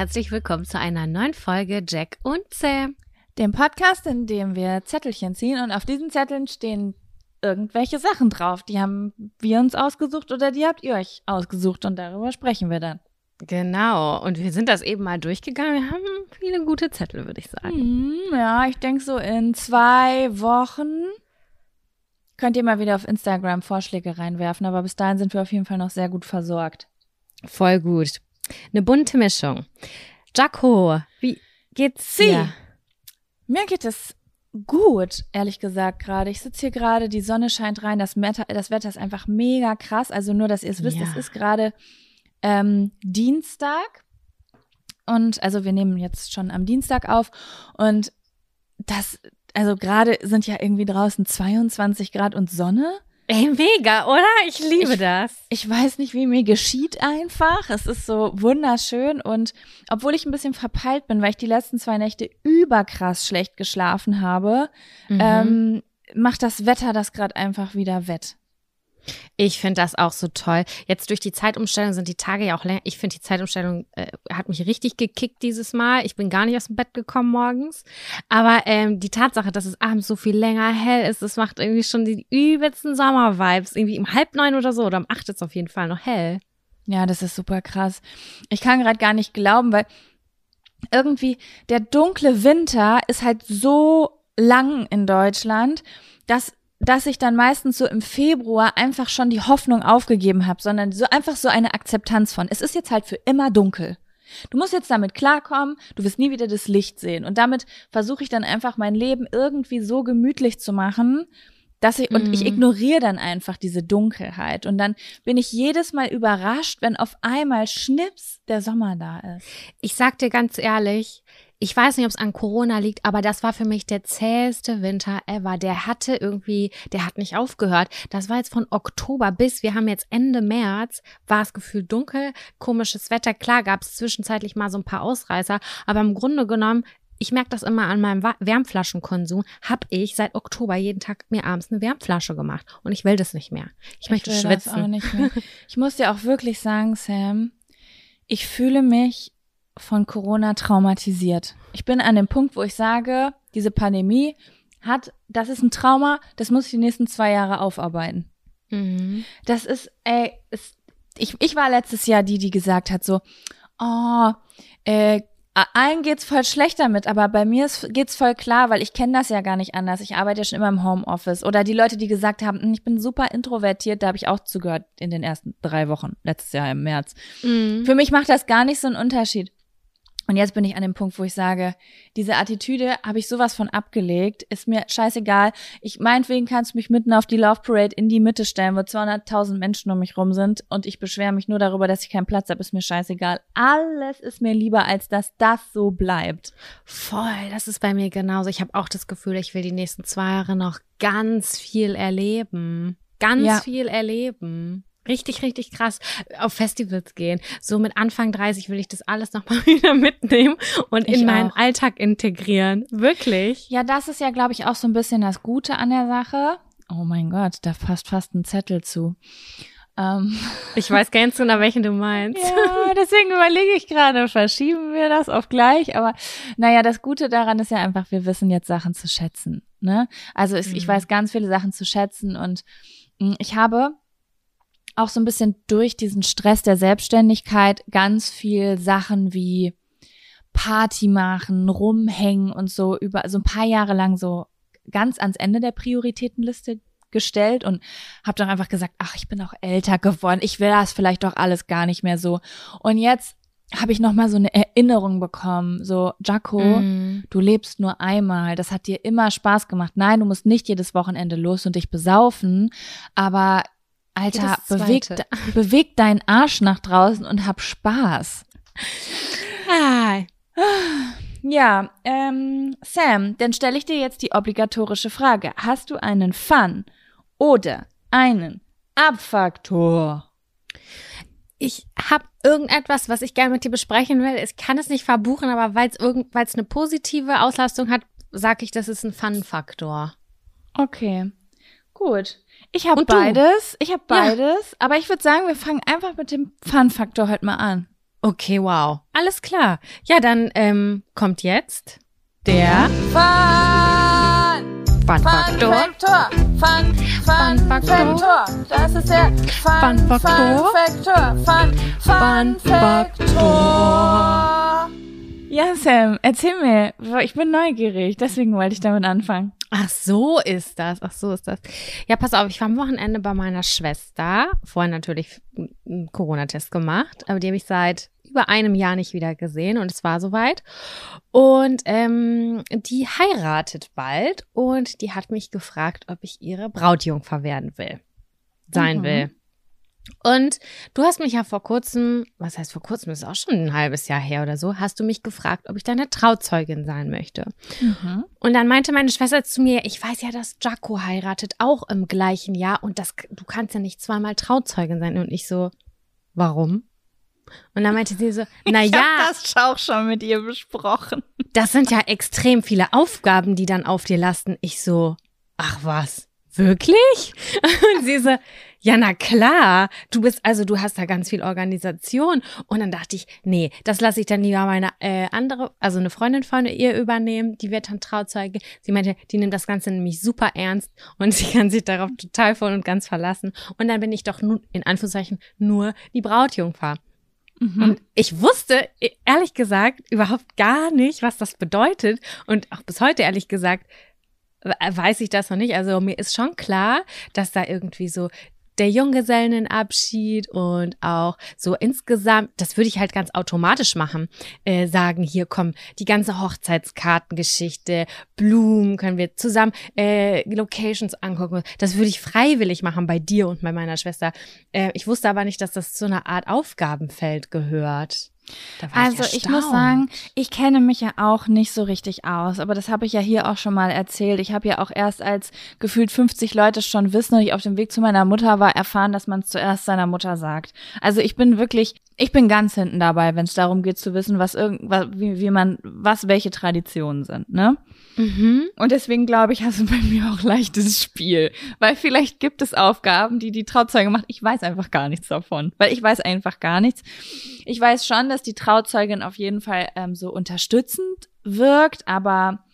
Herzlich willkommen zu einer neuen Folge Jack und Sam. Dem Podcast, in dem wir Zettelchen ziehen und auf diesen Zetteln stehen irgendwelche Sachen drauf. Die haben wir uns ausgesucht oder die habt ihr euch ausgesucht und darüber sprechen wir dann. Genau, und wir sind das eben mal durchgegangen. Wir haben viele gute Zettel, würde ich sagen. Hm, ja, ich denke so in zwei Wochen könnt ihr mal wieder auf Instagram Vorschläge reinwerfen, aber bis dahin sind wir auf jeden Fall noch sehr gut versorgt. Voll gut. Eine bunte Mischung. Jaco, wie geht's dir? Mir geht es gut, ehrlich gesagt, gerade. Ich sitze hier gerade, die Sonne scheint rein, das Wetter, das Wetter ist einfach mega krass. Also nur, dass ihr es wisst, Ja. es ist gerade ähm, Dienstag. Und also wir nehmen jetzt schon am Dienstag auf. Und das, also gerade sind ja irgendwie draußen 22 Grad und Sonne. Ey, mega, oder? Ich liebe Ich- das. Ich weiß nicht, wie mir geschieht einfach. Es ist so wunderschön und obwohl ich ein bisschen verpeilt bin, weil ich die letzten zwei Nächte überkrass schlecht geschlafen habe, Mhm. ähm, macht das Wetter das gerade einfach wieder wett. Ich finde das auch so toll. Jetzt durch die Zeitumstellung sind die Tage ja auch länger. Ich finde, die Zeitumstellung äh, hat mich richtig gekickt dieses Mal. Ich bin gar nicht aus dem Bett gekommen morgens. Aber ähm, die Tatsache, dass es abends so viel länger hell ist, das macht irgendwie schon die übelsten Sommervibes. Irgendwie um halb neun oder so oder um acht ist auf jeden Fall noch hell. Ja, das ist super krass. Ich kann gerade gar nicht glauben, weil irgendwie der dunkle Winter ist halt so lang in Deutschland, dass dass ich dann meistens so im Februar einfach schon die Hoffnung aufgegeben habe, sondern so einfach so eine Akzeptanz von. Es ist jetzt halt für immer dunkel. Du musst jetzt damit klarkommen, du wirst nie wieder das Licht sehen. Und damit versuche ich dann einfach mein Leben irgendwie so gemütlich zu machen, dass ich, und ich Mhm. ignoriere dann einfach diese Dunkelheit. Und dann bin ich jedes Mal überrascht, wenn auf einmal Schnips der Sommer da ist. Ich sag dir ganz ehrlich, ich weiß nicht, ob es an Corona liegt, aber das war für mich der zäheste Winter ever. Der hatte irgendwie, der hat nicht aufgehört. Das war jetzt von Oktober bis, wir haben jetzt Ende März, war es gefühlt dunkel, komisches Wetter. Klar gab es zwischenzeitlich mal so ein paar Ausreißer, aber im Grunde genommen, ich merke das immer an meinem Wärmflaschenkonsum, habe ich seit Oktober jeden Tag mir abends eine Wärmflasche gemacht. Und ich will das nicht mehr. Ich, möchte will das auch schwitzen. nicht mehr. Ich muss dir auch wirklich sagen, Sam, ich fühle mich von Corona traumatisiert. Ich bin an dem Punkt, wo ich sage, diese Pandemie hat, das ist ein Trauma, das muss ich die nächsten zwei Jahre aufarbeiten. Mhm. Das ist, ey, es, ich, ich war letztes Jahr die, die gesagt hat so, oh, äh, allen geht's voll schlecht damit, aber bei mir ist, geht's voll klar, weil ich kenne das ja gar nicht anders. Ich arbeite ja schon immer im Homeoffice. Oder die Leute, die gesagt haben, "Hm, ich bin super introvertiert, da habe ich auch zugehört in den ersten drei Wochen, letztes Jahr im März. Mhm. Für mich macht das gar nicht so einen Unterschied. Und jetzt bin ich an dem Punkt, wo ich sage, diese Attitüde habe ich sowas von abgelegt, ist mir scheißegal. Ich meinetwegen kannst du mich mitten auf die Love Parade in die Mitte stellen, wo 200.000 Menschen um mich rum sind und ich beschwere mich nur darüber, dass ich keinen Platz habe, ist mir scheißegal. Alles ist mir lieber, als dass das so bleibt. Voll, das ist bei mir genauso. Ich habe auch das Gefühl, ich will die nächsten zwei Jahre noch ganz viel erleben. Ganz Ja. viel erleben. Richtig, richtig krass. Auf Festivals gehen. So mit Anfang 30 will ich das alles nochmal wieder mitnehmen und Ich in meinen auch. Alltag integrieren. Wirklich. Ja, das ist ja, glaube ich, auch so ein bisschen das Gute an der Sache. Oh mein Gott, da passt fast ein Zettel zu. Ähm, Ich weiß ganz genau, welchen du meinst. Ja, deswegen überlege ich gerade, verschieben wir das auf gleich. Aber naja, das Gute daran ist ja einfach, wir wissen jetzt Sachen zu schätzen. Ne? Also ich, ich Mhm. weiß ganz viele Sachen zu schätzen und mh, ich habe auch so ein bisschen durch diesen Stress der Selbstständigkeit ganz viel Sachen wie Party machen, rumhängen und so über so ein paar Jahre lang so ganz ans Ende der Prioritätenliste gestellt und habe dann einfach gesagt, ach, ich bin auch älter geworden, ich will das vielleicht doch alles gar nicht mehr so. Und jetzt habe ich noch mal so eine Erinnerung bekommen, so Jaco, Mhm. du lebst nur einmal, das hat dir immer Spaß gemacht. Nein, du musst nicht jedes Wochenende los und dich besaufen, aber Alter, beweg, beweg deinen Arsch nach draußen und hab Spaß. Ah, Ja, ähm, Sam, dann stelle ich dir jetzt die obligatorische Frage. Hast du einen Fun oder einen Abfaktor? ich habe irgendetwas, was ich gerne mit dir besprechen will. Ich kann es nicht verbuchen, aber weil es irgend, weil es eine positive Auslastung hat, sage ich, das ist ein Fun-Faktor. Okay, gut. Ich habe beides. Ich habe Ja. beides. Aber ich würde sagen, wir fangen einfach mit dem Fun-Faktor heute mal an. Okay, wow. Alles klar. Ja, dann ähm, kommt jetzt der Fun! Fun-Faktor. Faktor. Fun, Fun, Fun-Faktor. Faktor. Das ist der Fun, Fun-Faktor. Faktor. Fun, Fun, Faktor. Ja, Sam, erzähl mir. Ich bin neugierig, deswegen wollte ich damit anfangen. Ach so ist das. Ach so ist das. Ja, pass auf, ich war am Wochenende bei meiner Schwester. Vorher natürlich einen Corona-Test gemacht, aber die habe ich seit über einem Jahr nicht wieder gesehen und es war soweit. Und ähm, die heiratet bald und die hat mich gefragt, ob ich ihre Brautjungfer werden will, sein Mhm. will. Und du hast mich ja vor kurzem, was heißt vor kurzem, ist auch schon ein halbes Jahr her oder so, hast du mich gefragt, ob ich deine Trauzeugin sein möchte. Mhm. Und dann meinte meine Schwester zu mir, ich weiß ja, dass Jaco heiratet auch im gleichen Jahr und das, du kannst ja nicht zweimal Trauzeugin sein. Und ich so, warum? Und dann meinte sie so, na Ich ja, hab das auch schon mit ihr besprochen. das sind ja extrem viele Aufgaben, die dann auf dir lasten. Ich so, ach was, wirklich? Und sie so, ja, na klar, du bist, also du hast da ganz viel Organisation. Und dann dachte ich, nee, das lasse ich dann lieber meine äh, andere, also eine Freundin von ihr übernehmen, die wird dann Trauzeuge. Sie meinte, die nimmt das Ganze nämlich super ernst und sie kann sich darauf total voll und ganz verlassen. Und dann bin ich doch nun, in Anführungszeichen, nur die Brautjungfer. Mhm. Und ich wusste, e- ehrlich gesagt, überhaupt gar nicht, was das bedeutet. Und auch bis heute, ehrlich gesagt, we- weiß ich das noch nicht. Also mir ist schon klar, dass da irgendwie so der Junggesellenabschied und auch so insgesamt, das würde ich halt ganz automatisch machen, äh, sagen, hier kommen die ganze Hochzeitskartengeschichte, Blumen können wir zusammen äh, Locations angucken. Das würde ich freiwillig machen bei dir und bei meiner Schwester. Äh, ich wusste aber nicht, dass das zu einer Art Aufgabenfeld gehört. Also ich muss erstaunt. sagen, ich kenne mich ja auch nicht so richtig aus, aber das habe ich ja hier auch schon mal erzählt. Ich habe ja auch erst als gefühlt 50 Leute schon wissen und ich auf dem Weg zu meiner Mutter war, erfahren, dass man es zuerst seiner Mutter sagt. Also ich bin wirklich, ich bin ganz hinten dabei, wenn es darum geht zu wissen, was irgendwas, wie, wie man, was welche Traditionen sind, ne? Mhm. Und deswegen glaube ich, hast du bei mir auch leichtes Spiel. Weil vielleicht gibt es Aufgaben, die die Trauzeuge macht. Ich weiß einfach gar nichts davon. Weil ich weiß einfach gar nichts. Ich weiß schon, dass die Trauzeugin auf jeden Fall ähm, so unterstützend wirkt, aber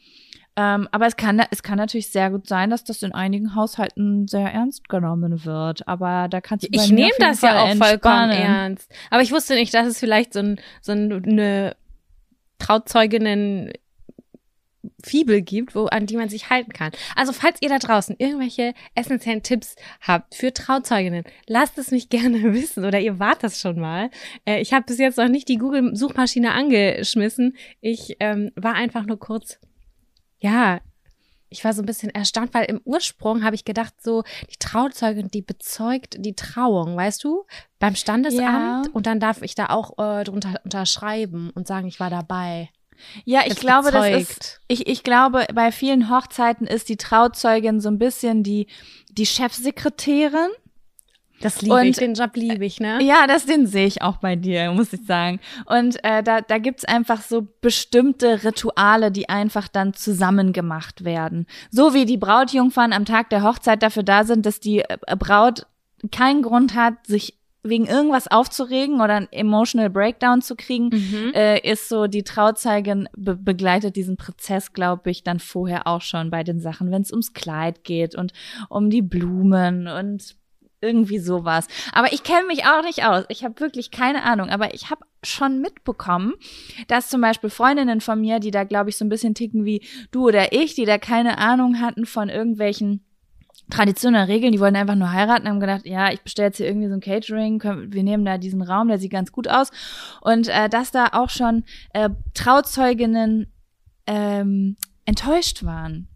ähm, aber es kann, es kann natürlich sehr gut sein, dass das in einigen Haushalten sehr ernst genommen wird. Aber da kannst du Ich nehme das ja Fall auch vollkommen entspannen. ernst. Aber ich wusste nicht, dass es vielleicht so, ein, so eine Trauzeuginnen Fibel gibt, wo, an die man sich halten kann. Also falls ihr da draußen irgendwelche essentiellen Tipps habt für Trauzeuginnen, lasst es mich gerne wissen oder ihr wart das schon mal. Äh, ich habe bis jetzt noch nicht die Google-Suchmaschine angeschmissen. Ich ähm, war einfach nur kurz, ja, ich war so ein bisschen erstaunt, weil im Ursprung habe ich gedacht, so die Trauzeugin, die bezeugt die Trauung, weißt du, beim Standesamt Ja. und dann darf ich da auch äh, drunter unterschreiben und sagen, ich war dabei. Ja, ich Das glaube, das bezeugt. ist, ich, ich glaube, bei vielen Hochzeiten ist die Trauzeugin so ein bisschen die, die Chefsekretärin. Das liebe Und- ich, den Job liebe ich, ne? Ja, das den sehe ich auch bei dir, muss ich sagen. Und äh, da, da gibt's einfach so bestimmte Rituale, die einfach dann zusammen gemacht werden. So wie die Brautjungfern am Tag der Hochzeit dafür da sind, dass die äh, Braut keinen Grund hat, sich wegen irgendwas aufzuregen oder einen emotional Breakdown zu kriegen, Mhm. äh, ist so, die Trauzeugin be begleitet diesen Prozess, glaube ich, dann vorher auch schon bei den Sachen, wenn es ums Kleid geht und um die Blumen und irgendwie sowas. Aber ich kenne mich auch nicht aus. Ich habe wirklich keine Ahnung. Aber ich habe schon mitbekommen, dass zum Beispiel Freundinnen von mir, die da, glaube ich, so ein bisschen ticken wie du oder ich, die da keine Ahnung hatten von irgendwelchen Traditionen oder Regeln, die wollten einfach nur heiraten, haben gedacht, ja, ich bestelle jetzt hier irgendwie so ein Catering, wir nehmen da diesen Raum, der sieht ganz gut aus. Und äh, dass da auch schon äh, Trauzeuginnen ähm, enttäuscht waren.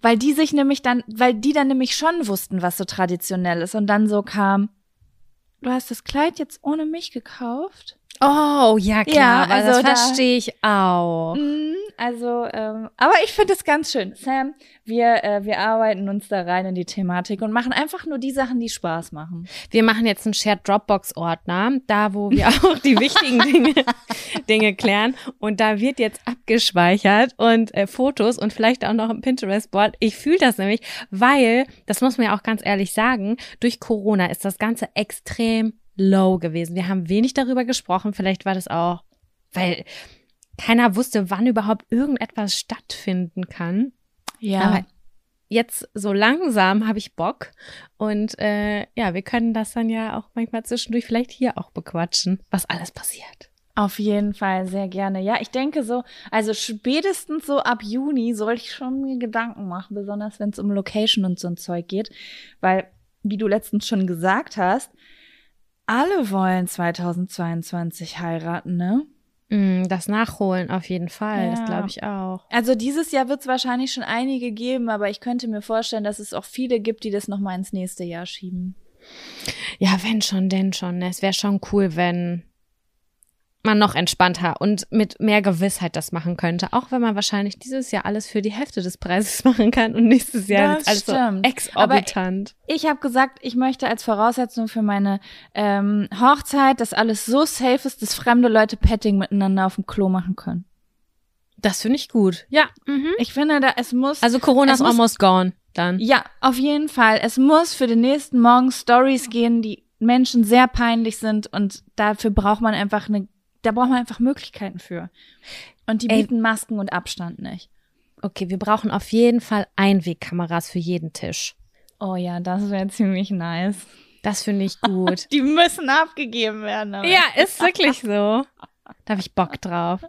Weil die sich nämlich dann, weil die dann nämlich schon wussten, was so traditionell ist und dann so kam, du hast das Kleid jetzt ohne mich gekauft? Oh, ja, klar, Ja, also das da- verstehe ich auch. Mm, Also, ähm, aber ich finde es ganz schön. Sam, wir, äh, wir arbeiten uns da rein in die Thematik und machen einfach nur die Sachen, die Spaß machen. Wir machen jetzt einen Shared Dropbox-Ordner, da wo wir auch die wichtigen Dinge, Dinge klären. Und da wird jetzt abgespeichert und äh, Fotos und vielleicht auch noch ein Pinterest-Board. Ich fühle das nämlich, weil, das muss man ja auch ganz ehrlich sagen, durch Corona ist das Ganze extrem low gewesen. Wir haben wenig darüber gesprochen. Vielleicht war das auch, weil keiner wusste, wann überhaupt irgendetwas stattfinden kann. Ja. Aber jetzt so langsam habe ich Bock. Und äh, ja, wir können das dann ja auch manchmal zwischendurch vielleicht hier auch bequatschen, was alles passiert. Auf jeden Fall, sehr gerne. Ja, ich denke so, also spätestens so ab Juni soll ich schon mir Gedanken machen, besonders wenn es um Location und so ein Zeug geht. Weil, wie du letztens schon gesagt hast, alle wollen 2022 heiraten, ne? Mm, das Nachholen auf jeden Fall, Ja. das glaube ich auch. Also dieses Jahr wird es wahrscheinlich schon einige geben, aber ich könnte mir vorstellen, dass es auch viele gibt, die das nochmal ins nächste Jahr schieben. Ja, wenn schon, denn schon. ne? Es wäre schon cool, wenn man noch entspannter und mit mehr Gewissheit das machen könnte. Auch wenn man wahrscheinlich dieses Jahr alles für die Hälfte des Preises machen kann und nächstes Jahr Das wird alles so stimmt. exorbitant. Ich habe gesagt, ich möchte als Voraussetzung für meine ähm, Hochzeit, dass alles so safe ist, dass fremde Leute Petting miteinander auf dem Klo machen können. das finde ich gut. Ja. Mhm. Ich finde, da es muss Also Corona ist almost gone dann. Ja, auf jeden Fall. Es muss für den nächsten Morgen Stories gehen, die Menschen sehr peinlich sind und dafür braucht man einfach eine, da braucht man einfach Möglichkeiten für. Und die Ey. bieten Masken und Abstand nicht. Okay, wir brauchen auf jeden Fall Einwegkameras für jeden Tisch. Oh ja, das wäre ziemlich nice. Das finde ich gut. Die müssen abgegeben werden. aber- Ja, ist wirklich so. Da habe ich Bock drauf.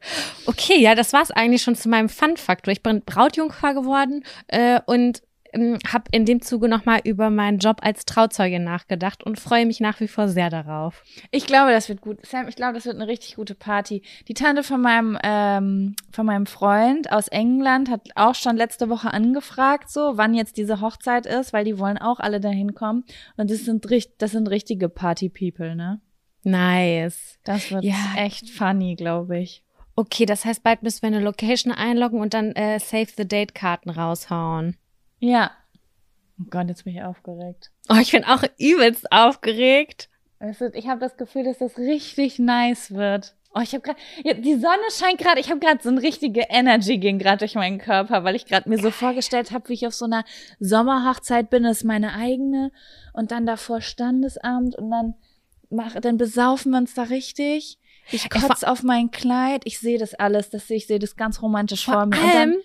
Okay, ja, das war's eigentlich schon zu meinem Fun-Faktor. Ich bin Brautjungfer geworden äh, und ähm, habe in dem Zuge nochmal über meinen Job als Trauzeugin nachgedacht und freue mich nach wie vor sehr darauf. Ich glaube, das wird gut. Sam, ich glaube, das wird eine richtig gute Party. Die Tante von meinem, ähm, von meinem Freund aus England hat auch schon letzte Woche angefragt, so, wann jetzt diese Hochzeit ist, weil die wollen auch alle dahin kommen. Und das sind, das sind richtige Party-People, ne? Nice. Das wird Ja. echt funny, glaube ich. Okay, das heißt, bald müssen wir eine Location einloggen und dann äh, Save the Date-Karten raushauen. Ja. Oh Gott, jetzt bin ich aufgeregt. Oh, ich bin auch übelst aufgeregt. Wird, ich habe das Gefühl, dass das richtig nice wird. Oh, ich habe gerade, ja, die Sonne scheint gerade, ich habe gerade so eine richtige Energy ging gerade durch meinen Körper, weil ich gerade mir so vorgestellt habe, wie ich auf so einer Sommerhochzeit bin, das ist meine eigene und dann davor Standesamt und dann mach, dann besaufen wir uns da richtig. Ich Ey, vor- kotz auf mein Kleid, ich sehe das alles, das sehe ich sehe das ganz romantisch vor, Vor mir. Allem,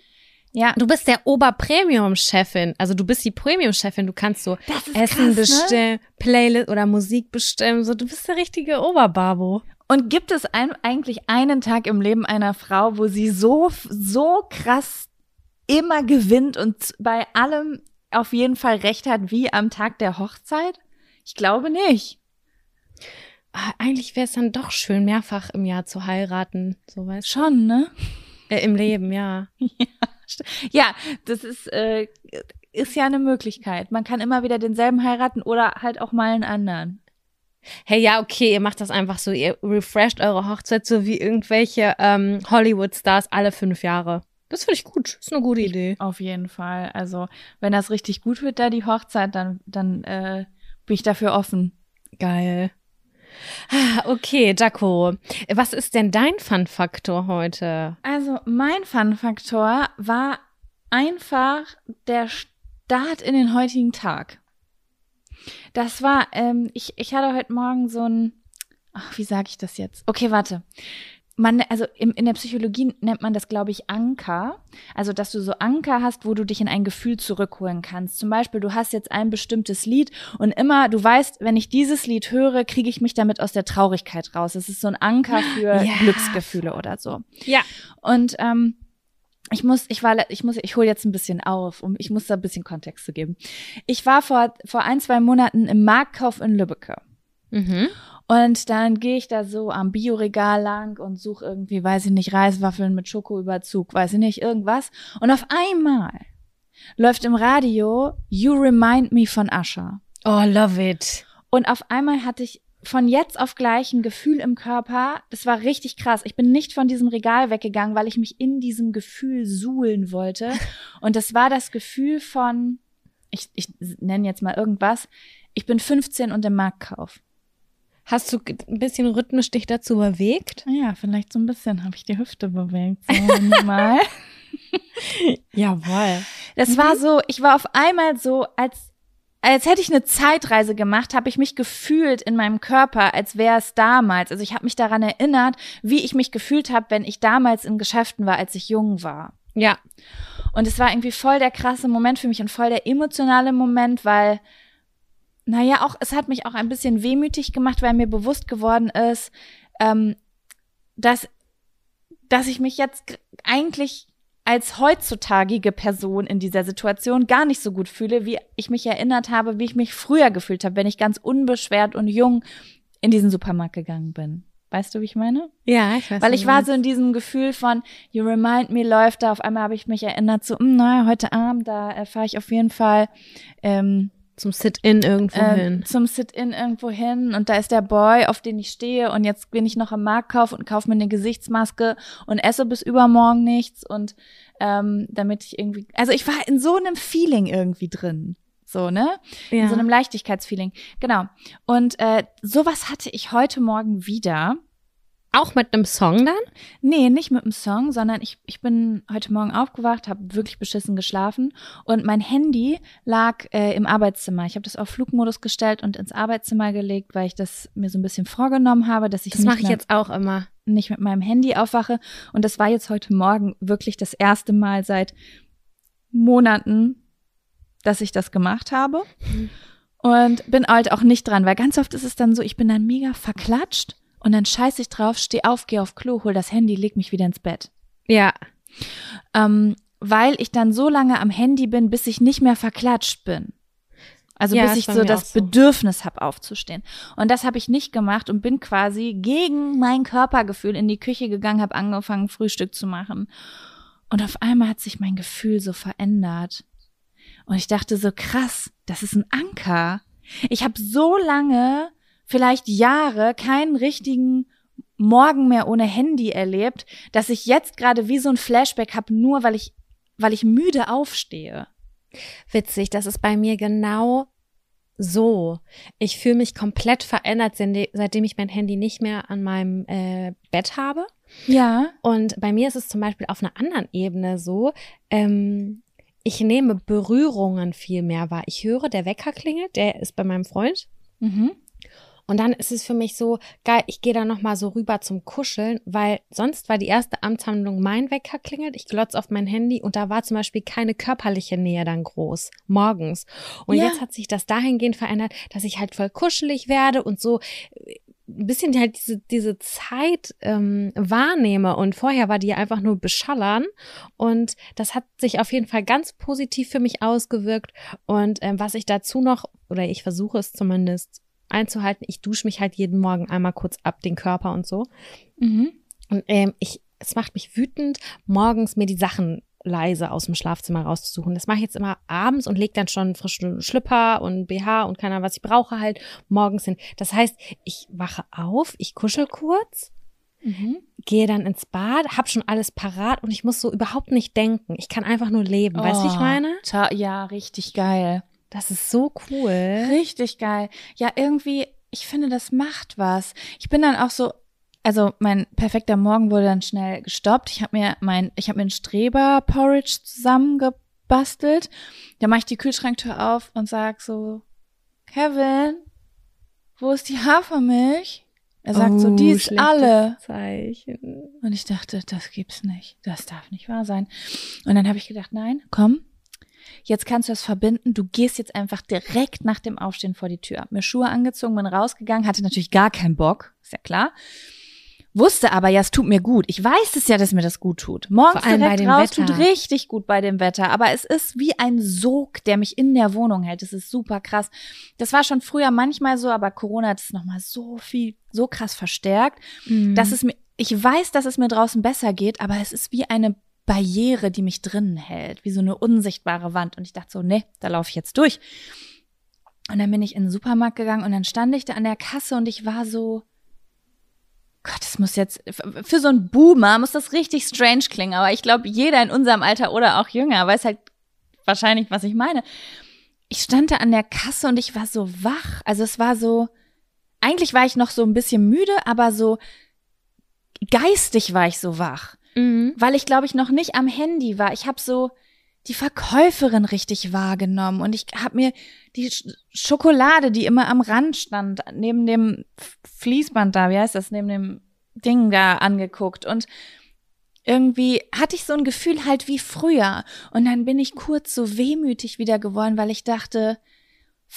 ja, du bist der Oberpremium-Chefin. Also du bist die Premium-Chefin. Du kannst so Essen krass, ne? bestimmen, Playlist oder Musik bestimmen. So, du bist der richtige Oberbabo. Und gibt es ein, eigentlich einen Tag im Leben einer Frau, wo sie so, so krass immer gewinnt und bei allem auf jeden Fall recht hat wie am Tag der Hochzeit? Ich glaube nicht. Ah, eigentlich wäre es dann doch schön, mehrfach im Jahr zu heiraten. So weißt Schon, ne? Äh, Im Leben, ja. Ja, das ist, äh, ist ja eine Möglichkeit. Man kann immer wieder denselben heiraten oder halt auch mal einen anderen. Hey, ja, okay, ihr macht das einfach so. Ihr refresht eure Hochzeit so wie irgendwelche ähm, Hollywood-Stars alle fünf Jahre. Das finde ich gut. Ist eine gute Idee. Auf jeden Fall. Also, wenn das richtig gut wird, da die Hochzeit, dann, dann äh, bin ich dafür offen. Geil. Ah, Okay, Jaco. Was ist denn dein Fun-Faktor heute? Also mein Fun-Faktor war einfach der Start in den heutigen Tag. Das war, ähm, ich, ich hatte heute Morgen so ein, ach, wie sage ich das jetzt? Okay, warte. Man, also im, in der Psychologie nennt man das, glaube ich, Anker. Also, dass du so Anker hast, wo du dich in ein Gefühl zurückholen kannst. Zum Beispiel, du hast jetzt ein bestimmtes Lied und immer, du weißt, wenn ich dieses Lied höre, kriege ich mich damit aus der Traurigkeit raus. Es ist so ein Anker für Ja. Glücksgefühle oder so. Ja. Und ähm, ich muss, ich war, ich muss, ich hole jetzt ein bisschen auf, um, ich muss da ein bisschen Kontext zu geben. Ich war vor vor ein zwei Monaten im Marktkauf in Lübbecke Mhm. und dann gehe ich da so am Bioregal lang und suche irgendwie, weiß ich nicht, Reiswaffeln mit Schokoüberzug, weiß ich nicht, irgendwas. Und auf einmal läuft im Radio You Remind Me von Usher. Oh, love it. Und auf einmal hatte ich von jetzt auf gleich ein Gefühl im Körper. Das war richtig krass. Ich bin nicht von diesem Regal weggegangen, weil ich mich in diesem Gefühl suhlen wollte. Und das war das Gefühl von, ich, ich nenne jetzt mal irgendwas, ich bin 15 und im Marktkauf. Hast du ein bisschen rhythmisch dich dazu bewegt? Ja, vielleicht so ein bisschen habe ich die Hüfte bewegt. So minimal. Jawohl. Das war so, ich war auf einmal so, als als hätte ich eine Zeitreise gemacht, habe ich mich gefühlt in meinem Körper, als wäre es damals. Also ich habe mich daran erinnert, wie ich mich gefühlt habe, wenn ich damals in Geschäften war, als ich jung war. Ja. Und es war irgendwie voll der krasse Moment für mich und voll der emotionale Moment, weil, naja, auch, es hat mich auch ein bisschen wehmütig gemacht, weil mir bewusst geworden ist, ähm, dass, dass ich mich jetzt eigentlich als heutzutagige Person in dieser Situation gar nicht so gut fühle, wie ich mich erinnert habe, wie ich mich früher gefühlt habe, wenn ich ganz unbeschwert und jung in diesen Supermarkt gegangen bin. Weißt du, wie ich meine? Ja, ich weiß. Weil ich war so in diesem Gefühl von You Remind Me läuft da. Auf einmal habe ich mich erinnert, so, hm, naja, heute Abend, da äh, fahre ich auf jeden Fall ähm, zum Sit-in irgendwo äh, hin. Zum Sit-in irgendwo hin und da ist der Boy, auf den ich stehe und jetzt bin ich noch am Marktkauf und kaufe mir eine Gesichtsmaske und esse bis übermorgen nichts und ähm, damit ich irgendwie, also ich war in so einem Feeling irgendwie drin. So, ne? Ja. In so einem Leichtigkeitsfeeling. Genau. Und äh, sowas hatte ich heute Morgen wieder. Auch mit einem Song dann? Nee, nicht mit dem Song, sondern ich, ich bin heute Morgen aufgewacht, habe wirklich beschissen geschlafen und mein Handy lag äh, im Arbeitszimmer. Ich habe das auf Flugmodus gestellt und ins Arbeitszimmer gelegt, weil ich das mir so ein bisschen vorgenommen habe, dass ich Das mache ich jetzt auch immer. nicht mit meinem Handy aufwache. Und das war jetzt heute Morgen wirklich das erste Mal seit Monaten, dass ich das gemacht habe. Und bin halt auch nicht dran, weil ganz oft ist es dann so, ich bin dann mega verklatscht und dann scheiß ich drauf, steh auf, geh auf Klo, hol das Handy, leg mich wieder ins Bett. Ja. Ähm, weil ich dann so lange am Handy bin, bis ich nicht mehr verklatscht bin. Also Ja, bis ich so das so. Bedürfnis habe, aufzustehen. Und das habe ich nicht gemacht und bin quasi gegen mein Körpergefühl in die Küche gegangen, habe angefangen, Frühstück zu machen. Und auf einmal hat sich mein Gefühl so verändert. Und ich dachte so, krass, das ist ein Anker. Ich habe so lange, vielleicht Jahre, keinen richtigen Morgen mehr ohne Handy erlebt, dass ich jetzt gerade wie so ein Flashback habe, nur weil ich, weil ich müde aufstehe. Witzig, das ist bei mir genau so. Ich fühle mich komplett verändert, seitdem ich mein Handy nicht mehr an meinem äh, Bett habe. Ja. Und bei mir ist es zum Beispiel auf einer anderen Ebene so, ähm, ich nehme Berührungen viel mehr wahr. Ich höre, der Wecker klingelt, der ist bei meinem Freund. Mhm. Und dann ist es für mich so geil, ich gehe da nochmal so rüber zum Kuscheln, weil sonst war die erste Amtshandlung mein Wecker klingelt, ich glotz auf mein Handy und da war zum Beispiel keine körperliche Nähe dann groß, morgens. Und Ja. jetzt hat sich das dahingehend verändert, dass ich halt voll kuschelig werde und so äh, ein bisschen halt diese, diese Zeit ähm, wahrnehme. Und vorher war die einfach nur beschallern. Und das hat sich auf jeden Fall ganz positiv für mich ausgewirkt. Und ähm, was ich dazu noch, oder ich versuche es zumindest einzuhalten, ich dusche mich halt jeden Morgen einmal kurz ab, den Körper und so. Mhm. Und ähm, ich, es macht mich wütend, morgens mir die Sachen leise aus dem Schlafzimmer rauszusuchen. Das mache ich jetzt immer abends und lege dann schon frischen Schlüpper und BH und keine Ahnung, was ich brauche halt morgens hin. Das heißt, ich wache auf, ich kuschel kurz, Mhm. gehe dann ins Bad, hab schon alles parat und ich muss so überhaupt nicht denken. Ich kann einfach nur leben. Weißt du, wie ich Oh, meine? Ja, richtig geil. Das ist so cool. Richtig geil. Ja, irgendwie, ich finde, das macht was. Ich bin dann auch so, also mein perfekter Morgen wurde dann schnell gestoppt. Ich habe mir mein, ich habe mir einen Streber-Porridge zusammengebastelt. Da mache ich die Kühlschranktür auf und sag so, Kevin, wo ist die Hafermilch? Er sagt so, Oh, die ist alle. Zeichen. Und ich dachte, das gibt's nicht. Das darf nicht wahr sein. Und dann habe ich gedacht, nein, komm, jetzt kannst du das verbinden. Du gehst jetzt einfach direkt nach dem Aufstehen vor die Tür. Hab mir Schuhe angezogen, bin rausgegangen, hatte natürlich gar keinen Bock, ist ja klar. Wusste aber, ja, es tut mir gut. Ich weiß es ja, dass mir das gut tut. Morgens direkt dem raus Wetter. tut richtig gut bei dem Wetter. Aber es ist wie ein Sog, der mich in der Wohnung hält. Das ist super krass. Das war schon früher manchmal so, aber Corona hat es nochmal so viel, so krass verstärkt Mhm. dass es mir, ich weiß, dass es mir draußen besser geht, aber es ist wie eine Barriere, die mich drinnen hält, wie so eine unsichtbare Wand. Und ich dachte so, nee, da laufe ich jetzt durch. Und dann bin ich in den Supermarkt gegangen und dann stand ich da an der Kasse und ich war so, Gott, das muss jetzt, für so einen Boomer muss das richtig strange klingen, aber ich glaube, jeder in unserem Alter oder auch jünger weiß halt wahrscheinlich, was ich meine. Ich stand da an der Kasse und ich war so wach. Also es war so, eigentlich war ich noch so ein bisschen müde, aber so geistig war ich so wach, Mhm. weil ich glaube ich noch nicht am Handy war. Ich habe so die Verkäuferin richtig wahrgenommen und ich habe mir die Sch Schokolade, die immer am Rand stand, neben dem Fließband da, wie heißt das, neben dem Ding da angeguckt und irgendwie hatte ich so ein Gefühl halt wie früher und dann bin ich kurz so wehmütig wieder geworden, weil ich dachte,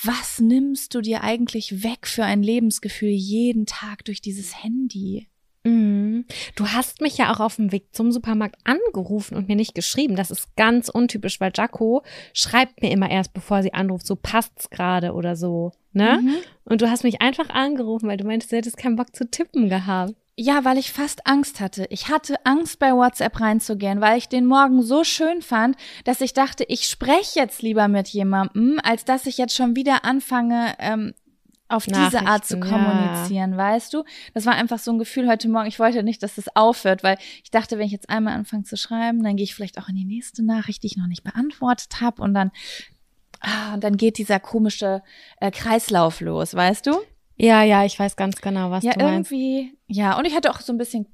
was nimmst du dir eigentlich weg für ein Lebensgefühl jeden Tag durch dieses Handy? Mhm. Du hast mich ja auch auf dem Weg zum Supermarkt angerufen und mir nicht geschrieben. Das ist ganz untypisch, weil Jaco schreibt mir immer erst, bevor sie anruft, so passt's gerade oder so, ne? Mhm. Und du hast mich einfach angerufen, weil du meintest, du hättest keinen Bock zu tippen gehabt. Ja, weil ich fast Angst hatte. Ich hatte Angst, bei WhatsApp reinzugehen, weil ich den Morgen so schön fand, dass ich dachte, ich spreche jetzt lieber mit jemandem, als dass ich jetzt schon wieder anfange, ähm, auf diese Art zu kommunizieren, ja. weißt du? Das war einfach so ein Gefühl heute Morgen. Ich wollte nicht, dass das aufhört, weil ich dachte, wenn ich jetzt einmal anfange zu schreiben, dann gehe ich vielleicht auch in die nächste Nachricht, die ich noch nicht beantwortet habe und dann ah, und dann geht dieser komische äh, Kreislauf los, weißt du? Ja, ja, ich weiß ganz genau, was ja, du meinst. Ja, irgendwie, ja, und ich hatte auch so ein bisschen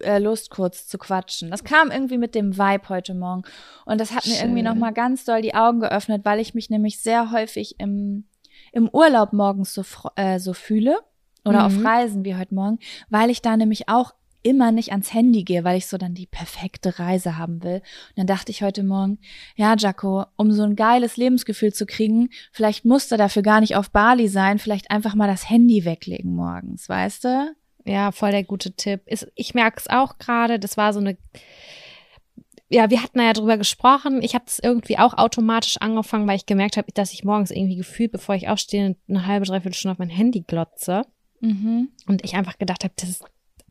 äh, Lust, kurz zu quatschen. Das kam irgendwie mit dem Vibe heute Morgen und das hat Schön. mir irgendwie nochmal ganz doll die Augen geöffnet, weil ich mich nämlich sehr häufig im im Urlaub morgens so, äh, so fühle oder mhm. auf Reisen wie heute Morgen, weil ich da nämlich auch immer nicht ans Handy gehe, weil ich so dann die perfekte Reise haben will. Und dann dachte ich heute Morgen, ja, Jaco, um so ein geiles Lebensgefühl zu kriegen, vielleicht musst du dafür gar nicht auf Bali sein, vielleicht einfach mal das Handy weglegen morgens, weißt du? Ja, voll der gute Tipp. ich merke es auch gerade, das war so eine ja, wir hatten ja drüber gesprochen. Ich habe das irgendwie auch automatisch angefangen, weil ich gemerkt habe, dass ich morgens irgendwie gefühlt, bevor ich aufstehe, eine halbe, dreiviertel Stunde auf mein Handy glotze. Mhm. Und ich einfach gedacht habe, das ist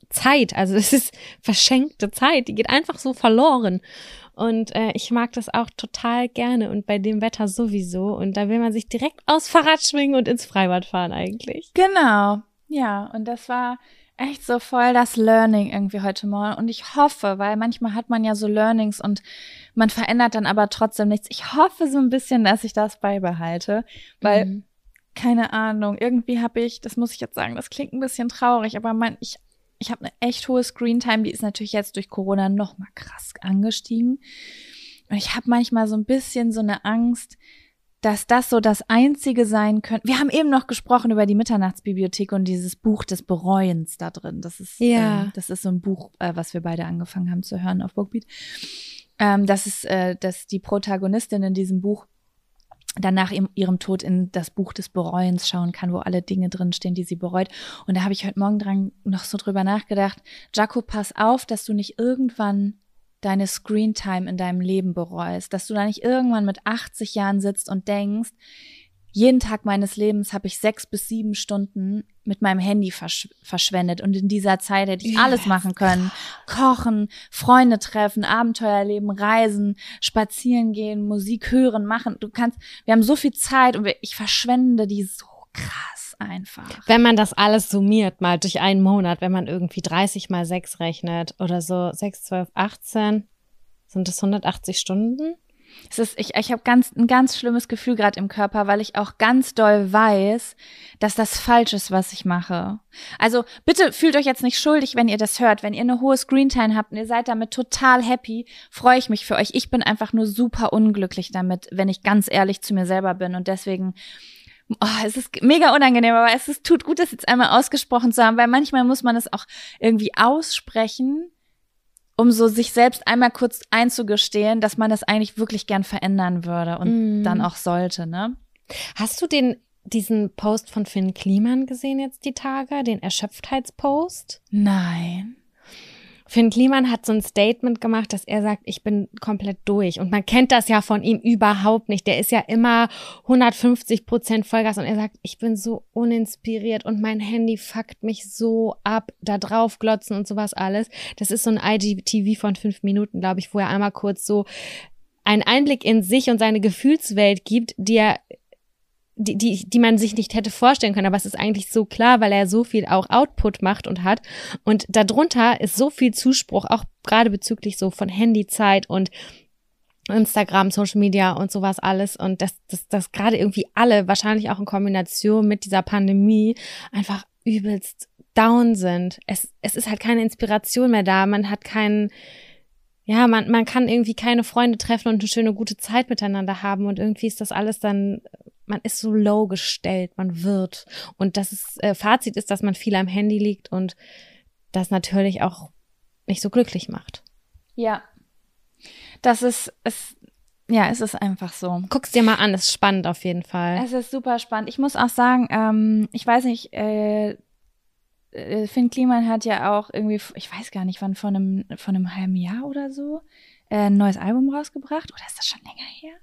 Zeit, also es ist verschenkte Zeit, die geht einfach so verloren. Und äh, ich mag das auch total gerne und bei dem Wetter sowieso. Und da will man sich direkt aus Fahrrad schwingen und ins Freibad fahren eigentlich. Genau. Ja, und das war echt so voll das Learning irgendwie heute Morgen. Und ich hoffe, weil manchmal hat man ja so Learnings und man verändert dann aber trotzdem nichts. Ich hoffe so ein bisschen, dass ich das beibehalte, weil, mhm. keine Ahnung, irgendwie habe ich, das muss ich jetzt sagen, das klingt ein bisschen traurig, aber man, ich, ich habe eine echt hohe Screentime, die ist natürlich jetzt durch Corona noch mal krass angestiegen. Und ich habe manchmal so ein bisschen so eine Angst, dass das so das Einzige sein könnte. Wir haben eben noch gesprochen über die Mitternachtsbibliothek und dieses Buch des Bereuens da drin. Das ist, ja. äh, das ist so ein Buch, äh, was wir beide angefangen haben zu hören auf Bookbeat. Ähm, das ist, äh, dass die Protagonistin in diesem Buch dann nach ihrem Tod in das Buch des Bereuens schauen kann, wo alle Dinge drinstehen, die sie bereut. Und da habe ich heute Morgen dran noch so drüber nachgedacht. Jaco, pass auf, dass du nicht irgendwann deine Screentime in deinem Leben bereust, dass du da nicht irgendwann mit 80 Jahren sitzt und denkst, jeden Tag meines Lebens habe ich sechs bis sieben Stunden mit meinem Handy versch verschwendet und in dieser Zeit hätte ich yes. alles machen können. Kochen, Freunde treffen, Abenteuer leben, reisen, spazieren gehen, Musik hören, machen. Du kannst, wir haben so viel Zeit und wir, ich verschwende die so krass einfach. Wenn man das alles summiert, mal durch einen Monat, wenn man irgendwie 30 mal 6 rechnet oder so 6, 12, 18, sind das 180 Stunden? Es ist, ich, ich habe ganz ein ganz schlimmes Gefühl gerade im Körper, weil ich auch ganz doll weiß, dass das falsch ist, was ich mache. Also bitte fühlt euch jetzt nicht schuldig, wenn ihr das hört. Wenn ihr eine hohe Screentime habt und ihr seid damit total happy, freue ich mich für euch. Ich bin einfach nur super unglücklich damit, wenn ich ganz ehrlich zu mir selber bin und deswegen oh, es ist mega unangenehm, aber es ist, tut gut, das jetzt einmal ausgesprochen zu haben, weil manchmal muss man es auch irgendwie aussprechen, um so sich selbst einmal kurz einzugestehen, dass man das eigentlich wirklich gern verändern würde und mm. dann auch sollte, ne? Hast du den diesen Post von Finn Kliman gesehen jetzt die Tage, den Erschöpftheitspost? Nein. Finn Kliman hat so ein Statement gemacht, dass er sagt, ich bin komplett durch. Und man kennt das ja von ihm überhaupt nicht. Der ist ja immer 150 Prozent Vollgas und er sagt, ich bin so uninspiriert und mein Handy fuckt mich so ab, da drauf glotzen und sowas alles. Das ist so ein IGTV von fünf Minuten, glaube ich, wo er einmal kurz so einen Einblick in sich und seine Gefühlswelt gibt, die er die, die, die man sich nicht hätte vorstellen können. Aber es ist eigentlich so klar, weil er so viel auch Output macht und hat. Und darunter ist so viel Zuspruch, auch gerade bezüglich so von Handyzeit und Instagram, Social Media und sowas alles. Und dass das, das gerade irgendwie alle, wahrscheinlich auch in Kombination mit dieser Pandemie, einfach übelst down sind. Es, es ist halt keine Inspiration mehr da. Man hat keinen, ja, man, man kann irgendwie keine Freunde treffen und eine schöne, gute Zeit miteinander haben und irgendwie ist das alles dann, man ist so low gestellt, man wird. Und das ist, äh, Fazit ist, dass man viel am Handy liegt und das natürlich auch nicht so glücklich macht. Ja. Das ist, es, ja, es ist einfach so. Guck's dir mal an, ist spannend auf jeden Fall. Es ist super spannend. Ich muss auch sagen, ähm, ich weiß nicht, äh, äh, Finn Kliman hat ja auch irgendwie, ich weiß gar nicht wann, von einem, von einem halben Jahr oder so, äh, ein neues Album rausgebracht. Oder ist das schon länger her?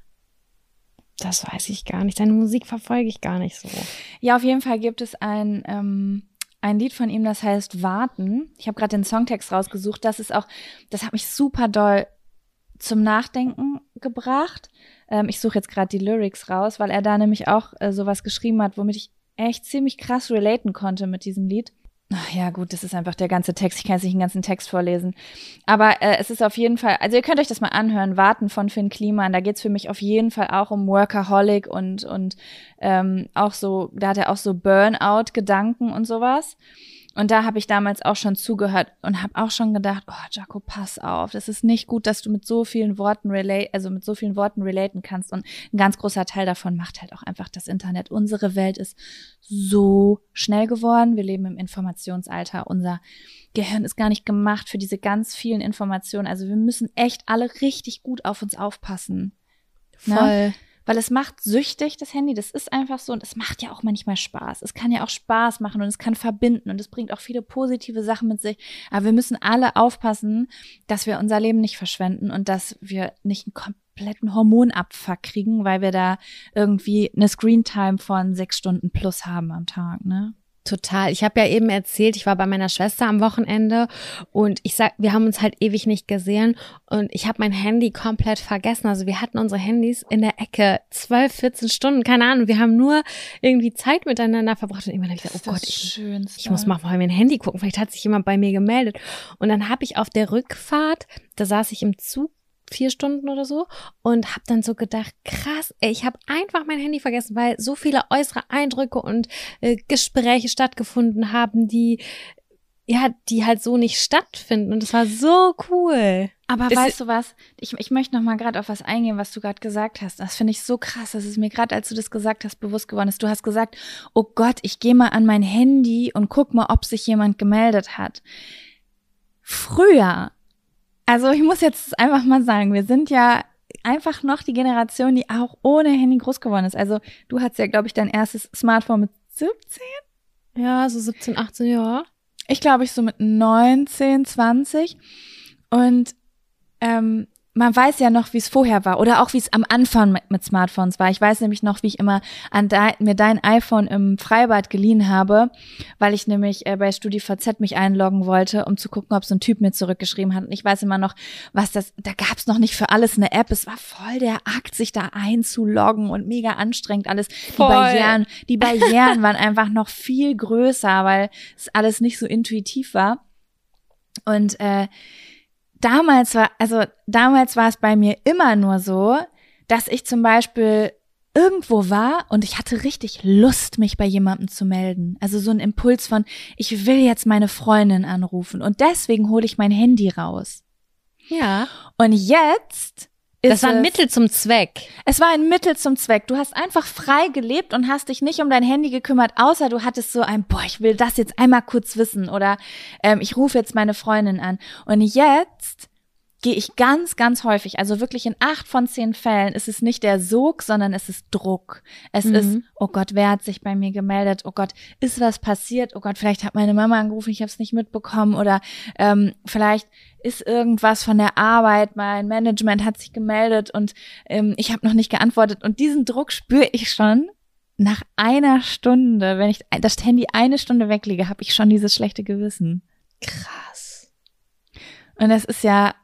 Das weiß ich gar nicht. Seine Musik verfolge ich gar nicht so. Ja, auf jeden Fall gibt es ein, ähm, ein Lied von ihm, das heißt Warten. Ich habe gerade den Songtext rausgesucht. Das ist auch, das hat mich super doll zum Nachdenken gebracht. Ähm, ich suche jetzt gerade die Lyrics raus, weil er da nämlich auch äh, sowas geschrieben hat, womit ich echt ziemlich krass relaten konnte mit diesem Lied. Ach ja, gut, das ist einfach der ganze Text. Ich kann jetzt nicht den ganzen Text vorlesen. Aber äh, es ist auf jeden Fall, also ihr könnt euch das mal anhören, Warten von Finn Kliman. Da geht's für mich auf jeden Fall auch um Workaholic und, und ähm, auch so, da hat er auch so Burnout-Gedanken und sowas. Und da habe ich damals auch schon zugehört und habe auch schon gedacht, oh, Jaco, pass auf, das ist nicht gut, dass du mit so vielen Worten relate, also mit so vielen Worten relaten kannst. Und ein ganz großer Teil davon macht halt auch einfach das Internet. Unsere Welt ist so schnell geworden. Wir leben im Informationsalter. Unser Gehirn ist gar nicht gemacht für diese ganz vielen Informationen. Also wir müssen echt alle richtig gut auf uns aufpassen. Ne? Voll. Ne? Weil es macht süchtig, das Handy. Das ist einfach so und es macht ja auch manchmal Spaß. Es kann ja auch Spaß machen und es kann verbinden und es bringt auch viele positive Sachen mit sich. Aber wir müssen alle aufpassen, dass wir unser Leben nicht verschwenden und dass wir nicht einen kompletten Hormonabfuck kriegen, weil wir da irgendwie eine Screentime von sechs Stunden plus haben am Tag, ne? Total. Ich habe ja eben erzählt, ich war bei meiner Schwester am Wochenende und ich sag, wir haben uns halt ewig nicht gesehen und ich habe mein Handy komplett vergessen. Also wir hatten unsere Handys in der Ecke zwölf, 14 Stunden, keine Ahnung. Wir haben nur irgendwie Zeit miteinander verbracht und irgendwann habe ich gedacht, oh Gott, ich, ich, muss mal mal mein Handy gucken. Vielleicht hat sich jemand bei mir gemeldet. Und dann habe ich auf der Rückfahrt, da saß ich im Zug vier Stunden oder so und habe dann so gedacht, krass, ey, ich habe einfach mein Handy vergessen, weil so viele äußere Eindrücke und äh, Gespräche stattgefunden haben, die ja, die halt so nicht stattfinden und das war so cool. Aber es weißt du was? Ich, ich möchte noch mal gerade auf was eingehen, was du gerade gesagt hast. Das finde ich so krass. Das ist mir gerade, als du das gesagt hast, bewusst geworden ist. Du hast gesagt, oh Gott, ich gehe mal an mein Handy und guck mal, ob sich jemand gemeldet hat. Früher also ich muss jetzt einfach mal sagen, wir sind ja einfach noch die Generation, die auch ohne Handy groß geworden ist. Also du hattest ja, glaube ich, dein erstes Smartphone mit 17? Ja, so 17, 18 Jahre. Ich glaube, ich so mit 19, 20. Und ähm, man weiß ja noch, wie es vorher war oder auch wie es am Anfang mit, mit, Smartphones war. Ich weiß nämlich noch, wie ich immer an de, mir dein iPhone im Freibad geliehen habe, weil ich nämlich äh, bei StudiVZ mich einloggen wollte, um zu gucken, ob so ein Typ mir zurückgeschrieben hat. Und ich weiß immer noch, was das, da gab es noch nicht für alles eine App. Es war voll der Akt, sich da einzuloggen und mega anstrengend alles. Voll. Die Barrieren, die Barrieren waren einfach noch viel größer, weil es alles nicht so intuitiv war. Und äh, damals war, also damals war es bei mir immer nur so, dass ich zum Beispiel irgendwo war und ich hatte richtig Lust, mich bei jemandem zu melden. Also so ein Impuls von, ich will jetzt meine Freundin anrufen und deswegen hole ich mein Handy raus. Ja. Und jetzt das war ein Mittel zum Zweck. Es war ein Mittel zum Zweck. Du hast einfach frei gelebt und hast dich nicht um dein Handy gekümmert, außer du hattest so ein, boah, ich will das jetzt einmal kurz wissen oder ähm, ich rufe jetzt meine Freundin an. Und jetzt gehe ich ganz, ganz häufig, also wirklich in acht von zehn Fällen ist es nicht der Sog, sondern es ist Druck. Es mhm. ist, oh Gott, wer hat sich bei mir gemeldet? Oh Gott, ist was passiert? Oh Gott, vielleicht hat meine Mama angerufen, ich habe es nicht mitbekommen oder ähm, vielleicht ist irgendwas von der Arbeit, mein Management hat sich gemeldet und ähm, ich habe noch nicht geantwortet. Und diesen Druck spüre ich schon nach einer Stunde, wenn ich das Handy eine Stunde weglege, habe ich schon dieses schlechte Gewissen. Krass. Und das ist ja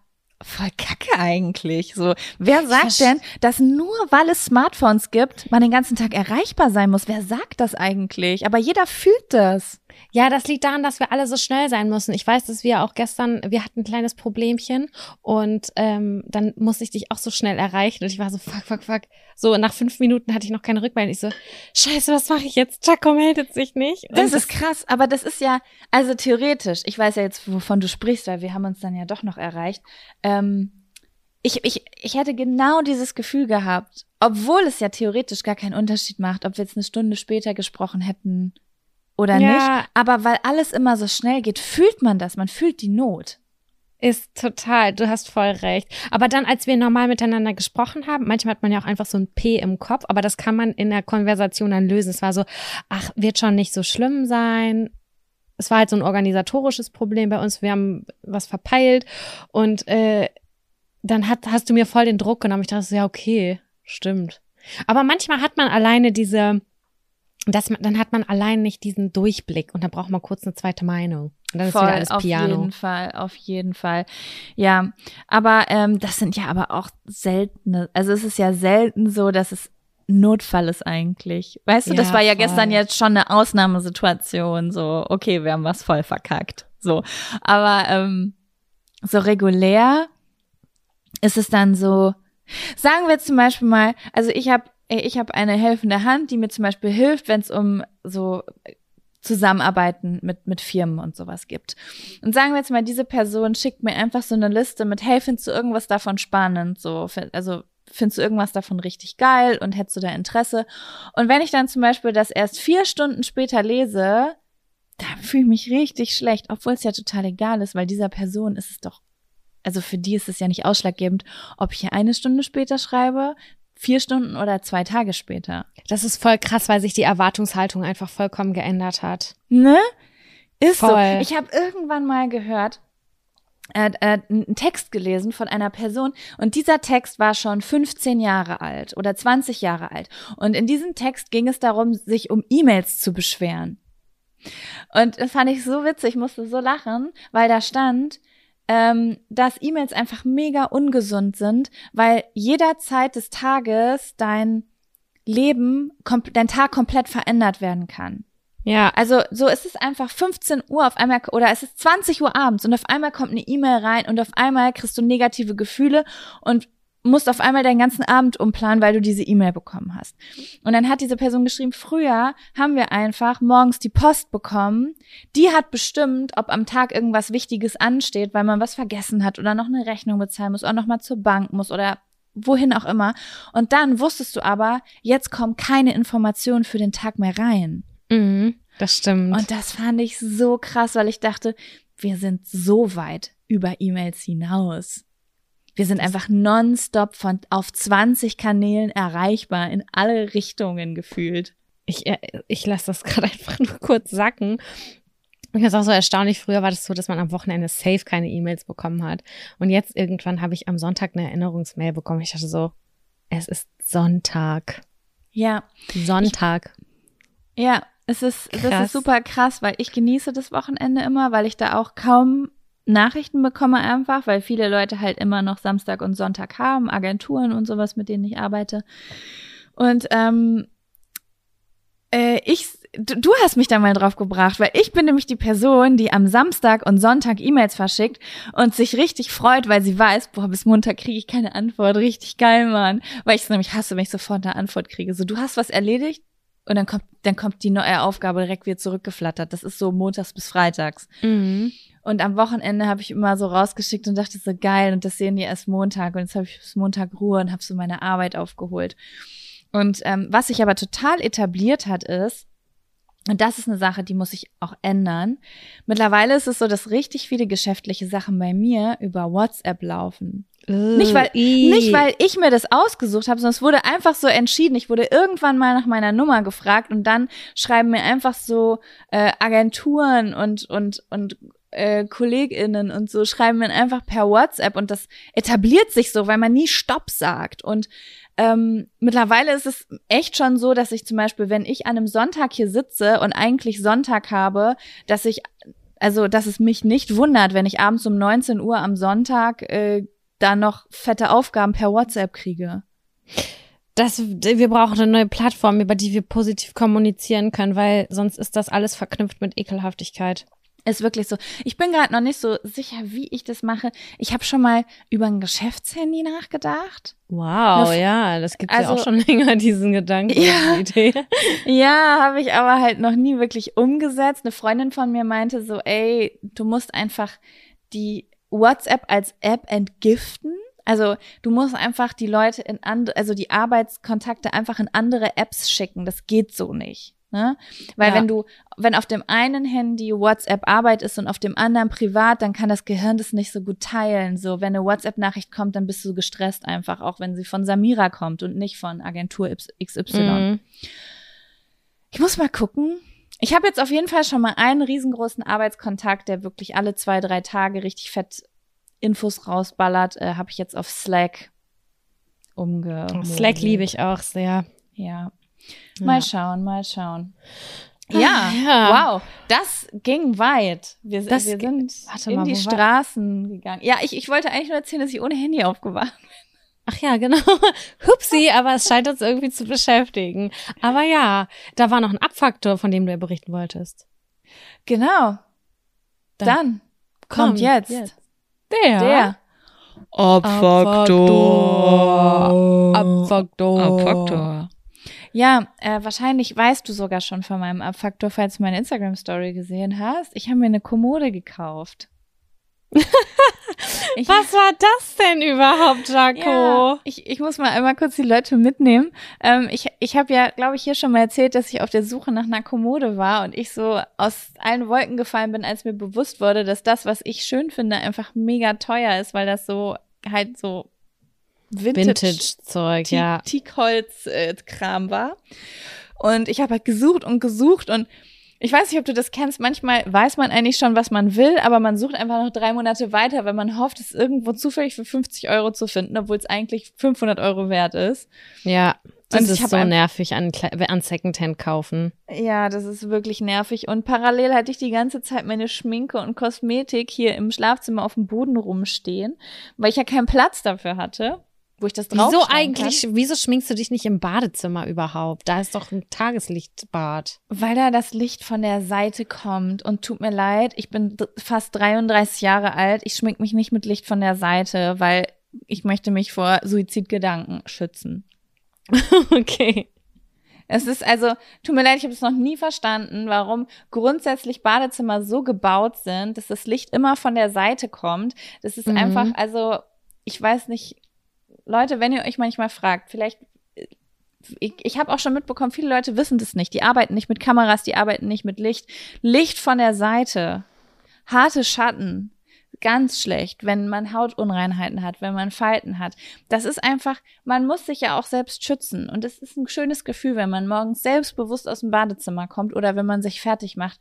voll kacke eigentlich. So, wer sagt denn, dass nur weil es Smartphones gibt, man den ganzen Tag erreichbar sein muss? Wer sagt das eigentlich? Aber jeder fühlt das. Ja, das liegt daran, dass wir alle so schnell sein müssen. Ich weiß, dass wir auch gestern, wir hatten ein kleines Problemchen und ähm, dann musste ich dich auch so schnell erreichen und ich war so, fuck, fuck, fuck. So, nach fünf Minuten hatte ich noch keine Rückmeldung. Ich so, scheiße, was mache ich jetzt? Chaco meldet sich nicht. Und das ist krass, aber das ist ja, also theoretisch, ich weiß ja jetzt, wovon du sprichst, weil wir haben uns dann ja doch noch erreicht. Ähm, ich, ich, ich hätte genau dieses Gefühl gehabt, obwohl es ja theoretisch gar keinen Unterschied macht, ob wir jetzt eine Stunde später gesprochen hätten oder ja. nicht. Aber weil alles immer so schnell geht, fühlt man das. Man fühlt die Not. Ist total, du hast voll recht. Aber dann, als wir normal miteinander gesprochen haben, manchmal hat man ja auch einfach so ein P im Kopf, aber das kann man in der Konversation dann lösen. Es war so, ach, wird schon nicht so schlimm sein. Es war halt so ein organisatorisches Problem bei uns. Wir haben was verpeilt und äh, dann hat, hast du mir voll den Druck genommen. Ich dachte, so, ja, okay, stimmt. Aber manchmal hat man alleine diese, das, dann hat man allein nicht diesen Durchblick und dann braucht man kurz eine zweite Meinung. Und dann Voll, ist wieder alles Piano. Auf jeden Fall, auf jeden Fall. Ja, aber ähm, das sind ja aber auch seltene, also es ist ja selten so, dass es Notfall ist eigentlich. Weißt du, ja, das war ja voll. gestern jetzt schon eine Ausnahmesituation, so, okay, wir haben was voll verkackt. So. Aber ähm, so regulär ist es dann so, sagen wir zum Beispiel mal, also ich habe ich habe eine helfende Hand, die mir zum Beispiel hilft, wenn es um so Zusammenarbeiten mit, mit Firmen und sowas gibt. Und sagen wir jetzt mal, diese Person schickt mir einfach so eine Liste mit, hey, findest du irgendwas davon spannend? So, also findest du irgendwas davon richtig geil und hättest du da Interesse? Und wenn ich dann zum Beispiel das erst vier Stunden später lese, da fühle ich mich richtig schlecht, obwohl es ja total egal ist, weil dieser Person ist es doch, also für die ist es ja nicht ausschlaggebend, ob ich hier eine Stunde später schreibe, vier Stunden oder zwei Tage später. Das ist voll krass, weil sich die Erwartungshaltung einfach vollkommen geändert hat. Ne? Ist voll. so. Ich habe irgendwann mal gehört, äh, äh, einen Text gelesen von einer Person und dieser Text war schon 15 Jahre alt oder 20 Jahre alt. Und in diesem Text ging es darum, sich um E-Mails zu beschweren. Und das fand ich so witzig, ich musste so lachen, weil da stand, ähm, dass E-Mails einfach mega ungesund sind, weil jederzeit des Tages dein Leben, dein Tag komplett verändert werden kann. Ja. Also so ist es einfach 15 Uhr auf einmal oder es ist 20 Uhr abends und auf einmal kommt eine E-Mail rein und auf einmal kriegst du negative Gefühle und musst auf einmal deinen ganzen Abend umplanen, weil du diese E-Mail bekommen hast. Und dann hat diese Person geschrieben, früher haben wir einfach morgens die Post bekommen. Die hat bestimmt, ob am Tag irgendwas Wichtiges ansteht, weil man was vergessen hat oder noch eine Rechnung bezahlen muss oder noch mal zur Bank muss oder wohin auch immer. Und dann wusstest du aber, jetzt kommen keine Informationen für den Tag mehr rein. Mhm, das stimmt. Und das fand ich so krass, weil ich dachte, wir sind so weit über E-Mails hinaus. Wir sind einfach nonstop von auf 20 Kanälen erreichbar, in alle Richtungen gefühlt. Ich, äh, ich lasse das gerade einfach nur kurz sacken. Ich finde es auch so erstaunlich. Früher war das so, dass man am Wochenende safe keine E-Mails bekommen hat. Und jetzt irgendwann habe ich am Sonntag eine Erinnerungsmail bekommen. Ich dachte so, es ist Sonntag. Ja. Sonntag. Ich, ja, es ist, krass. das ist super krass, weil ich genieße das Wochenende immer, weil ich da auch kaum Nachrichten bekomme einfach, weil viele Leute halt immer noch Samstag und Sonntag haben, Agenturen und sowas, mit denen ich arbeite. Und ähm, äh, ich, du, du hast mich da mal drauf gebracht, weil ich bin nämlich die Person, die am Samstag und Sonntag E-Mails verschickt und sich richtig freut, weil sie weiß, boah, bis Montag kriege ich keine Antwort. Richtig geil, Mann. Weil ich es nämlich hasse, wenn ich sofort eine Antwort kriege. So, du hast was erledigt, und dann kommt, dann kommt die neue Aufgabe direkt wieder zurückgeflattert. Das ist so montags bis freitags. Mhm. Und am Wochenende habe ich immer so rausgeschickt und dachte so geil und das sehen die erst Montag und jetzt habe ich bis Montag Ruhe und habe so meine Arbeit aufgeholt. Und ähm, was sich aber total etabliert hat, ist, und das ist eine Sache, die muss ich auch ändern. Mittlerweile ist es so, dass richtig viele geschäftliche Sachen bei mir über WhatsApp laufen. Uh, nicht, weil, nicht, weil ich mir das ausgesucht habe, sondern es wurde einfach so entschieden. Ich wurde irgendwann mal nach meiner Nummer gefragt und dann schreiben mir einfach so äh, Agenturen und, und, und äh, KollegInnen und so schreiben mir einfach per WhatsApp und das etabliert sich so, weil man nie Stopp sagt. Und ähm, mittlerweile ist es echt schon so, dass ich zum Beispiel, wenn ich an einem Sonntag hier sitze und eigentlich Sonntag habe, dass ich, also dass es mich nicht wundert, wenn ich abends um 19 Uhr am Sonntag äh, da noch fette Aufgaben per WhatsApp kriege. das, wir brauchen eine neue Plattform, über die wir positiv kommunizieren können, weil sonst ist das alles verknüpft mit Ekelhaftigkeit. Ist wirklich so. Ich bin gerade noch nicht so sicher, wie ich das mache. Ich habe schon mal über ein Geschäftshandy nachgedacht. Wow, ja, das gibt also, ja auch schon länger, diesen Gedanken. Ja, Idee. ja habe ich aber halt noch nie wirklich umgesetzt. Eine Freundin von mir meinte so, ey, du musst einfach die WhatsApp als App entgiften. Also du musst einfach die Leute in andere, also die Arbeitskontakte einfach in andere Apps schicken. Das geht so nicht. Ne? Weil ja. wenn du, wenn auf dem einen Handy WhatsApp Arbeit ist und auf dem anderen privat, dann kann das Gehirn das nicht so gut teilen. So, wenn eine WhatsApp-Nachricht kommt, dann bist du gestresst einfach, auch wenn sie von Samira kommt und nicht von Agentur XY. Mhm. Ich muss mal gucken. Ich habe jetzt auf jeden Fall schon mal einen riesengroßen Arbeitskontakt, der wirklich alle zwei, drei Tage richtig fett Infos rausballert, äh, habe ich jetzt auf Slack umge. Slack liebe ich auch sehr. Ja, Mal ja. schauen, mal schauen. Ja, ja, wow, das ging weit. Wir, das, wir sind in mal, die Straßen war? gegangen. Ja, ich, ich wollte eigentlich nur erzählen, dass ich ohne Handy aufgewacht bin. Ach ja, genau. Hupsi, aber es scheint uns irgendwie zu beschäftigen. Aber ja, da war noch ein Abfaktor, von dem du ja berichten wolltest. Genau. Dann, Dann kommt, kommt jetzt, jetzt, der, der Abfaktor. Abfaktor. Abfaktor. Ja, äh, wahrscheinlich weißt du sogar schon von meinem Abfaktor, falls du meine Instagram-Story gesehen hast. Ich habe mir eine Kommode gekauft. ich, Was war das denn überhaupt, Jaco? Ja, ich, ich muss mal einmal kurz die Leute mitnehmen. Ähm, ich ich habe ja, glaube ich, hier schon mal erzählt, dass ich auf der Suche nach einer Kommode war und ich so aus allen Wolken gefallen bin, als mir bewusst wurde, dass das, was ich schön finde, einfach mega teuer ist, weil das so halt so Vintage-Zeug, ja. Teakholz-Kram war. Und ich habe halt gesucht und gesucht und ich weiß nicht, ob du das kennst. Manchmal weiß man eigentlich schon, was man will, aber man sucht einfach noch drei Monate weiter, weil man hofft, es irgendwo zufällig für 50 Euro zu finden, obwohl es eigentlich 500 Euro wert ist. Ja. Das und ist so nervig an, an Secondhand kaufen. Ja, das ist wirklich nervig. Und parallel hatte ich die ganze Zeit meine Schminke und Kosmetik hier im Schlafzimmer auf dem Boden rumstehen, weil ich ja keinen Platz dafür hatte wo ich das drauf Wieso eigentlich, kann. wieso schminkst du dich nicht im Badezimmer überhaupt? Da ist doch ein Tageslichtbad. Weil da das Licht von der Seite kommt und tut mir leid, ich bin fast 33 Jahre alt, ich schmink mich nicht mit Licht von der Seite, weil ich möchte mich vor Suizidgedanken schützen. okay. Es ist also, tut mir leid, ich habe es noch nie verstanden, warum grundsätzlich Badezimmer so gebaut sind, dass das Licht immer von der Seite kommt. Das ist mhm. einfach, also ich weiß nicht, Leute, wenn ihr euch manchmal fragt, vielleicht ich, ich habe auch schon mitbekommen, viele Leute wissen das nicht. Die arbeiten nicht mit Kameras, die arbeiten nicht mit Licht. Licht von der Seite, harte Schatten, ganz schlecht, wenn man Hautunreinheiten hat, wenn man Falten hat. Das ist einfach, man muss sich ja auch selbst schützen. Und es ist ein schönes Gefühl, wenn man morgens selbstbewusst aus dem Badezimmer kommt oder wenn man sich fertig macht.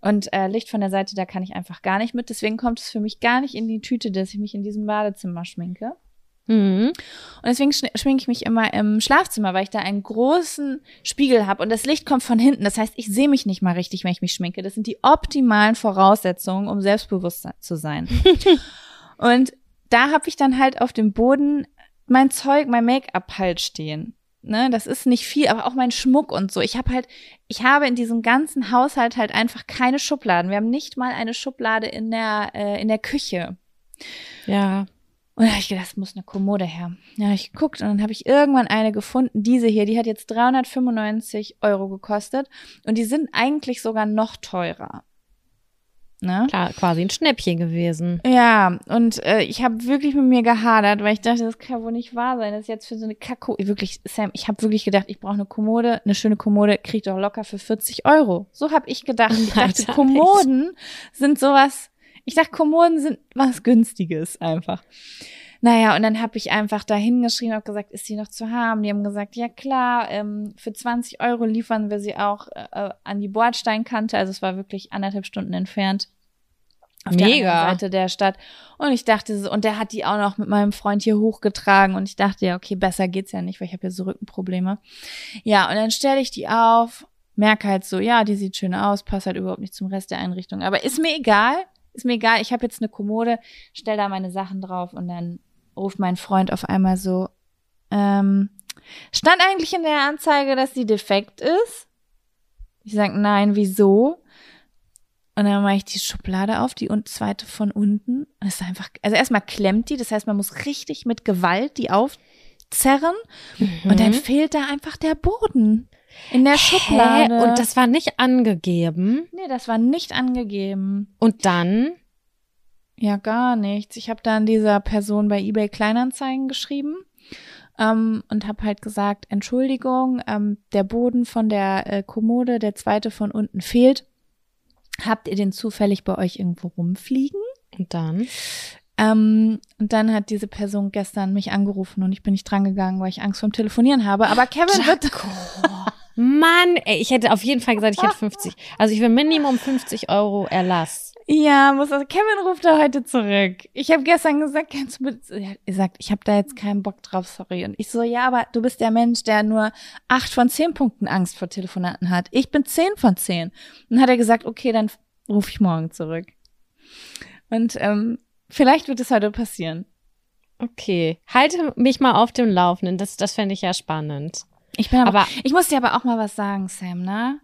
Und äh, Licht von der Seite, da kann ich einfach gar nicht mit. Deswegen kommt es für mich gar nicht in die Tüte, dass ich mich in diesem Badezimmer schminke. Mhm. Und deswegen schminke ich mich immer im Schlafzimmer, weil ich da einen großen Spiegel habe und das Licht kommt von hinten. Das heißt, ich sehe mich nicht mal richtig, wenn ich mich schminke. Das sind die optimalen Voraussetzungen, um selbstbewusst zu sein. und da habe ich dann halt auf dem Boden mein Zeug, mein Make-up halt stehen. Ne, das ist nicht viel, aber auch mein Schmuck und so. Ich habe halt, ich habe in diesem ganzen Haushalt halt einfach keine Schubladen. Wir haben nicht mal eine Schublade in der äh, in der Küche. Ja. Und da habe ich gedacht, es muss eine Kommode her. Ja, ich geguckt und dann habe ich irgendwann eine gefunden. Diese hier, die hat jetzt 395 Euro gekostet und die sind eigentlich sogar noch teurer. Ne? Klar, quasi ein Schnäppchen gewesen. Ja, und äh, ich habe wirklich mit mir gehadert, weil ich dachte, das kann wohl nicht wahr sein. Das ist jetzt für so eine Kacko. Wirklich, Sam, ich habe wirklich gedacht, ich brauche eine Kommode, eine schöne Kommode, krieg doch locker für 40 Euro. So habe ich gedacht. Ich dachte, Kommoden sind sowas ich dachte, Kommoden sind was Günstiges einfach. Naja, und dann habe ich einfach da hingeschrieben und gesagt, ist sie noch zu haben? Die haben gesagt, ja klar, ähm, für 20 Euro liefern wir sie auch äh, an die Bordsteinkante. Also es war wirklich anderthalb Stunden entfernt. Auf Mega. der Seite der Stadt. Und ich dachte und der hat die auch noch mit meinem Freund hier hochgetragen. Und ich dachte, ja, okay, besser geht's ja nicht, weil ich habe ja so Rückenprobleme. Ja, und dann stelle ich die auf, merke halt so, ja, die sieht schön aus, passt halt überhaupt nicht zum Rest der Einrichtung. Aber ist mir egal ist mir egal, ich habe jetzt eine Kommode, stell da meine Sachen drauf und dann ruft mein Freund auf einmal so, ähm, Stand eigentlich in der Anzeige, dass die defekt ist? Ich sag, nein, wieso? Und dann mache ich die Schublade auf, die und zweite von unten. Und es ist einfach, also erstmal klemmt die, das heißt, man muss richtig mit Gewalt die aufzerren. Mhm. Und dann fehlt da einfach der Boden in der Schublade. Hä? Und das war nicht angegeben. nee, das war nicht angegeben. Und dann? Ja, gar nichts. Ich habe dann dieser Person bei eBay Kleinanzeigen geschrieben ähm, und habe halt gesagt, Entschuldigung, ähm, der Boden von der äh, Kommode, der zweite von unten fehlt. Habt ihr den zufällig bei euch irgendwo rumfliegen? Und dann? Ähm, und dann hat diese Person gestern mich angerufen und ich bin nicht drangegangen, weil ich Angst vom Telefonieren habe. Aber Kevin wird Mann, ey, ich hätte auf jeden Fall gesagt, ich hätte 50. Also ich will Minimum 50 Euro Erlass. Ja, muss also Kevin ruft da heute zurück. Ich habe gestern gesagt, kannst du bitte, er gesagt, ich habe da jetzt keinen Bock drauf, sorry. Und ich so, ja, aber du bist der Mensch, der nur acht von zehn Punkten Angst vor Telefonaten hat. Ich bin zehn von zehn. Und dann hat er gesagt, okay, dann rufe ich morgen zurück. Und ähm, vielleicht wird es heute passieren. Okay, halte mich mal auf dem Laufenden. Das, das fände ich ja spannend. Ich bin aber, Aber- ich muss dir aber auch mal was sagen, Sam, ne?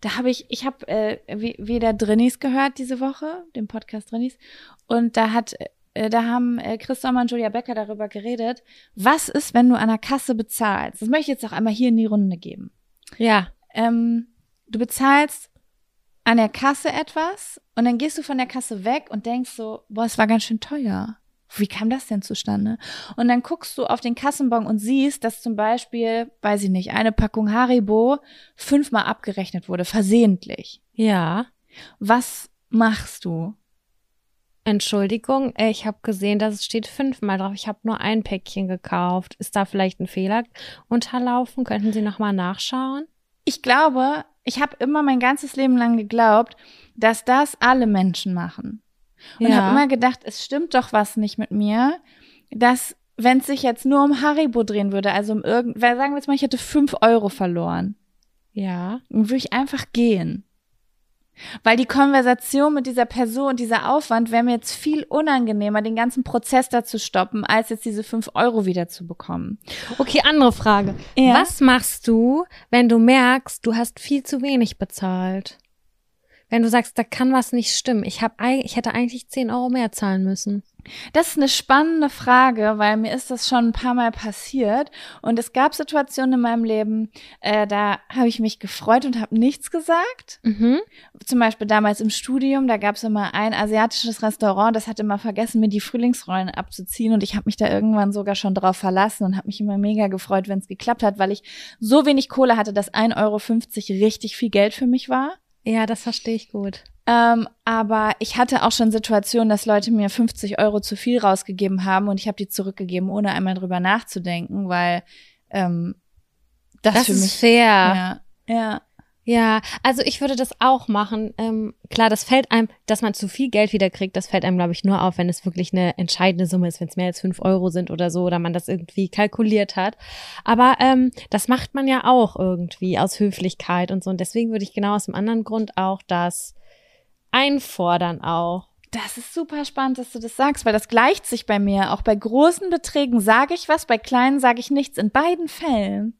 Da habe ich, ich habe äh, wie- wieder Drinnies gehört diese Woche, den Podcast Drinnies, und da hat, äh, da haben äh, Chris Sommer und Julia Becker darüber geredet, was ist, wenn du an der Kasse bezahlst? Das möchte ich jetzt auch einmal hier in die Runde geben. Ja. Ähm, du bezahlst an der Kasse etwas und dann gehst du von der Kasse weg und denkst so, boah, es war ganz schön teuer. Wie kam das denn zustande? Und dann guckst du auf den Kassenbon und siehst, dass zum Beispiel, weiß ich nicht, eine Packung Haribo fünfmal abgerechnet wurde, versehentlich. Ja. Was machst du? Entschuldigung, ich habe gesehen, dass es steht fünfmal drauf. Ich habe nur ein Päckchen gekauft. Ist da vielleicht ein Fehler unterlaufen? Könnten Sie nochmal nachschauen? Ich glaube, ich habe immer mein ganzes Leben lang geglaubt, dass das alle Menschen machen. Und habe immer gedacht, es stimmt doch was nicht mit mir, dass wenn es sich jetzt nur um Haribo drehen würde, also um irgend, weil sagen wir jetzt mal, ich hätte fünf Euro verloren, ja. dann würde ich einfach gehen. Weil die Konversation mit dieser Person, dieser Aufwand wäre mir jetzt viel unangenehmer, den ganzen Prozess da zu stoppen, als jetzt diese fünf Euro wieder zu bekommen. Okay, andere Frage. Ja. Was machst du, wenn du merkst, du hast viel zu wenig bezahlt? Wenn du sagst, da kann was nicht stimmen. Ich, hab, ich hätte eigentlich 10 Euro mehr zahlen müssen. Das ist eine spannende Frage, weil mir ist das schon ein paar Mal passiert und es gab Situationen in meinem Leben, äh, da habe ich mich gefreut und habe nichts gesagt. Mhm. Zum Beispiel damals im Studium, da gab es immer ein asiatisches Restaurant, das hat immer vergessen, mir die Frühlingsrollen abzuziehen und ich habe mich da irgendwann sogar schon drauf verlassen und habe mich immer mega gefreut, wenn es geklappt hat, weil ich so wenig Kohle hatte, dass 1,50 Euro richtig viel Geld für mich war. Ja, das verstehe ich gut. Ähm, aber ich hatte auch schon Situationen, dass Leute mir 50 Euro zu viel rausgegeben haben und ich habe die zurückgegeben, ohne einmal drüber nachzudenken, weil ähm, das, Das für ist mich fair. ja, ja. Ja, also ich würde das auch machen. Ähm, klar, das fällt einem, dass man zu viel Geld wieder kriegt, das fällt einem, glaube ich, nur auf, wenn es wirklich eine entscheidende Summe ist, wenn es mehr als fünf Euro sind oder so, oder man das irgendwie kalkuliert hat. Aber ähm, das macht man ja auch irgendwie aus Höflichkeit und so. Und deswegen würde ich genau aus dem anderen Grund auch das einfordern auch. Das ist super spannend, dass du das sagst, weil das gleicht sich bei mir. Auch bei großen Beträgen sage ich was, bei kleinen sage ich nichts. In beiden Fällen.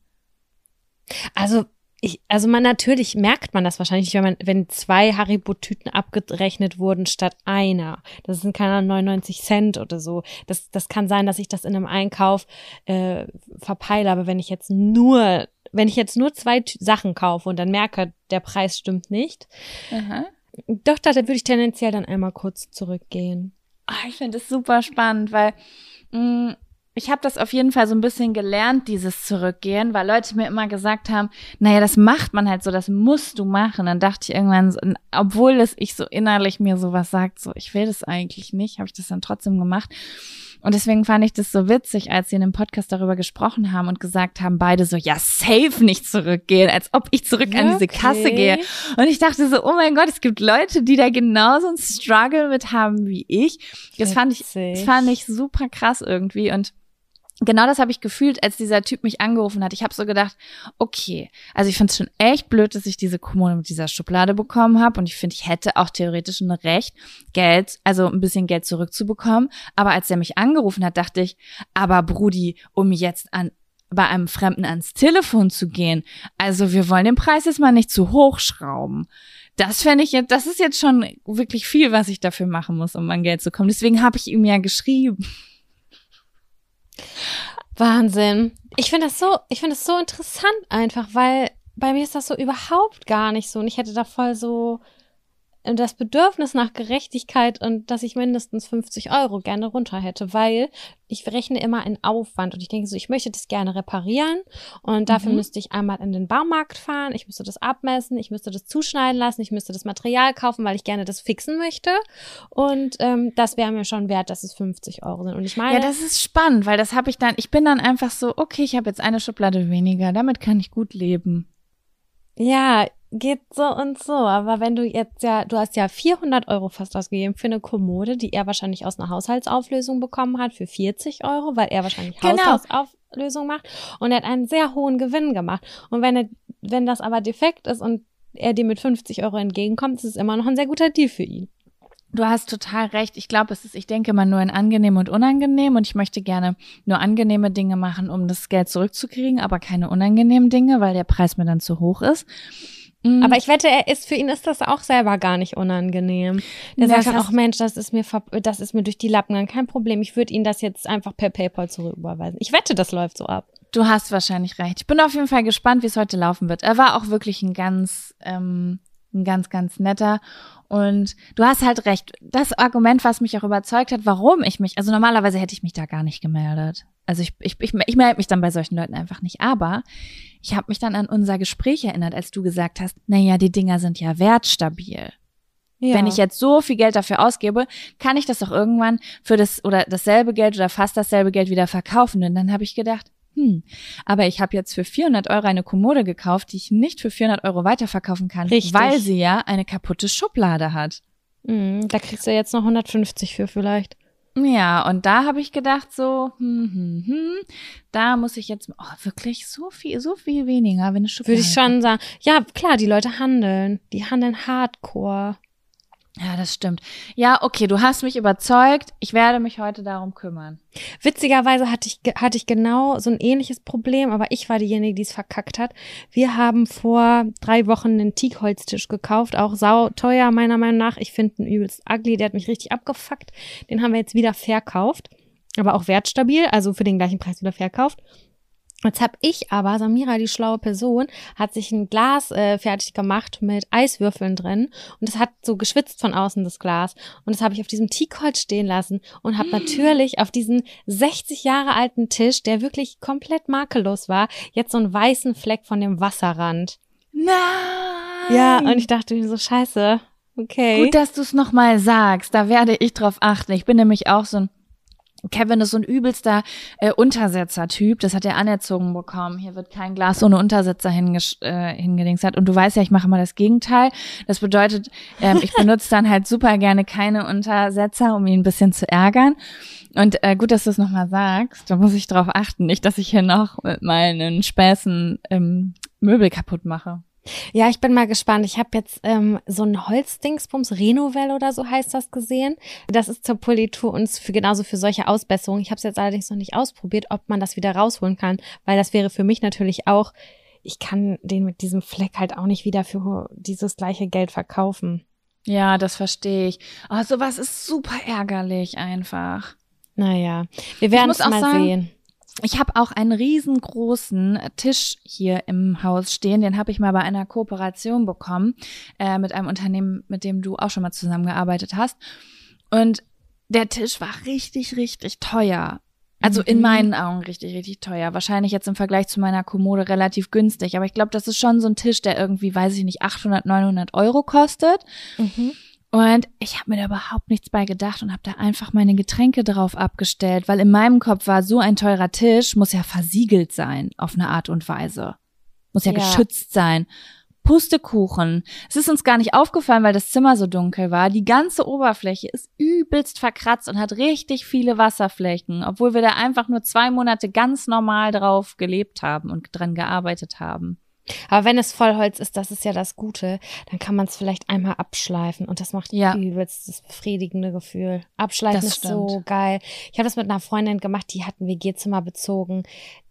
Also ich, also man natürlich merkt man das wahrscheinlich, wenn man, wenn zwei Haribo-Tüten abgerechnet wurden statt einer. Das sind keine Ahnung, 99 Cent oder so. Das, das kann sein, dass ich das in einem Einkauf äh, verpeile, aber wenn ich jetzt nur, wenn ich jetzt nur zwei Tü Sachen kaufe und dann merke, der Preis stimmt nicht, Aha. doch, da würde ich tendenziell dann einmal kurz zurückgehen. Ah, ich finde es super spannend, weil mh, ich habe das auf jeden Fall so ein bisschen gelernt, dieses Zurückgehen, weil Leute mir immer gesagt haben, naja, das macht man halt so, das musst du machen. Dann dachte ich irgendwann, so, obwohl es ich so innerlich mir sowas sagt, so ich will das eigentlich nicht, habe ich das dann trotzdem gemacht. Und deswegen fand ich das so witzig, als sie in dem Podcast darüber gesprochen haben und gesagt haben, beide so, ja, safe nicht zurückgehen, als ob ich zurück an diese Kasse Okay. gehe. Und ich dachte so, oh mein Gott, es gibt Leute, die da genauso einen Struggle mit haben wie ich. Das fand ich, das fand ich super krass irgendwie und Genau das habe ich gefühlt, als dieser Typ mich angerufen hat. Ich habe so gedacht, okay, also ich finde es schon echt blöd, dass ich diese Kommune mit dieser Schublade bekommen habe und ich finde, ich hätte auch theoretisch ein Recht, Geld, also ein bisschen Geld zurückzubekommen. Aber als er mich angerufen hat, dachte ich, aber Brudi, um jetzt an bei einem Fremden ans Telefon zu gehen. Also wir wollen den Preis jetzt mal nicht zu hoch schrauben. Das fände ich jetzt, das ist jetzt schon wirklich viel, was ich dafür machen muss, um an Geld zu kommen. Deswegen habe ich ihm ja geschrieben. Wahnsinn. Ich finde das so, ich finde das so interessant einfach, weil bei mir ist das so überhaupt gar nicht so. Und ich hätte da voll so das Bedürfnis nach Gerechtigkeit und dass ich mindestens 50 Euro gerne runter hätte, weil ich rechne immer in Aufwand und ich denke so, ich möchte das gerne reparieren und dafür mhm. müsste ich einmal in den Baumarkt fahren, ich müsste das abmessen, ich müsste das zuschneiden lassen, ich müsste das Material kaufen, weil ich gerne das fixen möchte und ähm, das wäre mir schon wert, dass es 50 Euro sind und ich meine... Ja, das ist spannend, weil das habe ich dann, ich bin dann einfach so, okay, ich habe jetzt eine Schublade weniger, damit kann ich gut leben. Ja, geht so und so. Aber wenn du jetzt ja, du hast ja 400 Euro fast ausgegeben für eine Kommode, die er wahrscheinlich aus einer Haushaltsauflösung bekommen hat für 40 Euro, weil er wahrscheinlich genau. Haushaltsauflösung macht und er hat einen sehr hohen Gewinn gemacht. Und wenn er, wenn das aber defekt ist und er dir mit 50 Euro entgegenkommt, ist es immer noch ein sehr guter Deal für ihn. Du hast total recht. Ich glaube, es ist, ich denke mal nur in angenehm und unangenehm und ich möchte gerne nur angenehme Dinge machen, um das Geld zurückzukriegen, aber keine unangenehmen Dinge, weil der Preis mir dann zu hoch ist. Mhm. Aber ich wette, er ist für ihn ist das auch selber gar nicht unangenehm. Der das sagt dann auch, Mensch, das ist mir das ist mir durch die Lappen gegangen, kein Problem. Ich würde ihn das jetzt einfach per PayPal zurücküberweisen. Ich wette, das läuft so ab. Du hast wahrscheinlich recht. Ich bin auf jeden Fall gespannt, wie es heute laufen wird. Er war auch wirklich ein ganz ähm, ein ganz, ganz netter. Und du hast halt recht. Das Argument, was mich auch überzeugt hat, warum ich mich, also normalerweise hätte ich mich da gar nicht gemeldet. Also ich, ich, ich, ich melde mich dann bei solchen Leuten einfach nicht. Aber ich habe mich dann an unser Gespräch erinnert, als du gesagt hast, naja, die Dinger sind ja wertstabil. Ja. Wenn ich jetzt so viel Geld dafür ausgebe, kann ich das doch irgendwann für das oder dasselbe Geld oder fast dasselbe Geld wieder verkaufen. Und dann habe ich gedacht, hm, aber ich habe jetzt für 400 Euro eine Kommode gekauft, die ich nicht für 400 Euro weiterverkaufen kann, Richtig. weil sie ja eine kaputte Schublade hat. Mhm, da kriegst du jetzt noch 150 für vielleicht. Ja, und da habe ich gedacht so, hm, hm, hm, da muss ich jetzt oh, wirklich so viel, so viel weniger, wenn Schublade. Würde ich schon sagen. Ja, klar, die Leute handeln, die handeln Hardcore. Ja, das stimmt. Ja, okay, du hast mich überzeugt. Ich werde mich heute darum kümmern. Witzigerweise hatte ich, hatte ich genau so ein ähnliches Problem, aber ich war diejenige, die es verkackt hat. Wir haben vor drei Wochen einen Teakholztisch gekauft, auch sau teuer meiner Meinung nach. Ich finde ihn übelst ugly, der hat mich richtig abgefuckt. Den haben wir jetzt wieder verkauft, aber auch wertstabil, also für den gleichen Preis wieder verkauft. Jetzt habe ich aber, Samira, die schlaue Person, hat sich ein Glas äh, fertig gemacht mit Eiswürfeln drin und das hat so geschwitzt von außen, das Glas. Und das habe ich auf diesem Teakholz stehen lassen und habe natürlich auf diesen 60 Jahre alten Tisch, der wirklich komplett makellos war, jetzt so einen weißen Fleck von dem Wasserrand. Nein! Ja, und ich dachte mir so, scheiße, okay. Gut, dass du es nochmal sagst, da werde ich drauf achten. Ich bin nämlich auch so ein Kevin ist so ein übelster äh, Untersetzer-Typ. Das hat er anerzogen bekommen. Hier wird kein Glas ohne Untersetzer äh, hingedingst. Und du weißt ja, ich mache immer das Gegenteil. Das bedeutet, ähm, ich benutze dann halt super gerne keine Untersetzer, um ihn ein bisschen zu ärgern. Und äh, gut, dass du es nochmal sagst. Da muss ich drauf achten, nicht, dass ich hier noch mit meinen Späßen ähm, Möbel kaputt mache. Ja, ich bin mal gespannt. Ich habe jetzt ähm, so ein Holzdingsbums, Renovell oder so heißt das gesehen. Das ist zur Politur und für genauso für solche Ausbesserungen. Ich habe es jetzt allerdings noch nicht ausprobiert, ob man das wieder rausholen kann, weil das wäre für mich natürlich auch, ich kann den mit diesem Fleck halt auch nicht wieder für dieses gleiche Geld verkaufen. Ja, das verstehe ich. Oh, sowas ist super ärgerlich einfach. Naja, wir werden es mal sagen, sehen ich habe auch einen riesengroßen Tisch hier im Haus stehen. Den habe ich mal bei einer Kooperation bekommen äh, mit einem Unternehmen, mit dem du auch schon mal zusammengearbeitet hast. Und der Tisch war richtig, richtig teuer. Also in mhm. meinen Augen richtig, richtig teuer. Wahrscheinlich jetzt im Vergleich zu meiner Kommode relativ günstig. Aber ich glaube, das ist schon so ein Tisch, der irgendwie, weiß ich nicht, 800, 900 Euro kostet. Mhm. Und ich habe mir da überhaupt nichts bei gedacht und habe da einfach meine Getränke drauf abgestellt, weil in meinem Kopf war, so ein teurer Tisch muss ja versiegelt sein auf eine Art und Weise. Muss ja, ja. geschützt sein. Pustekuchen. Es ist uns gar nicht aufgefallen, weil das Zimmer so dunkel war. Die ganze Oberfläche ist übelst verkratzt und hat richtig viele Wasserflächen, obwohl wir da einfach nur zwei Monate ganz normal drauf gelebt haben und dran gearbeitet haben. Aber wenn es Vollholz ist, das ist ja das Gute, dann kann man es vielleicht einmal abschleifen und das macht ja. übelst das befriedigende Gefühl. Abschleifen das ist stimmt. so geil. Ich habe das mit einer Freundin gemacht, die hat ein WG-Zimmer bezogen.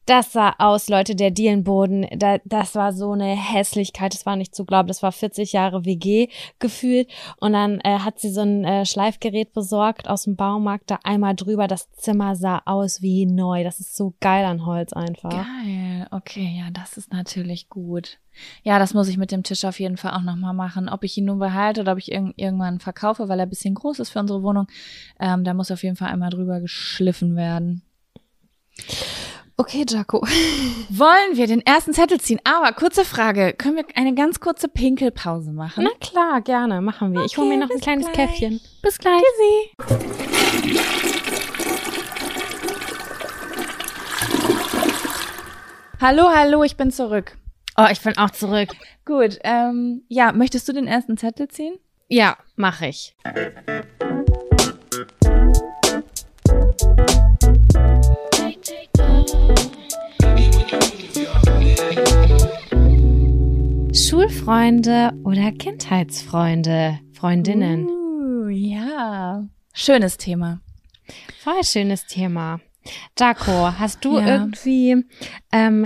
Das sah aus, Leute, der Dielenboden, da, das war so eine Hässlichkeit, das war nicht zu glauben, das war 40 Jahre WG gefühlt und dann äh, hat sie so ein äh, Schleifgerät besorgt aus dem Baumarkt, da einmal drüber, das Zimmer sah aus wie neu, das ist so geil an Holz einfach. Geil, okay, ja, das ist natürlich gut. Ja, das muss ich mit dem Tisch auf jeden Fall auch nochmal machen. Ob ich ihn nun behalte oder ob ich irg irgendwann verkaufe, weil er ein bisschen groß ist für unsere Wohnung, ähm, da muss auf jeden Fall einmal drüber geschliffen werden. Okay, Jaco. Wollen wir den ersten Zettel ziehen? Aber kurze Frage, können wir eine ganz kurze Pinkelpause machen? Na klar, gerne, machen wir. ich hole mir noch ein kleines gleich. Käffchen. Bis gleich. Tschüssi. Hallo, hallo, ich bin zurück. Oh, ich bin auch zurück. Gut, ähm, ja, möchtest du den ersten Zettel ziehen? Ja, mache ich. Schulfreunde oder Kindheitsfreunde, Freundinnen. Uh, ja. Schönes Thema. Voll schönes Thema. Jaco, hast du Ja. irgendwie ähm,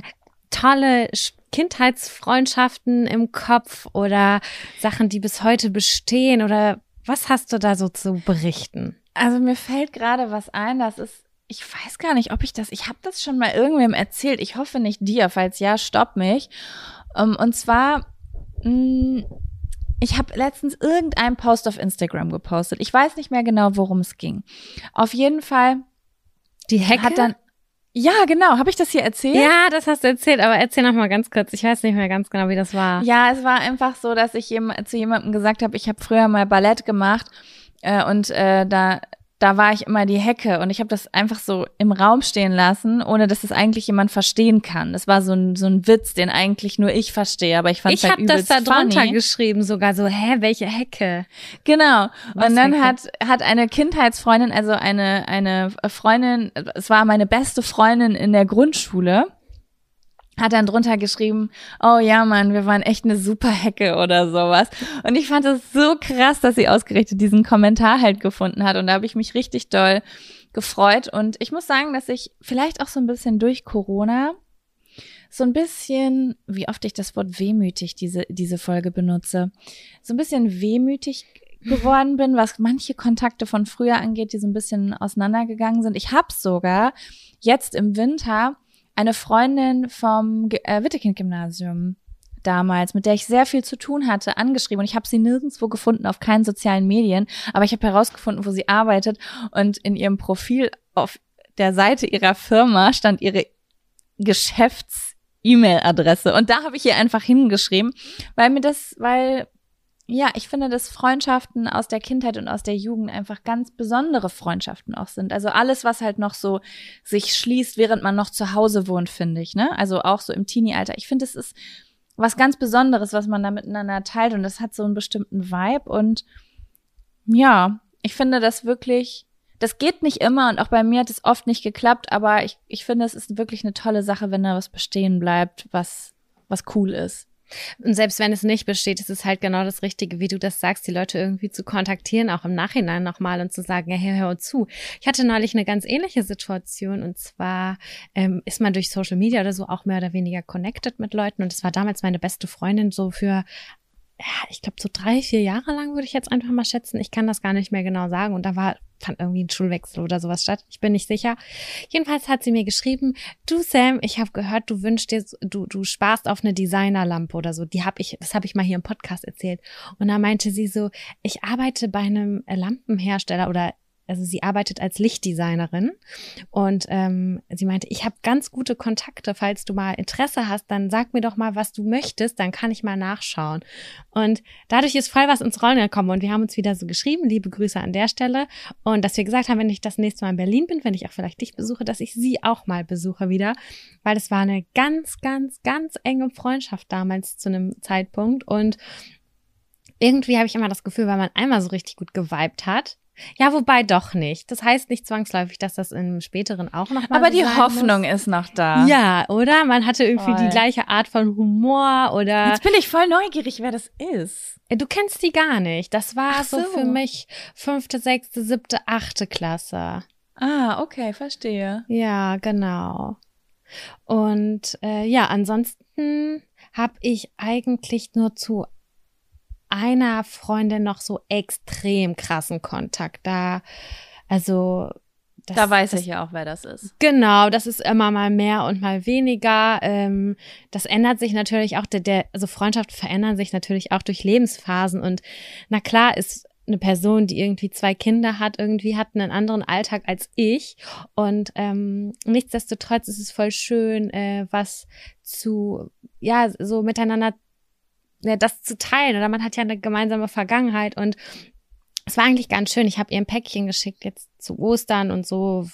tolle Sch- Kindheitsfreundschaften im Kopf oder Sachen, die bis heute bestehen oder was hast du da so zu berichten? Also mir fällt gerade was ein, das ist, ich weiß gar nicht, ob ich das, ich habe das schon mal irgendwem erzählt. Ich hoffe nicht dir, falls ja, stopp mich. Um, und zwar, mh, ich habe letztens irgendeinen Post auf Instagram gepostet. Ich weiß nicht mehr genau, worum es ging. Auf jeden Fall Die Hecke? hat dann, ja, genau, habe ich das hier erzählt? ja, das hast du erzählt, aber erzähl noch mal ganz kurz. Ich weiß nicht mehr ganz genau, wie das war. Ja, es war einfach so, dass ich jem zu jemandem gesagt habe, ich habe früher mal Ballett gemacht äh, und äh, da da war ich immer die Hecke und ich habe das einfach so im Raum stehen lassen, ohne dass es eigentlich jemand verstehen kann. Das war so ein, so ein Witz, den eigentlich nur ich verstehe, aber ich fand es Ich halt habe das übelst da drunter funny. geschrieben, sogar so, hä, welche Hecke? Genau. Was und dann Hecke? hat hat eine Kindheitsfreundin, also eine eine Freundin, es war meine beste Freundin in der Grundschule, hat dann drunter geschrieben, oh ja, Mann, wir waren echt eine super Hecke oder sowas. Und ich fand es so krass, dass sie ausgerechnet diesen Kommentar halt gefunden hat. Und da habe ich mich richtig doll gefreut. Und ich muss sagen, dass ich vielleicht auch so ein bisschen durch Corona so ein bisschen, wie oft ich das Wort wehmütig diese, diese Folge benutze, so ein bisschen wehmütig geworden bin, was manche Kontakte von früher angeht, die so ein bisschen auseinandergegangen sind. Ich habe sogar jetzt im Winter eine Freundin vom äh, Wittekind-Gymnasium damals, mit der ich sehr viel zu tun hatte, angeschrieben. Und ich habe sie nirgendwo gefunden, auf keinen sozialen Medien, aber ich habe herausgefunden, wo sie arbeitet. Und in ihrem Profil auf der Seite ihrer Firma stand ihre Geschäfts-E-Mail-Adresse. Und da habe ich ihr einfach hingeschrieben, weil mir das, weil ja, ich finde, dass Freundschaften aus der Kindheit und aus der Jugend einfach ganz besondere Freundschaften auch sind. Also alles, was halt noch so sich schließt, während man noch zu Hause wohnt, finde ich, ne? Also auch so im Teenie-Alter. Ich finde, es ist was ganz Besonderes, was man da miteinander teilt und das hat so einen bestimmten Vibe und ja, ich finde das wirklich, das geht nicht immer und auch bei mir hat es oft nicht geklappt, aber ich, ich finde, es ist wirklich eine tolle Sache, wenn da was bestehen bleibt, was, was cool ist. Und selbst wenn es nicht besteht, ist es halt genau das Richtige, wie du das sagst, die Leute irgendwie zu kontaktieren, auch im Nachhinein nochmal und zu sagen, ja, hör, hör zu. Ich hatte neulich eine ganz ähnliche Situation und zwar ähm, ist man durch Social Media oder so auch mehr oder weniger connected mit Leuten und es war damals meine beste Freundin so für ja, ich glaube, so drei, vier Jahre lang würde ich jetzt einfach mal schätzen. Ich kann das gar nicht mehr genau sagen. Und da war, fand irgendwie ein Schulwechsel oder sowas statt. Ich bin nicht sicher. Jedenfalls hat sie mir geschrieben, du Sam, ich habe gehört, du wünschst dir, du, du sparst auf eine Designerlampe oder so. Die habe ich, das habe ich mal hier im Podcast erzählt. Und da meinte sie so, ich arbeite bei einem Lampenhersteller oder also sie arbeitet als Lichtdesignerin und ähm, sie meinte, ich habe ganz gute Kontakte, falls du mal Interesse hast, dann sag mir doch mal, was du möchtest, dann kann ich mal nachschauen. Und dadurch ist voll was ins Rollen gekommen. Und wir haben uns wieder so geschrieben, liebe Grüße an der Stelle. Und dass wir gesagt haben, wenn ich das nächste Mal in Berlin bin, wenn ich auch vielleicht dich besuche, dass ich sie auch mal besuche wieder, weil es war eine ganz, ganz, ganz enge Freundschaft damals zu einem Zeitpunkt. Und irgendwie habe ich immer das Gefühl, weil man einmal so richtig gut geweibt hat, ja, wobei doch nicht. Das heißt nicht zwangsläufig, dass das im späteren auch noch mal Aber so die Hoffnung muss. ist noch da. Ja, oder? Man hatte irgendwie Voll. die gleiche Art von Humor oder Jetzt bin ich voll neugierig, wer das ist. Äh, du kennst die gar nicht. Das war so. so. für mich fünfte, sechste, siebte, achte Klasse. Ah, okay, verstehe. Ja, genau. Und äh, ja, ansonsten habe ich eigentlich nur zu einer Freundin noch so extrem krassen Kontakt. Da, also das, da weiß das, ich ja auch, wer das ist. Genau, das ist immer mal mehr und mal weniger. Ähm, das ändert sich natürlich auch, der, der, also Freundschaften verändern sich natürlich auch durch Lebensphasen. Und na klar ist eine Person, die irgendwie zwei Kinder hat, irgendwie hat einen anderen Alltag als ich. Und ähm, nichtsdestotrotz ist es voll schön, äh, was zu, ja, so miteinander ja, das zu teilen. Oder man hat ja eine gemeinsame Vergangenheit und es war eigentlich ganz schön. Ich habe ihr ein Päckchen geschickt, jetzt zu Ostern und so,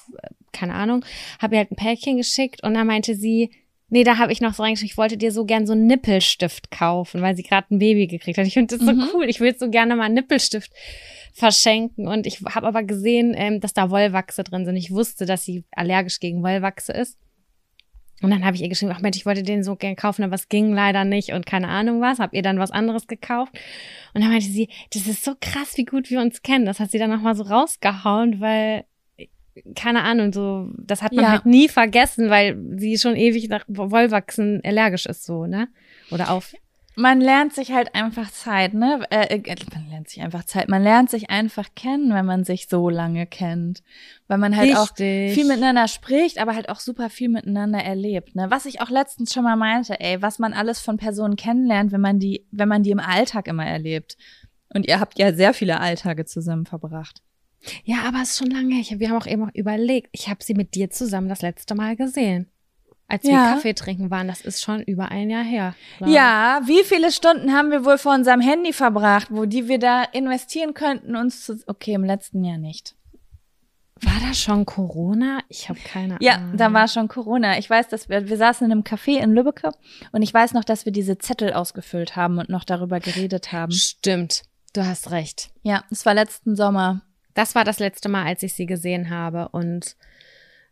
keine Ahnung. Habe ihr halt ein Päckchen geschickt und dann meinte sie, nee, da habe ich noch so reingeschickt, ich wollte dir so gern so einen Nippelstift kaufen, weil sie gerade ein Baby gekriegt hat. Ich finde das so mhm. cool. Ich will so gerne mal einen Nippelstift verschenken. Und ich habe aber gesehen, ähm, dass da Wollwachse drin sind. Ich wusste, dass sie allergisch gegen Wollwachse ist. Und dann habe ich ihr geschrieben, ach Mensch, ich wollte den so gern kaufen, aber es ging leider nicht und keine Ahnung was. Hab ihr dann was anderes gekauft. Und dann meinte sie, das ist so krass, wie gut wir uns kennen. Das hat sie dann nochmal so rausgehauen, weil, keine Ahnung, so, das hat man ja. halt nie vergessen, weil sie schon ewig nach Wollwachsen allergisch ist, so, ne? Oder auf man lernt sich halt einfach Zeit, ne? Äh, äh, man lernt sich einfach Zeit. Man lernt sich einfach kennen, wenn man sich so lange kennt. Weil man halt Richtig. auch viel miteinander spricht, aber halt auch super viel miteinander erlebt, ne? Was ich auch letztens schon mal meinte, ey, was man alles von Personen kennenlernt, wenn man die, wenn man die im Alltag immer erlebt. Und ihr habt ja sehr viele Alltage zusammen verbracht. Ja, aber es ist schon lange her. Wir haben auch eben auch überlegt. Ich habe sie mit dir zusammen das letzte Mal gesehen als wir ja. Kaffee trinken waren. Das ist schon über ein Jahr her. Ja, wie viele Stunden haben wir wohl vor unserem Handy verbracht, wo die wir da investieren könnten, uns zu. Okay, im letzten Jahr nicht. War da schon Corona? Ich habe keine ja, Ahnung. Ja, da war schon Corona. Ich weiß, dass wir, wir saßen in einem Café in Lübbecke und ich weiß noch, dass wir diese Zettel ausgefüllt haben und noch darüber geredet haben. Stimmt. Du hast recht. Ja, es war letzten Sommer. Das war das letzte Mal, als ich sie gesehen habe und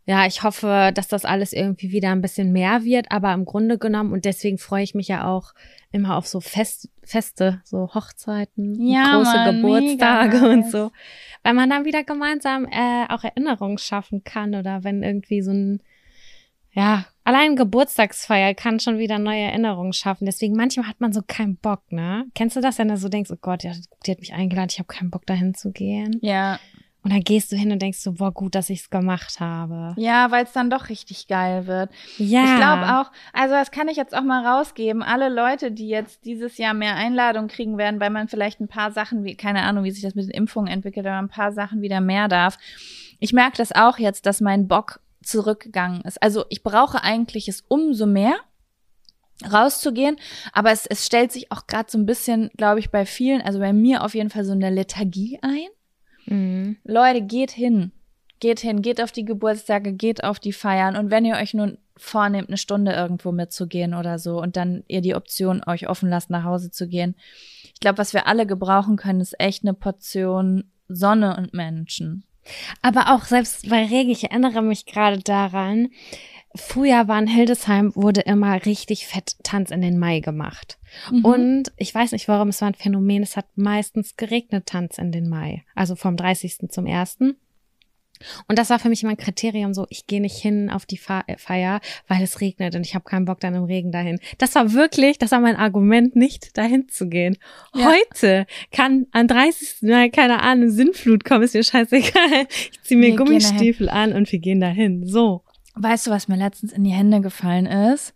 ja, ich hoffe, dass das alles irgendwie wieder ein bisschen mehr wird, aber im Grunde genommen, und deswegen freue ich mich ja auch immer auf so Fest, Feste, so Hochzeiten, ja, große Mann, Geburtstage und so, weil man dann wieder gemeinsam äh, auch Erinnerungen schaffen kann oder wenn irgendwie so ein, ja, allein Geburtstagsfeier kann schon wieder neue Erinnerungen schaffen. Deswegen manchmal hat man so keinen Bock, ne? Kennst du das, wenn du so denkst, oh Gott, ja, die hat mich eingeladen, ich habe keinen Bock dahin zu gehen? Ja. Und dann gehst du hin und denkst so, boah, gut, dass ich es gemacht habe. Ja, weil es dann doch richtig geil wird. Ja. Ich glaube auch, also das kann ich jetzt auch mal rausgeben. Alle Leute, die jetzt dieses Jahr mehr Einladungen kriegen werden, weil man vielleicht ein paar Sachen, wie, keine Ahnung, wie sich das mit den Impfungen entwickelt, aber ein paar Sachen wieder mehr darf. Ich merke das auch jetzt, dass mein Bock zurückgegangen ist. Also ich brauche eigentlich es umso mehr rauszugehen, aber es, es stellt sich auch gerade so ein bisschen, glaube ich, bei vielen, also bei mir auf jeden Fall so eine Lethargie ein. Mhm. Leute, geht hin. Geht hin, geht auf die Geburtstage, geht auf die Feiern. Und wenn ihr euch nun vornehmt, eine Stunde irgendwo mitzugehen oder so und dann ihr die Option euch offen lasst, nach Hause zu gehen. Ich glaube, was wir alle gebrauchen können, ist echt eine Portion Sonne und Menschen. Aber auch selbst bei Regen, ich erinnere mich gerade daran, früher war in Hildesheim, wurde immer richtig fett Tanz in den Mai gemacht. Mhm. Und ich weiß nicht warum, es war ein Phänomen, es hat meistens geregnet Tanz in den Mai. Also vom 30. zum 1. Und das war für mich immer ein Kriterium, so ich gehe nicht hin auf die Feier, weil es regnet und ich habe keinen Bock dann im Regen dahin. Das war wirklich, das war mein Argument, nicht dahin zu gehen. Ja. Heute kann an 30. Mal, keine Ahnung, Sinnflut kommen, ist mir scheißegal. Ich ziehe mir wir Gummistiefel an und wir gehen dahin. So. Weißt du, was mir letztens in die Hände gefallen ist?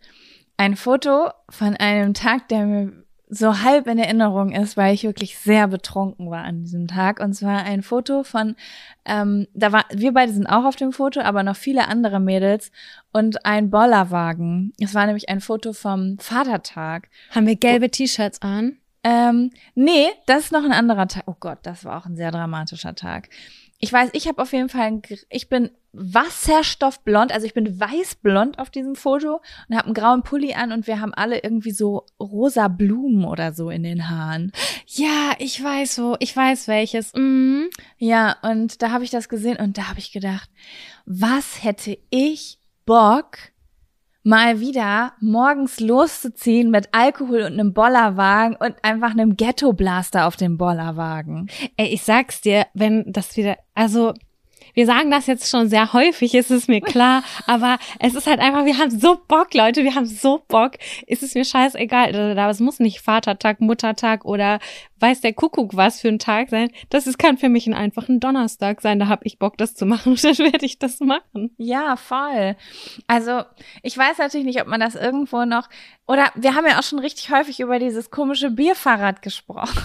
Ein Foto von einem Tag, der mir so halb in Erinnerung ist, weil ich wirklich sehr betrunken war an diesem Tag. Und zwar ein Foto von, ähm, da war, wir beide sind auch auf dem Foto, aber noch viele andere Mädels und ein Bollerwagen. Es war nämlich ein Foto vom Vatertag. Haben wir gelbe T-Shirts an? Ähm, nee, das ist noch ein anderer Tag. Oh Gott, das war auch ein sehr dramatischer Tag. Ich weiß, ich habe auf jeden Fall, ein, ich bin wasserstoffblond, also ich bin weißblond auf diesem Foto und habe einen grauen Pulli an und wir haben alle irgendwie so rosa Blumen oder so in den Haaren. Ja, ich weiß wo, ich weiß welches. Mhm. Ja, und da habe ich das gesehen und da habe ich gedacht, was hätte ich Bock, mal wieder morgens loszuziehen mit Alkohol und einem Bollerwagen und einfach einem Ghetto-Blaster auf dem Bollerwagen. Ey, ich sag's dir, wenn das wieder, also wir sagen das jetzt schon sehr häufig, ist es mir klar, aber es ist halt einfach, wir haben so Bock, Leute, wir haben so Bock. Ist es mir scheißegal, aber es muss nicht Vatertag, Muttertag oder weiß der Kuckuck was für ein Tag sein. Das ist, kann für mich ein einfachen Donnerstag sein, da habe ich Bock, das zu machen und dann werde ich das machen. Ja, voll. Also, ich weiß natürlich nicht, ob man das irgendwo noch, oder wir haben ja auch schon richtig häufig über dieses komische Bierfahrrad gesprochen.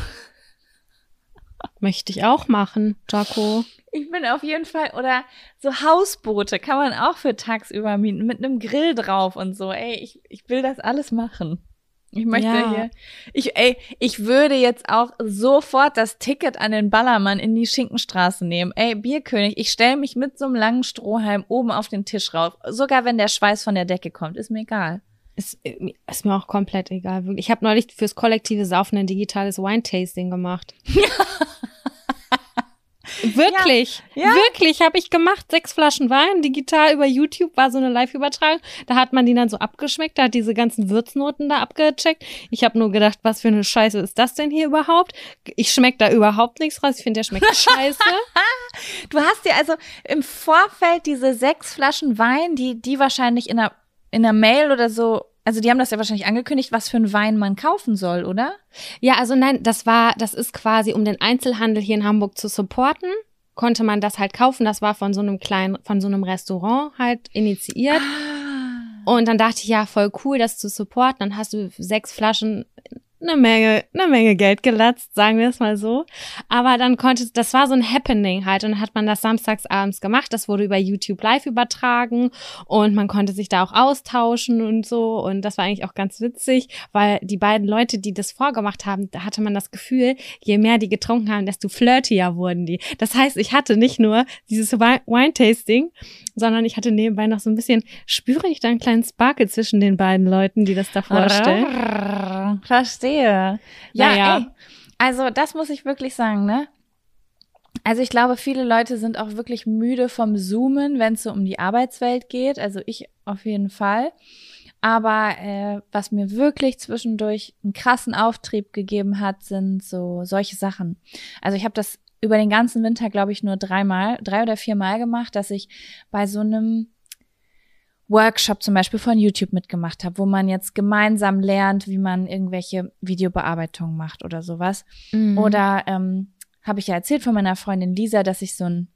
Möchte ich auch machen, Jaco. Ich bin auf jeden Fall, oder so Hausboote kann man auch für tagsüber mieten, mit einem Grill drauf und so. Ey, ich, ich will das alles machen. Ich möchte ja. hier, ich, ey, ich würde jetzt auch sofort das Ticket an den Ballermann in die Schinkenstraße nehmen. Ey, Bierkönig, ich stelle mich mit so einem langen Strohhalm oben auf den Tisch rauf. Sogar wenn der Schweiß von der Decke kommt, ist mir egal. Ist, ist mir auch komplett egal. Ich habe neulich fürs kollektive Saufen ein digitales Wine-Tasting gemacht. Wirklich, ja, ja. wirklich habe ich gemacht. Sechs Flaschen Wein, digital über YouTube war so eine Live-Übertragung. Da hat man die dann so abgeschmeckt, da hat diese ganzen Würznoten da abgecheckt. Ich habe nur gedacht, was für eine Scheiße ist das denn hier überhaupt? Ich schmeck da überhaupt nichts raus. Ich finde, der schmeckt scheiße. du hast dir also im Vorfeld diese sechs Flaschen Wein, die die wahrscheinlich in einer in einer Mail oder so also die haben das ja wahrscheinlich angekündigt, was für einen Wein man kaufen soll, oder? Ja, also nein, das war, das ist quasi, um den Einzelhandel hier in Hamburg zu supporten, konnte man das halt kaufen. Das war von so einem kleinen, von so einem Restaurant halt initiiert. Ah. Und dann dachte ich, ja, voll cool, das zu supporten. Dann hast du sechs Flaschen eine Menge, eine Menge Geld gelatzt, sagen wir es mal so. Aber dann konnte, das war so ein Happening halt und dann hat man das samstags abends gemacht. Das wurde über YouTube live übertragen und man konnte sich da auch austauschen und so. Und das war eigentlich auch ganz witzig, weil die beiden Leute, die das vorgemacht haben, da hatte man das Gefühl, je mehr die getrunken haben, desto flirtier wurden die. Das heißt, ich hatte nicht nur dieses Wine-Tasting, sondern ich hatte nebenbei noch so ein bisschen, spüre ich da einen kleinen Sparkle zwischen den beiden Leuten, die das da vorstellen. Verstehe. Ja, naja. ey. Also das muss ich wirklich sagen, ne? Also ich glaube, viele Leute sind auch wirklich müde vom Zoomen, wenn es so um die Arbeitswelt geht. Also ich auf jeden Fall. Aber äh, was mir wirklich zwischendurch einen krassen Auftrieb gegeben hat, sind so solche Sachen. Also ich habe das über den ganzen Winter, glaube ich, nur dreimal, drei oder viermal gemacht, dass ich bei so einem Workshop zum Beispiel von YouTube mitgemacht habe, wo man jetzt gemeinsam lernt, wie man irgendwelche Videobearbeitungen macht oder sowas. Mhm. Oder ähm, habe ich ja erzählt von meiner Freundin Lisa, dass ich so ein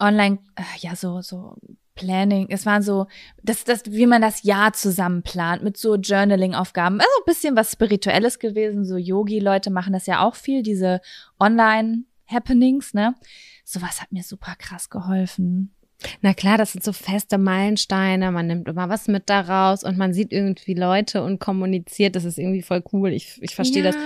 Online, äh, ja, so, so Planning, es war so, das, das, wie man das Jahr zusammen plant, mit so Journaling-Aufgaben. Also ein bisschen was Spirituelles gewesen. So Yogi-Leute machen das ja auch viel, diese Online-Happenings, ne? Sowas hat mir super krass geholfen. Na klar, das sind so feste Meilensteine, man nimmt immer was mit daraus und man sieht irgendwie Leute und kommuniziert, das ist irgendwie voll cool. Ich, ich verstehe ja, das.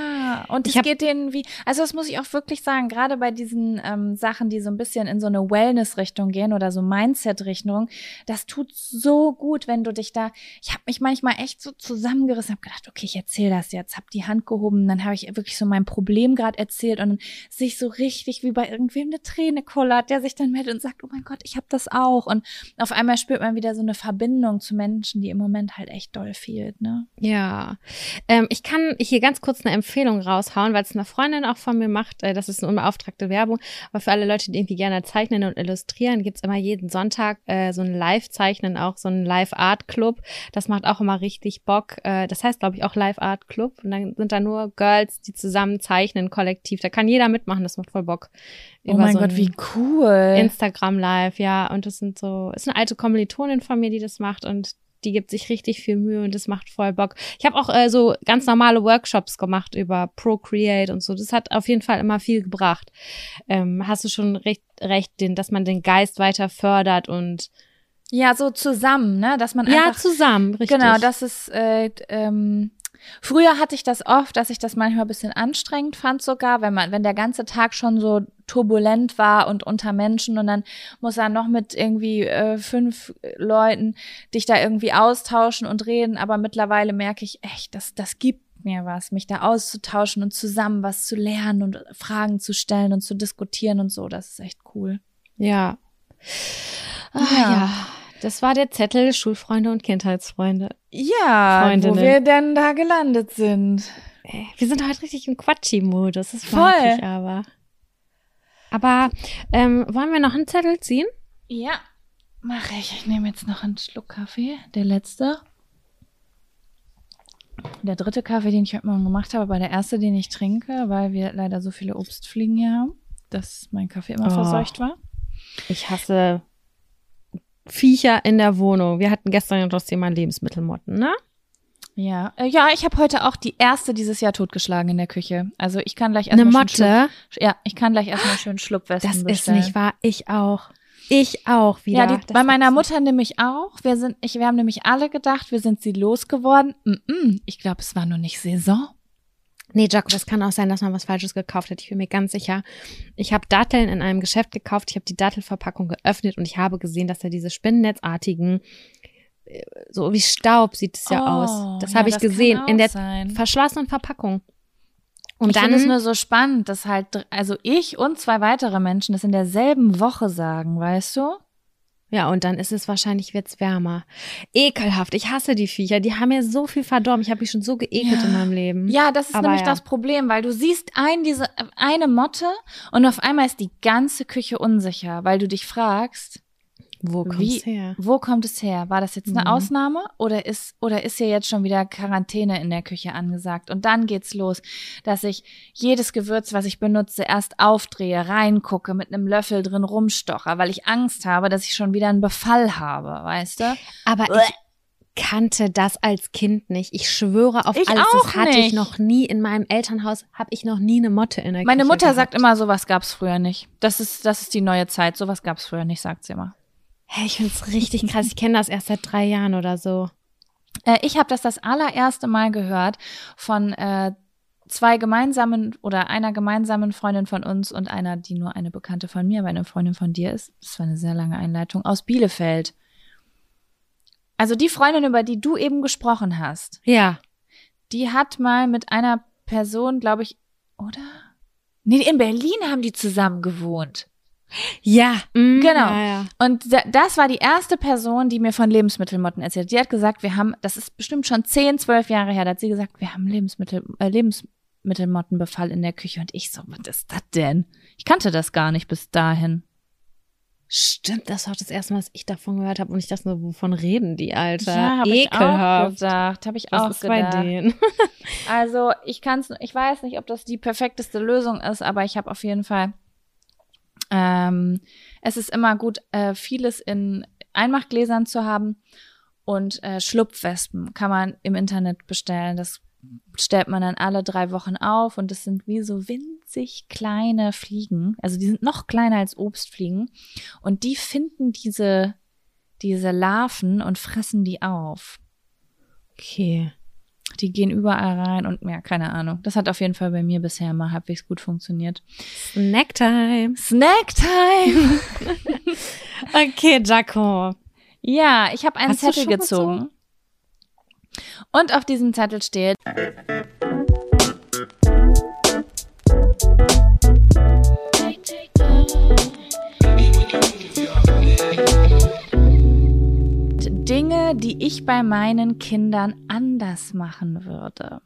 Und es geht denen wie, also das muss ich auch wirklich sagen, gerade bei diesen ähm, Sachen, die so ein bisschen in so eine Wellness-Richtung gehen oder so Mindset-Richtung, das tut so gut, wenn du dich da, ich habe mich manchmal echt so zusammengerissen, habe gedacht, okay, ich erzähle das jetzt, habe die Hand gehoben, dann habe ich wirklich so mein Problem gerade erzählt und sich so richtig wie bei irgendwem eine Träne kullert, der sich dann meldet und sagt, oh mein Gott, ich habe das das auch. Und auf einmal spürt man wieder so eine Verbindung zu Menschen, die im Moment halt echt doll fehlt, ne? Ja. Ähm, ich kann hier ganz kurz eine Empfehlung raushauen, weil es eine Freundin auch von mir macht. Äh, das ist eine unbeauftragte Werbung. Aber für alle Leute, die irgendwie gerne zeichnen und illustrieren, gibt's immer jeden Sonntag äh, so ein Live-Zeichnen, auch so ein Live-Art-Club. Das macht auch immer richtig Bock. Äh, das heißt, glaube ich, auch Live-Art-Club. Und dann sind da nur Girls, die zusammen zeichnen, kollektiv. Da kann jeder mitmachen, das macht voll Bock. Oh mein so Gott, wie cool. Instagram Live, ja. Und das sind so, ist eine alte Kommilitonin von mir, die das macht und die gibt sich richtig viel Mühe und das macht voll Bock. Ich habe auch äh, so ganz normale Workshops gemacht über Procreate und so. Das hat auf jeden Fall immer viel gebracht. Ähm, hast du schon recht, recht, den, dass man den Geist weiter fördert und ja, so zusammen, ne, dass man einfach ja zusammen, richtig. Genau, das ist äh, ähm, Früher hatte ich das oft, dass ich das manchmal ein bisschen anstrengend fand sogar, wenn man, wenn der ganze Tag schon so turbulent war und unter Menschen und dann muss er noch mit irgendwie äh, fünf Leuten dich da irgendwie austauschen und reden. Aber mittlerweile merke ich echt, dass das gibt mir was, mich da auszutauschen und zusammen was zu lernen und Fragen zu stellen und zu diskutieren und so. Das ist echt cool. Ja. Ah, ja. ja. Das war der Zettel Schulfreunde und Kindheitsfreunde. Ja, Freundinnen. wo wir denn da gelandet sind. Wir sind halt richtig im Quatschi-Modus, das Voll. mag ich aber. Aber ähm, wollen wir noch einen Zettel ziehen? Ja, mache ich. Ich nehme jetzt noch einen Schluck Kaffee, der letzte. Der dritte Kaffee, den ich heute Morgen gemacht habe, aber der erste, den ich trinke, weil wir leider so viele Obstfliegen hier haben, dass mein Kaffee immer Oh. verseucht war. Ich hasse Viecher in der Wohnung. Wir hatten gestern ja das Thema Lebensmittelmotten, ne? Ja, äh, ja, ich habe heute auch die erste dieses Jahr totgeschlagen in der Küche. Also ich kann gleich Eine erstmal schön Motte. Schluck, ja, ich kann gleich erstmal schön Schlupfwespen Das ist bestellen. nicht wahr. Ich auch. Ich auch wieder. Ja, die, bei meiner ist- Mutter nämlich auch. Wir sind, ich, wir haben nämlich alle gedacht, wir sind sie losgeworden. Mm -mm, ich glaube, es war nur nicht Saison. Nee, Jacob, es kann auch sein, dass man was Falsches gekauft hat. Ich bin mir ganz sicher. Ich habe Datteln in einem Geschäft gekauft. Ich habe die Dattelverpackung geöffnet und ich habe gesehen, dass da diese spinnennetzartigen, äh, so wie Staub sieht es ja Oh, aus. Das ja, habe ich das gesehen in der sein. verschlossenen Verpackung. Und ich dann, nur so spannend, dass halt, also ich und zwei weitere Menschen das in derselben Woche sagen, weißt du? Ja, und dann ist es wahrscheinlich wird's wärmer. Ekelhaft. Ich hasse die Viecher. Die haben mir so viel verdorben. Ich habe mich schon so geekelt Ja. in meinem Leben. Ja, das ist Aber nämlich ja. das Problem, weil du siehst ein, diese, eine Motte und auf einmal ist die ganze Küche unsicher, weil du dich fragst, Wo kommt's Wie- her? wo kommt es her? War das jetzt eine Mhm. Ausnahme oder ist, oder ist hier jetzt schon wieder Quarantäne in der Küche angesagt? Und dann geht's los, dass ich jedes Gewürz, was ich benutze, erst aufdrehe, reingucke, mit einem Löffel drin rumstocher, weil ich Angst habe, dass ich schon wieder einen Befall habe, weißt du? Aber Bleh. ich kannte das als Kind nicht. Ich schwöre auf Ich alles, das hatte ich nicht. noch nie in meinem Elternhaus, habe ich noch nie eine Motte in der Meine Küche Mutter gehabt. sagt immer, sowas gab's früher nicht. Das ist, das ist die neue Zeit. Sowas gab's früher nicht, sagt sie immer. Hey, ich find's richtig krass. Ich kenne das erst seit drei Jahren oder so. Äh, ich habe das das allererste Mal gehört von äh, zwei gemeinsamen oder einer gemeinsamen Freundin von uns und einer, die nur eine Bekannte von mir, aber eine Freundin von dir ist. Das war eine sehr lange Einleitung aus Bielefeld. Also die Freundin, über die du eben gesprochen hast, Ja. die hat mal mit einer Person, glaube ich, oder? Nee, in Berlin haben die zusammen gewohnt. Ja. Mm, Genau. Ja, ja. Und da- das war die erste Person, die mir von Lebensmittelmotten erzählt. Die hat gesagt, wir haben, das ist bestimmt schon 10, 12 Jahre her, da hat sie gesagt, wir haben Lebensmittel, äh, Lebensmittelmottenbefall in der Küche. Und ich so, was ist das denn? Ich kannte das gar nicht bis dahin. Stimmt, das war auch das erste Mal, dass ich davon gehört habe. Und ich dachte nur, wovon reden die, Alter? Ja, habe ich auch Ekelhaft. gedacht. Habe ich Was auch ist bei gedacht. denen? Also ich kann's, ich weiß nicht, ob das die perfekteste Lösung ist, aber ich habe auf jeden Fall. Ähm, es ist immer gut, äh, vieles in Einmachgläsern zu haben und äh, Schlupfwespen kann man im Internet bestellen. Das stellt man dann alle drei Wochen auf und das sind wie so winzig kleine Fliegen. Also die sind noch kleiner als Obstfliegen und die finden diese diese Larven und fressen die auf. Okay. Die gehen überall rein und ja, keine Ahnung. Das hat auf jeden Fall bei mir bisher mal halbwegs gut funktioniert. Snacktime. Snacktime! Okay, Jaco. ja, ich habe einen Hast Zettel schon gezogen. Und auf diesem Zettel steht. Dinge, die ich bei meinen Kindern anders machen würde.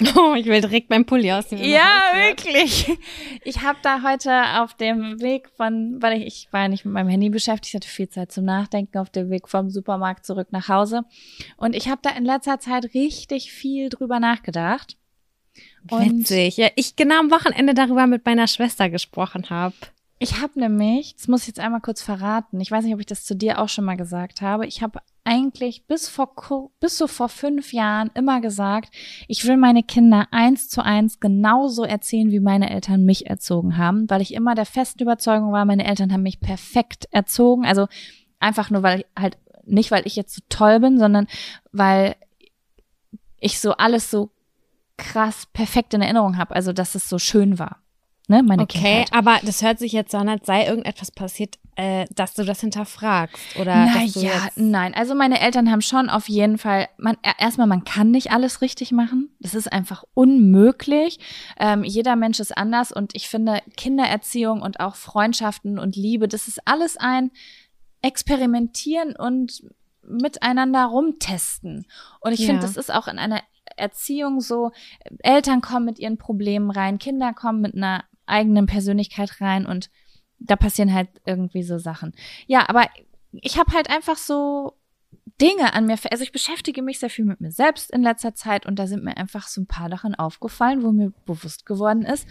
Oh, ich will direkt mein Pulli ausziehen. wenn Ja, wirklich. Ich habe da heute auf dem Weg von, weil ich, ich war nicht mit meinem Handy beschäftigt, ich hatte viel Zeit zum Nachdenken auf dem Weg vom Supermarkt zurück nach Hause. Und ich habe da in letzter Zeit richtig viel drüber nachgedacht. Und Witzig. Ja, ich genau am Wochenende darüber mit meiner Schwester gesprochen habe. ich habe nämlich, das muss ich jetzt einmal kurz verraten, ich weiß nicht, ob ich das zu dir auch schon mal gesagt habe, ich habe eigentlich bis vor bis so vor fünf Jahren immer gesagt, ich will meine Kinder eins zu eins genauso erziehen, wie meine Eltern mich erzogen haben, weil ich immer der festen Überzeugung war, meine Eltern haben mich perfekt erzogen. Also einfach nur, weil ich halt nicht, weil ich jetzt so toll bin, sondern weil ich so alles so krass perfekt in Erinnerung habe. Also dass es so schön war. Ne, meine Okay, Kindheit. aber das hört sich jetzt so an, als sei irgendetwas passiert, äh, dass du das hinterfragst. Oder Naja, nein. Also meine Eltern haben schon auf jeden Fall, man, erstmal, man kann nicht alles richtig machen. Das ist einfach unmöglich. Ähm, jeder Mensch ist anders und ich finde, Kindererziehung und auch Freundschaften und Liebe, das ist alles ein Experimentieren und miteinander rumtesten. Und ich Ja. finde, das ist auch in einer Erziehung so, Eltern kommen mit ihren Problemen rein, Kinder kommen mit einer eigenen Persönlichkeit rein und da passieren halt irgendwie so Sachen. Ja, aber ich habe halt einfach so Dinge an mir, also ich beschäftige mich sehr viel mit mir selbst in letzter Zeit und da sind mir einfach so ein paar Sachen aufgefallen, wo mir bewusst geworden ist,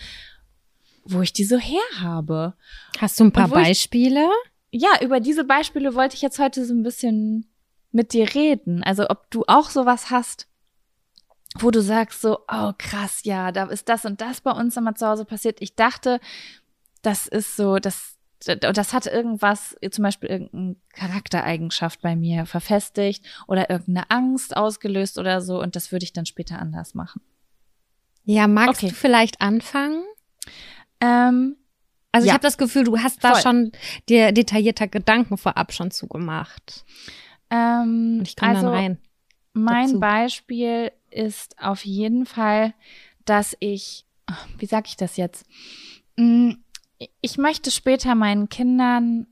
wo ich die so her habe. Hast du ein paar Beispiele? Ich, ja, über diese Beispiele wollte ich jetzt heute so ein bisschen mit dir reden. Also ob du auch sowas hast, wo du sagst so, oh krass, ja, da ist das und das bei uns immer zu Hause passiert. Ich dachte, das ist so, das, das hat irgendwas, zum Beispiel irgendeine Charaktereigenschaft bei mir verfestigt oder irgendeine Angst ausgelöst oder so und das würde ich dann später anders machen. Ja, magst okay. du vielleicht anfangen? Ähm, also ja. ich habe das Gefühl, du hast da Voll. schon dir detaillierter Gedanken vorab schon zugemacht. Ähm, und ich komme also, dann rein. Mein dazu. Beispiel ist auf jeden Fall, dass ich, wie sag ich das jetzt? Mm, ich möchte später meinen Kindern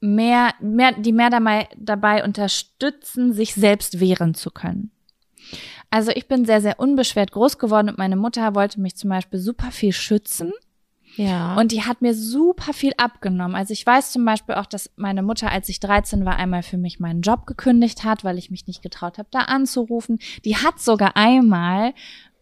mehr, mehr, die mehr dabei, dabei unterstützen, sich selbst wehren zu können. Also ich bin sehr, sehr unbeschwert groß geworden und meine Mutter wollte mich zum Beispiel super viel schützen. Ja. Und die hat mir super viel abgenommen. Also ich weiß zum Beispiel auch, dass meine Mutter, als ich 13 war, einmal für mich meinen Job gekündigt hat, weil ich mich nicht getraut habe, da anzurufen. Die hat sogar einmal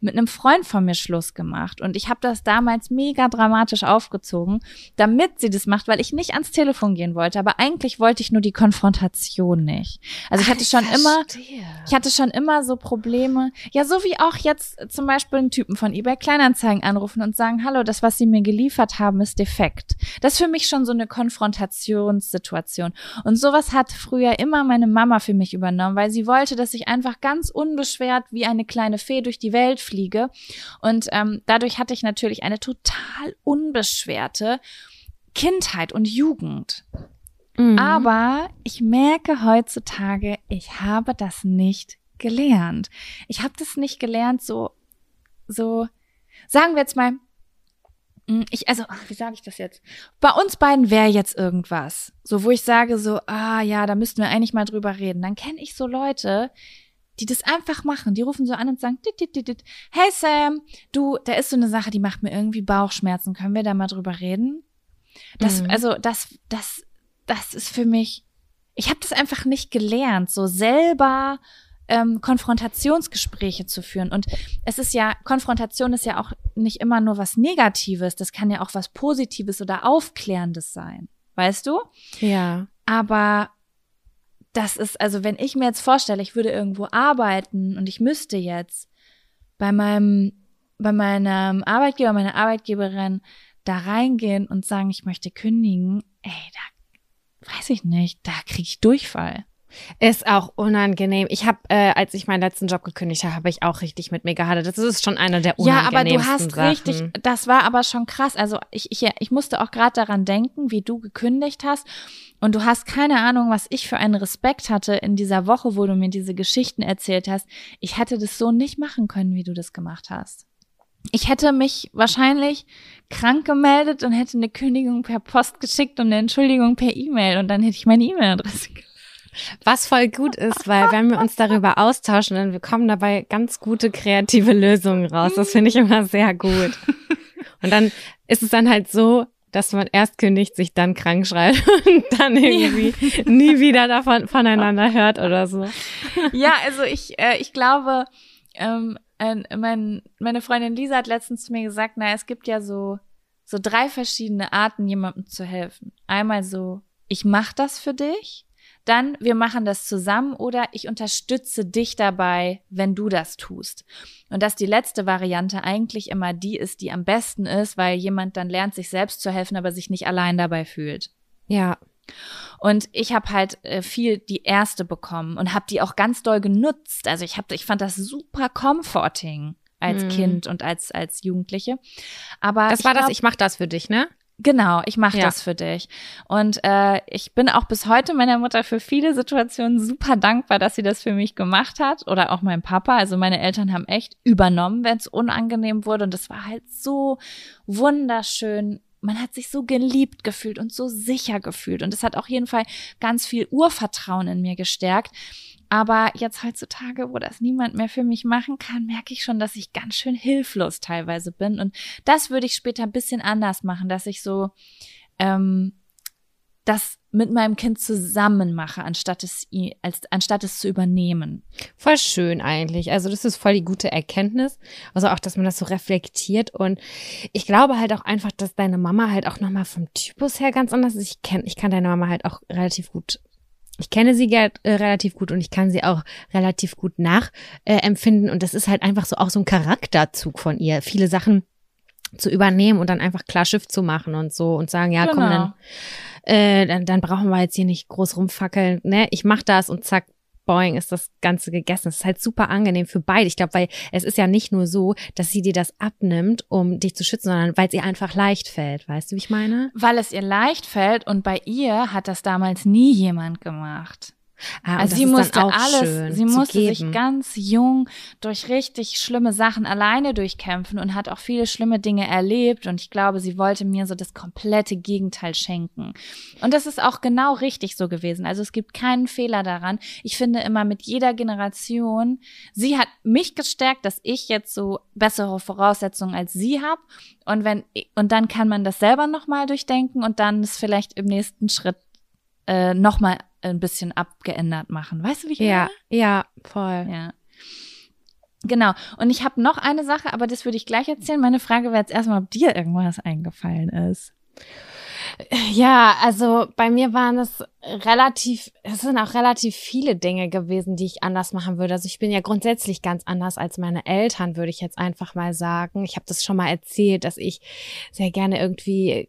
mit einem Freund von mir Schluss gemacht und ich habe das damals mega dramatisch aufgezogen, damit sie das macht, weil ich nicht ans Telefon gehen wollte, aber eigentlich wollte ich nur die Konfrontation nicht. Also ich hatte ich schon verstehe. immer, ich hatte schon immer so Probleme, ja so wie auch jetzt zum Beispiel einen Typen von eBay Kleinanzeigen anrufen und sagen, hallo, das was sie mir geliefert haben ist defekt. Das ist für mich schon so eine Konfrontationssituation und sowas hat früher immer meine Mama für mich übernommen, weil sie wollte, dass ich einfach ganz unbeschwert wie eine kleine Fee durch die Welt fliege. Und ähm, dadurch hatte ich natürlich eine total unbeschwerte Kindheit und Jugend. Mhm. Aber ich merke heutzutage, ich habe das nicht gelernt. Ich habe das nicht gelernt, so, so, sagen wir jetzt mal, hm, ich, also, wie sage ich das jetzt? Bei uns beiden wäre jetzt irgendwas, so wo ich sage so, ah ja, da müssten wir eigentlich mal drüber reden. Dann kenne ich so Leute, die das einfach machen. Die rufen so an und sagen, dit, dit, dit, dit. hey Sam, du, da ist so eine Sache, die macht mir irgendwie Bauchschmerzen. Können wir da mal drüber reden? Das, mhm. also, das, das, das ist für mich, ich habe das einfach nicht gelernt, so selber ähm, Konfrontationsgespräche zu führen. Und es ist ja, Konfrontation ist ja auch nicht immer nur was Negatives, das kann ja auch was Positives oder Aufklärendes sein. Weißt du? Ja. Aber das ist, also wenn ich mir jetzt vorstelle, ich würde irgendwo arbeiten und ich müsste jetzt bei meinem, bei meinem Arbeitgeber, meiner Arbeitgeberin da reingehen und sagen, ich möchte kündigen, ey, da weiß ich nicht, da kriege ich Durchfall. Ist auch unangenehm. Ich habe, äh, als ich meinen letzten Job gekündigt habe, habe ich auch richtig mit mir gehadert. Das ist schon einer der unangenehmsten Ja, aber du hast Sachen. richtig, das war aber schon krass. Also ich, ich, ich musste auch gerade daran denken, wie du gekündigt hast. Und du hast keine Ahnung, was ich für einen Respekt hatte in dieser Woche, wo du mir diese Geschichten erzählt hast. Ich hätte das so nicht machen können, wie du das gemacht hast. Ich hätte mich wahrscheinlich krank gemeldet und hätte eine Kündigung per Post geschickt und eine Entschuldigung per E-Mail und dann hätte ich meine E-Mail-Adresse was voll gut ist, weil wenn wir uns darüber austauschen, dann kommen dabei ganz gute kreative Lösungen raus. Das finde ich immer sehr gut. Und dann ist es dann halt so, dass man erst kündigt, sich dann krank schreibt und dann irgendwie ja. nie wieder davon voneinander hört oder so. Ja, also ich, äh, ich glaube, ähm, äh, mein, meine Freundin Lisa hat letztens zu mir gesagt, na, es gibt ja so, so drei verschiedene Arten, jemandem zu helfen. Einmal so, ich mach das für dich. Dann, wir machen das zusammen oder ich unterstütze dich dabei, wenn du das tust. Und dass die letzte Variante eigentlich immer die ist, die am besten ist, weil jemand dann lernt, sich selbst zu helfen, aber sich nicht allein dabei fühlt. Ja. Und ich habe halt äh, viel die erste bekommen und habe die auch ganz doll genutzt. Also ich habe, ich fand das super comforting als mhm. Kind und als als Jugendliche. Aber das war glaub, das. Ich mach das für dich, ne? Genau, ich mache ja. das für dich. Und äh, ich bin auch bis heute meiner Mutter für viele Situationen super dankbar, dass sie das für mich gemacht hat. Oder auch mein Papa. Also meine Eltern haben echt übernommen, wenn es unangenehm wurde. Und es war halt so wunderschön, man hat sich so geliebt gefühlt und so sicher gefühlt. Und es hat auch jeden Fall ganz viel Urvertrauen in mir gestärkt. Aber jetzt heutzutage, wo das niemand mehr für mich machen kann, merke ich schon, dass ich ganz schön hilflos teilweise bin. Und das würde ich später ein bisschen anders machen, dass ich so ähm, das mit meinem Kind zusammen mache, anstatt es, als, anstatt es zu übernehmen. Voll schön eigentlich. Also das ist voll die gute Erkenntnis. Also auch, dass man das so reflektiert. Und ich glaube halt auch einfach, dass deine Mama halt auch nochmal vom Typus her ganz anders ist. Ich kenne, ich kann deine Mama halt auch relativ gut ich kenne sie äh, relativ gut und ich kann sie auch relativ gut nachempfinden. Äh, und das ist halt einfach so auch so ein Charakterzug von ihr. Viele Sachen zu übernehmen und dann einfach klar Schiff zu machen und so und sagen, ja, genau. komm, dann, äh, dann, dann brauchen wir jetzt hier nicht groß rumfackeln. Ne, ich mach das und zack, boing, ist das Ganze gegessen. Es ist halt super angenehm für beide. Ich glaube, weil es ist ja nicht nur so, dass sie dir das abnimmt, um dich zu schützen, sondern weil es ihr einfach leicht fällt. Weißt du, wie ich meine? Weil es ihr leicht fällt und bei ihr hat das damals nie jemand gemacht. Ah, also sie musste alles, sie musste geben. sich ganz jung durch richtig schlimme Sachen alleine durchkämpfen und hat auch viele schlimme Dinge erlebt und ich glaube, sie wollte mir so das komplette Gegenteil schenken. Und das ist auch genau richtig so gewesen. Also es gibt keinen Fehler daran. Ich finde immer mit jeder Generation, sie hat mich gestärkt, dass ich jetzt so bessere Voraussetzungen als sie habe und wenn und dann kann man das selber noch mal durchdenken und dann ist vielleicht im nächsten Schritt äh, nochmal ein bisschen abgeändert machen. Weißt du, wie ich ja, meine? Ja, voll. Ja. Genau. Und ich habe noch eine Sache, aber das würde ich gleich erzählen. Meine Frage wäre jetzt erstmal, ob dir irgendwas eingefallen ist. Ja, also bei mir waren es relativ, es sind auch relativ viele Dinge gewesen, die ich anders machen würde. Also ich bin ja grundsätzlich ganz anders als meine Eltern, würde ich jetzt einfach mal sagen. Ich habe das schon mal erzählt, dass ich sehr gerne irgendwie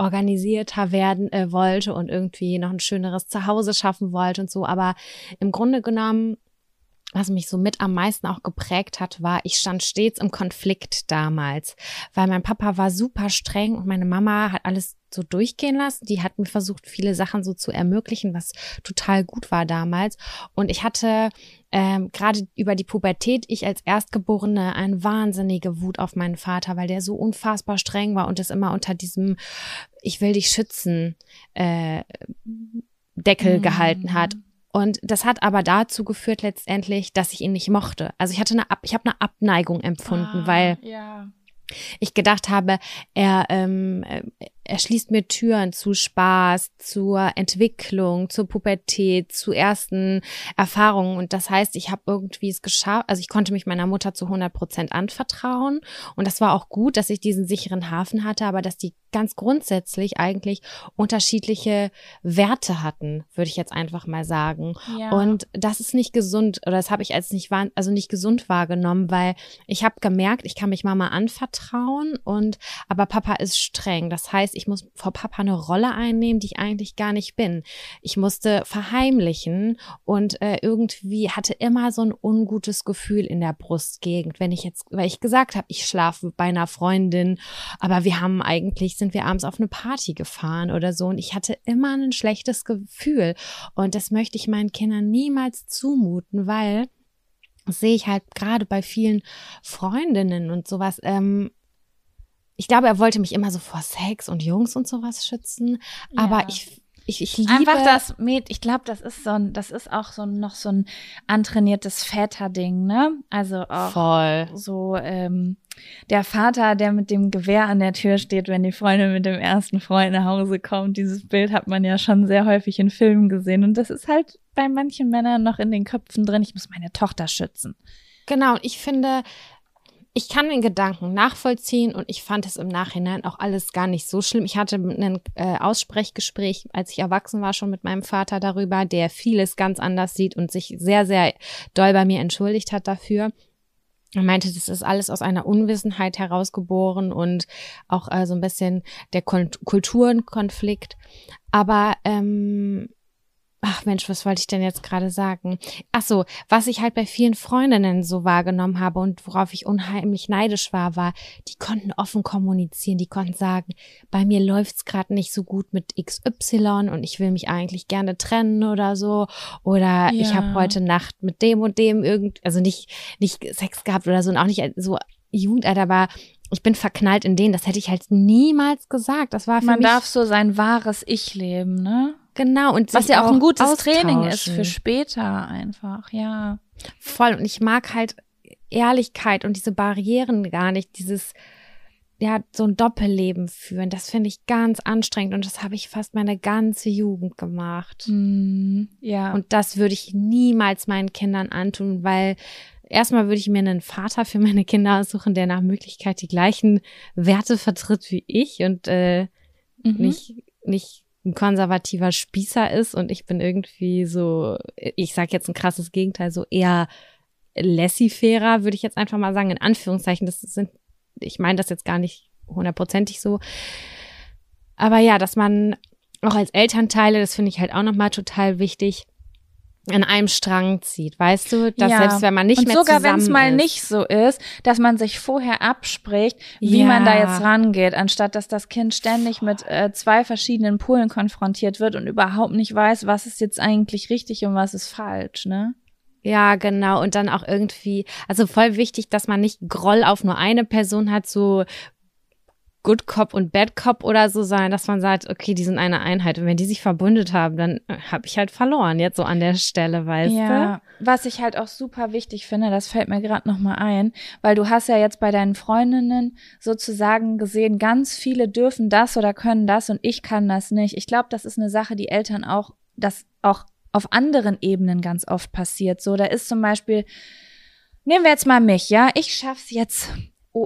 organisierter werden äh, wollte und irgendwie noch ein schöneres Zuhause schaffen wollte und so. Aber im Grunde genommen, was mich so mit am meisten auch geprägt hat, war, ich stand stets im Konflikt damals, weil mein Papa war super streng und meine Mama hat alles so durchgehen lassen. Die hat mir versucht, viele Sachen so zu ermöglichen, was total gut war damals. Und ich hatte ähm, gerade über die Pubertät, ich als Erstgeborene, eine wahnsinnige Wut auf meinen Vater, weil der so unfassbar streng war und es immer unter diesem Ich will dich schützen äh, Deckel mhm. gehalten hat. Und das hat aber dazu geführt letztendlich, dass ich ihn nicht mochte. Also ich hatte eine, Ab ich habe eine Abneigung empfunden, ah, weil ja ich gedacht habe, er, ähm, er schließt mir Türen zu Spaß, zur Entwicklung, zur Pubertät, zu ersten Erfahrungen. Und das heißt, ich habe irgendwie es geschafft, also ich konnte mich meiner Mutter zu 100 Prozent anvertrauen. Und das war auch gut, dass ich diesen sicheren Hafen hatte, aber dass die ganz grundsätzlich eigentlich unterschiedliche Werte hatten, würde ich jetzt einfach mal sagen. Ja. Und das ist nicht gesund, oder das habe ich als nicht, also nicht gesund wahrgenommen, weil ich habe gemerkt, ich kann mich Mama anvertrauen und, aber Papa ist streng. Das heißt, ich muss vor Papa eine Rolle einnehmen, die ich eigentlich gar nicht bin. Ich musste verheimlichen und äh, irgendwie hatte immer so ein ungutes Gefühl in der Brustgegend, wenn ich jetzt, weil ich gesagt habe, ich schlafe bei einer Freundin, aber wir haben eigentlich, sind wir abends auf eine Party gefahren oder so und ich hatte immer ein schlechtes Gefühl und das möchte ich meinen Kindern niemals zumuten, weil das sehe ich halt gerade bei vielen Freundinnen und sowas. Ähm, ich glaube, er wollte mich immer so vor Sex und Jungs und sowas schützen. Aber ja. ich, ich, ich liebe einfach das Mäd, ich glaube, das ist so ein, das ist auch so noch so ein antrainiertes Väterding, ne? Also auch Voll. so ähm, der Vater, der mit dem Gewehr an der Tür steht, wenn die Freundin mit dem ersten Freund nach Hause kommt. Dieses Bild hat man ja schon sehr häufig in Filmen gesehen und das ist halt bei manchen Männern noch in den Köpfen drin. Ich muss meine Tochter schützen. Genau, und ich finde, ich kann den Gedanken nachvollziehen und ich fand es im Nachhinein auch alles gar nicht so schlimm. Ich hatte ein äh, Aussprechgespräch, als ich erwachsen war, schon mit meinem Vater darüber, der vieles ganz anders sieht und sich sehr, sehr doll bei mir entschuldigt hat dafür. Er meinte, das ist alles aus einer Unwissenheit herausgeboren und auch äh, so ein bisschen der Kulturenkonflikt. Aber ähm, Ach Mensch, was wollte ich denn jetzt gerade sagen? Ach so, was ich halt bei vielen Freundinnen so wahrgenommen habe und worauf ich unheimlich neidisch war, war, die konnten offen kommunizieren, die konnten sagen, bei mir läuft's gerade nicht so gut mit XY und ich will mich eigentlich gerne trennen oder so oder ja. ich habe heute Nacht mit dem und dem irgend, also nicht nicht Sex gehabt oder so und auch nicht so Jugendalter, aber ich bin verknallt in den. Das hätte ich halt niemals gesagt. Das war für Man mich darf so sein wahres Ich leben, ne? Genau und Was ja auch ein gutes Training ist für später einfach, ja. voll und ich mag halt Ehrlichkeit und diese Barrieren gar nicht, dieses ja, so ein Doppelleben führen, das finde ich ganz anstrengend und das habe ich fast meine ganze Jugend gemacht. Mhm. Ja. Und das würde ich niemals meinen Kindern antun, weil erstmal würde ich mir einen Vater für meine Kinder aussuchen, der nach Möglichkeit die gleichen Werte vertritt wie ich und äh, Mhm. nicht, nicht ein konservativer Spießer ist und ich bin irgendwie so, ich sag jetzt ein krasses Gegenteil, so eher laissez-fairer, würde ich jetzt einfach mal sagen, in Anführungszeichen. Das sind, ich meine das jetzt gar nicht hundertprozentig so. Aber ja, dass man auch als Elternteile, das finde ich halt auch nochmal total wichtig, an einem Strang zieht, weißt du? Dass Ja. selbst wenn man nicht und mehr sogar wenn es mal ist, nicht so ist, dass man sich vorher abspricht, wie Ja. man da jetzt rangeht, anstatt dass das Kind ständig mit äh, zwei verschiedenen Polen konfrontiert wird und überhaupt nicht weiß, was ist jetzt eigentlich richtig und was ist falsch, ne? Ja, genau. Und dann auch irgendwie, also voll wichtig, dass man nicht Groll auf nur eine Person hat, so Good Cop und Bad Cop oder so, sondern dass man sagt, okay, die sind eine Einheit. Und wenn die sich verbündet haben, dann habe ich halt verloren, jetzt so an der Stelle, weißt ja, was ich halt auch super wichtig finde, das fällt mir gerade noch mal ein, weil du hast ja jetzt bei deinen Freundinnen sozusagen gesehen, ganz viele dürfen das oder können das und ich kann das nicht. Ich glaube, das ist eine Sache, die Eltern auch, das auch auf anderen Ebenen ganz oft passiert. So, da ist zum Beispiel, nehmen wir jetzt mal mich, ja, ich schaff's jetzt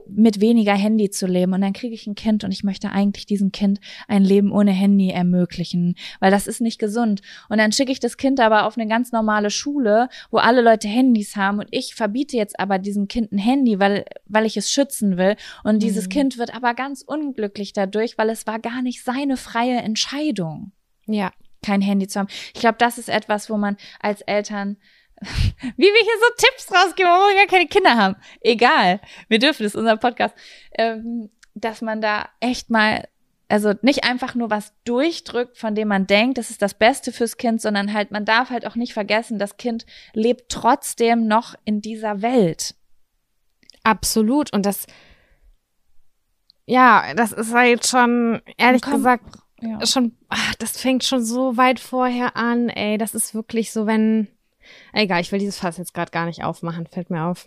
mit weniger Handy zu leben und dann kriege ich ein Kind und ich möchte eigentlich diesem Kind ein Leben ohne Handy ermöglichen, weil das ist nicht gesund. Und dann schicke ich das Kind aber auf eine ganz normale Schule, wo alle Leute Handys haben und ich verbiete jetzt aber diesem Kind ein Handy, weil, weil ich es schützen will. Und dieses Mhm. Kind wird aber ganz unglücklich dadurch, weil es war gar nicht seine freie Entscheidung du? Ja. kein Handy zu haben. Ich glaube, das ist etwas, wo man als Eltern, wie wir hier so Tipps rausgeben, wo wir gar keine Kinder haben. Egal, wir dürfen, das ist unser Podcast, ähm, dass man da echt mal, also nicht einfach nur was durchdrückt, von dem man denkt, das ist das Beste fürs Kind, sondern halt, man darf halt auch nicht vergessen, das Kind lebt trotzdem noch in dieser Welt. Absolut. Und das, ja, das ist halt schon, ehrlich Komm. gesagt, Ja. schon, ach, das fängt schon so weit vorher an, ey. Das ist wirklich so, wenn, egal, ich will dieses Fass jetzt gerade gar nicht aufmachen, fällt mir auf.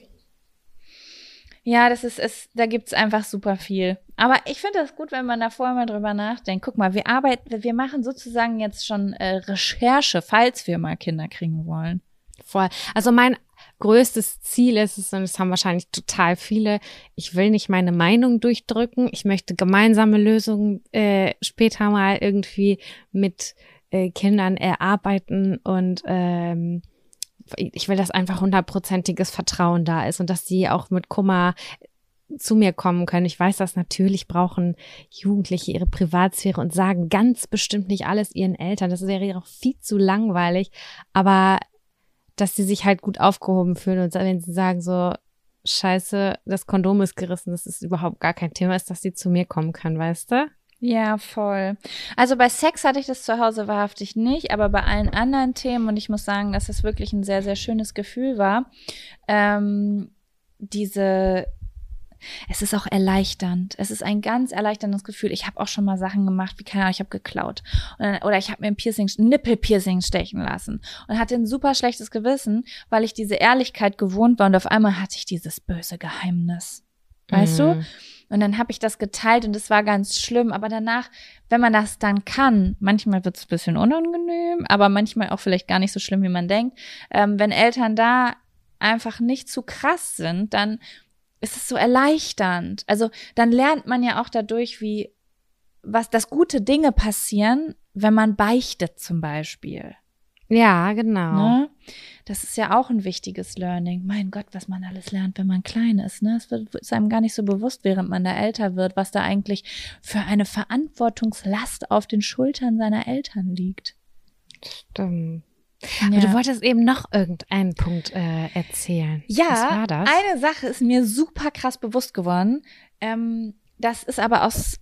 Ja, das ist es, da gibt's einfach super viel. Aber ich finde das gut, wenn man da vorher mal drüber nachdenkt. Guck mal, wir arbeiten, wir machen sozusagen jetzt schon äh, Recherche, falls wir mal Kinder kriegen wollen. Voll. Also mein größtes Ziel ist es, und das haben wahrscheinlich total viele, ich will nicht meine Meinung durchdrücken. Ich möchte gemeinsame Lösungen äh, später mal irgendwie mit äh, Kindern erarbeiten und ähm, ich will, dass einfach hundertprozentiges Vertrauen da ist und dass sie auch mit Kummer zu mir kommen können. Ich weiß, dass natürlich brauchen Jugendliche ihre Privatsphäre und sagen ganz bestimmt nicht alles ihren Eltern. Das wäre ja auch viel zu langweilig. Aber dass sie sich halt gut aufgehoben fühlen und wenn sie sagen so, scheiße, das Kondom ist gerissen, das ist überhaupt gar kein Thema, ist, dass sie zu mir kommen kann, weißt du? Ja, voll. Also bei Sex hatte ich das zu Hause wahrhaftig nicht, aber bei allen anderen Themen, und ich muss sagen, dass es wirklich ein sehr, sehr schönes Gefühl war, ähm, diese es ist auch erleichternd. Es ist ein ganz erleichterndes Gefühl. Ich habe auch schon mal Sachen gemacht, wie keine Ahnung, ich habe geklaut dann- oder ich habe mir ein Piercing, Nippelpiercing stechen lassen und hatte ein super schlechtes Gewissen, weil ich diese Ehrlichkeit gewohnt war und auf einmal hatte ich dieses böse Geheimnis. Weißt du? Und dann habe ich das geteilt und es war ganz schlimm. Aber danach, wenn man das dann kann, manchmal wird es ein bisschen unangenehm, aber manchmal auch vielleicht gar nicht so schlimm, wie man denkt. Ähm, wenn Eltern da einfach nicht zu krass sind, dann ist es so erleichternd. Also dann lernt man ja auch dadurch, wie was das gute Dinge passieren, wenn man beichtet zum Beispiel. Ja, genau. Ne? Das ist ja auch ein wichtiges Learning. Mein Gott, was man alles lernt, wenn man klein ist. Ne? Es wird, ist einem gar nicht so bewusst, während man da älter wird, was da eigentlich für eine Verantwortungslast auf den Schultern seiner Eltern liegt. Stimmt. Aber du wolltest eben noch irgendeinen Punkt äh, erzählen. Ja, Was war das? eine Sache ist mir super krass bewusst geworden. Ähm, das ist aber aus,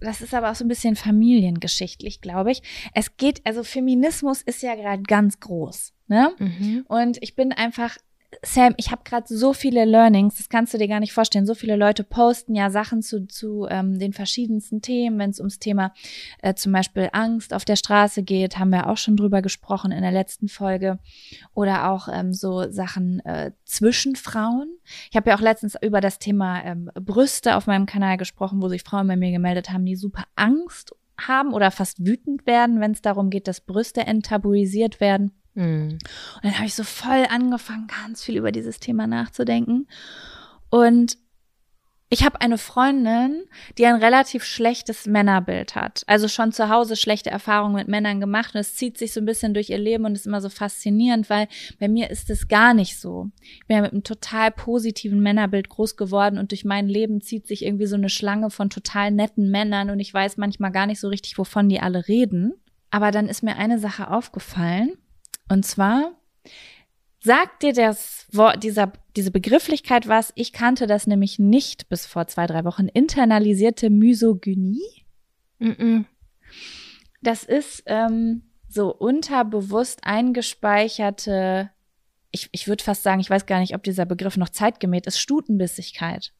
das ist aber auch so ein bisschen familiengeschichtlich, glaube ich. Es geht, also Feminismus ist ja gerade ganz groß, ne? Mhm. Und ich bin einfach Sam, ich habe gerade so viele Learnings, das kannst du dir gar nicht vorstellen. So viele Leute posten ja Sachen zu, zu ähm, den verschiedensten Themen, wenn es ums Thema äh, zum Beispiel Angst auf der Straße geht, haben wir auch schon drüber gesprochen in der letzten Folge. Oder auch ähm, so Sachen äh, zwischen Frauen. Ich habe ja auch letztens über das Thema ähm, Brüste auf meinem Kanal gesprochen, wo sich Frauen bei mir gemeldet haben, die super Angst haben oder fast wütend werden, wenn es darum geht, dass Brüste enttabuisiert werden. Mhm. Und dann habe ich so voll angefangen, ganz viel über dieses Thema nachzudenken. Und ich habe eine Freundin, die ein relativ schlechtes Männerbild hat. Also schon zu Hause schlechte Erfahrungen mit Männern gemacht und es zieht sich so ein bisschen durch ihr Leben und ist immer so faszinierend, weil bei mir ist es gar nicht so. Ich bin ja mit einem total positiven Männerbild groß geworden und durch mein Leben zieht sich irgendwie so eine Schlange von total netten Männern und ich weiß manchmal gar nicht so richtig, wovon die alle reden. Aber dann ist mir eine Sache aufgefallen und zwar sagt dir das Wort, dieser, diese Begrifflichkeit was? Ich kannte das nämlich nicht bis vor zwei, drei Wochen. Internalisierte Misogynie? Mm -mm. Das ist ähm, so unterbewusst eingespeicherte, ich, ich würde fast sagen, ich weiß gar nicht, ob dieser Begriff noch zeitgemäht ist, Stutenbissigkeit.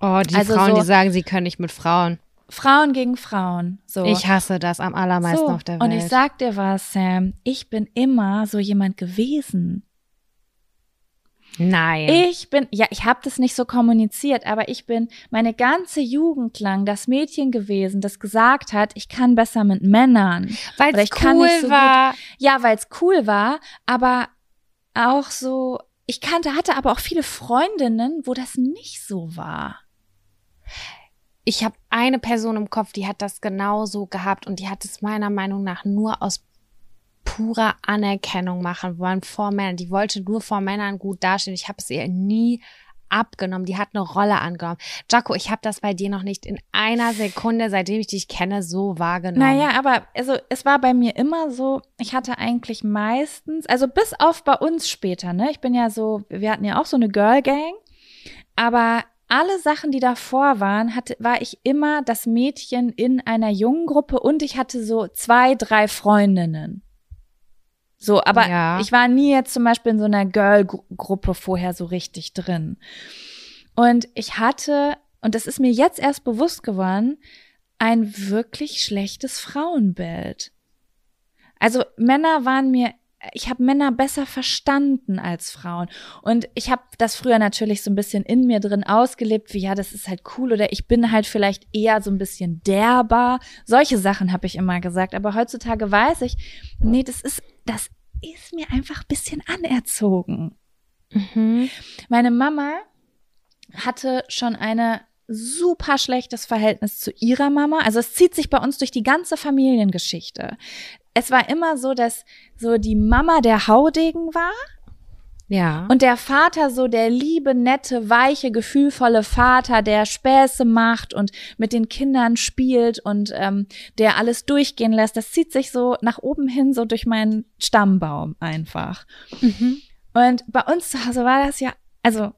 Oh, die also Frauen, so, die sagen, sie können nicht mit Frauen. Frauen gegen Frauen. So. Ich hasse das am allermeisten so. auf der Welt. Und ich sag dir was, Sam. Ich bin immer so jemand gewesen. Nein. Ich bin, ja, ich habe das nicht so kommuniziert, aber ich bin meine ganze Jugend lang das Mädchen gewesen, das gesagt hat, ich kann besser mit Männern. Weil es cool so war. Gut, ja, weil es cool war, aber auch so, ich kannte, hatte aber auch viele Freundinnen, wo das nicht so war ich habe eine Person im Kopf, die hat das genauso gehabt und die hat es meiner Meinung nach nur aus purer Anerkennung machen wollen vor Männern. Die wollte nur vor Männern gut dastehen. Ich habe es ihr nie abgenommen. Die hat eine Rolle angenommen. Jaco, ich habe das bei dir noch nicht in einer Sekunde, seitdem ich dich kenne, so wahrgenommen. Naja, aber also es war bei mir immer so, ich hatte eigentlich meistens, also bis auf bei uns später, ne? Ich bin ja so, wir hatten ja auch so eine Girl Gang, aber alle Sachen, die davor waren, hatte, war ich immer das Mädchen in einer jungen Gruppe und ich hatte so zwei, drei Freundinnen. So, aber ja. ich war nie jetzt zum Beispiel in so einer Girl-Gruppe vorher so richtig drin. Und ich hatte, und das ist mir jetzt erst bewusst geworden, ein wirklich schlechtes Frauenbild. Also Männer waren mir ich habe Männer besser verstanden als Frauen. Und ich habe das früher natürlich so ein bisschen in mir drin ausgelebt, wie ja, das ist halt cool oder ich bin halt vielleicht eher so ein bisschen derber. Solche Sachen habe ich immer gesagt. Aber heutzutage weiß ich, nee, das ist, das ist mir einfach ein bisschen anerzogen. Mhm. Meine Mama hatte schon eine super schlechtes Verhältnis zu ihrer Mama. Also es zieht sich bei uns durch die ganze Familiengeschichte es war immer so, dass so die Mama der Haudegen war. Ja. Und der Vater so der liebe, nette, weiche, gefühlvolle Vater, der Späße macht und mit den Kindern spielt und ähm, der alles durchgehen lässt. Das zieht sich so nach oben hin so durch meinen Stammbaum einfach. Mhm. Und bei uns zu Hause war das ja, also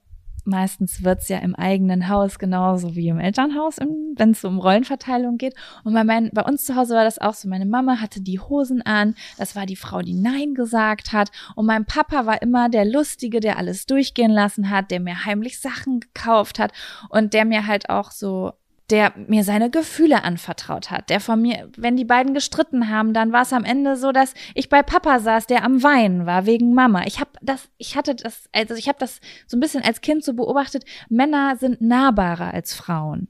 meistens wird's ja im eigenen Haus genauso wie im Elternhaus, wenn es um Rollenverteilung geht. Und bei, mein, bei uns zu Hause war das auch so. Meine Mama hatte die Hosen an, das war die Frau, die Nein gesagt hat. Und mein Papa war immer der Lustige, der alles durchgehen lassen hat, der mir heimlich Sachen gekauft hat und der mir halt auch so der mir seine Gefühle anvertraut hat, der von mir, wenn die beiden gestritten haben, dann war es am Ende so, dass ich bei Papa saß, der am Weinen war wegen Mama. Ich habe das, ich hatte das, also ich habe das so ein bisschen als Kind so beobachtet. Männer sind nahbarer als Frauen.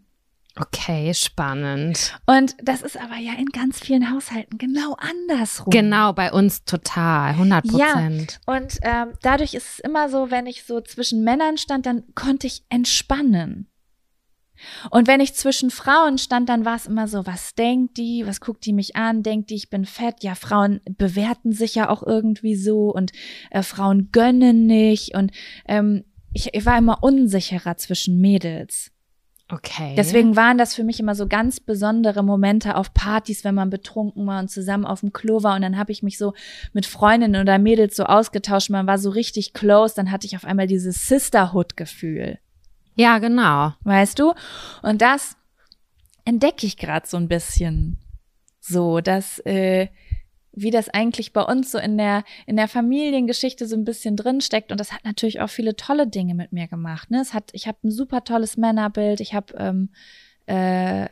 Okay, spannend. Und das ist aber ja in ganz vielen Haushalten genau andersrum. Genau, bei uns total, 100 Prozent. Ja, und ähm, dadurch ist es immer so, wenn ich so zwischen Männern stand, dann konnte ich entspannen. Und wenn ich zwischen Frauen stand, dann war es immer so, was denkt die, was guckt die mich an, denkt die, ich bin fett. Ja, Frauen bewerten sich ja auch irgendwie so und äh, Frauen gönnen nicht. Und ähm, ich, ich war immer unsicherer zwischen Mädels. Okay. Deswegen waren das für mich immer so ganz besondere Momente auf Partys, wenn man betrunken war und zusammen auf dem Klo war. Und dann habe ich mich so mit Freundinnen oder Mädels so ausgetauscht. Man war so richtig close. Dann hatte ich auf einmal dieses Sisterhood-Gefühl. Ja, genau. Weißt du? Und das entdecke ich gerade so ein bisschen. So, dass äh, wie das eigentlich bei uns so in der in der Familiengeschichte so ein bisschen drin steckt und das hat natürlich auch viele tolle Dinge mit mir gemacht. Ne, es hat ich habe ein super tolles Männerbild. Ich habe ähm, äh,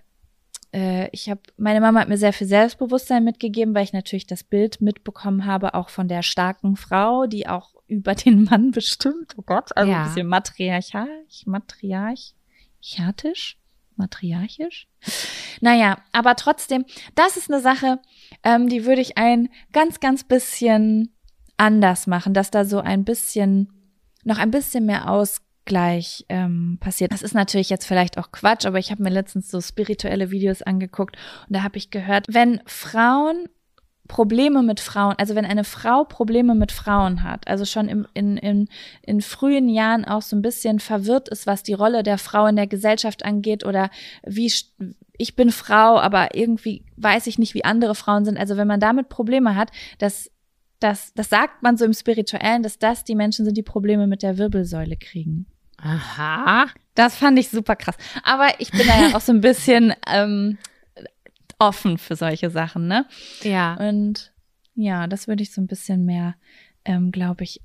äh, ich habe meine Mama hat mir sehr viel Selbstbewusstsein mitgegeben, weil ich natürlich das Bild mitbekommen habe auch von der starken Frau, die auch über den Mann bestimmt. Oh Gott, also ja. ein bisschen matriarchal, matriarchatisch, matriarchisch. Naja, aber trotzdem, das ist eine Sache, ähm, die würde ich ein ganz, ganz bisschen anders machen, dass da so ein bisschen, noch ein bisschen mehr Ausgleich ähm, passiert. Das ist natürlich jetzt vielleicht auch Quatsch, aber ich habe mir letztens so spirituelle Videos angeguckt und da habe ich gehört, wenn Frauen Probleme mit Frauen, also wenn eine Frau Probleme mit Frauen hat, also schon im, in, in, in frühen Jahren auch so ein bisschen verwirrt ist, was die Rolle der Frau in der Gesellschaft angeht oder wie ich bin Frau, aber irgendwie weiß ich nicht, wie andere Frauen sind. Also wenn man damit Probleme hat, dass das, das sagt man so im Spirituellen, dass das die Menschen sind, die Probleme mit der Wirbelsäule kriegen. Aha. Das fand ich super krass. Aber ich bin da ja auch so ein bisschen ähm, offen für solche Sachen, ne? Ja. Und ja, das würde ich so ein bisschen mehr, ähm, glaube ich,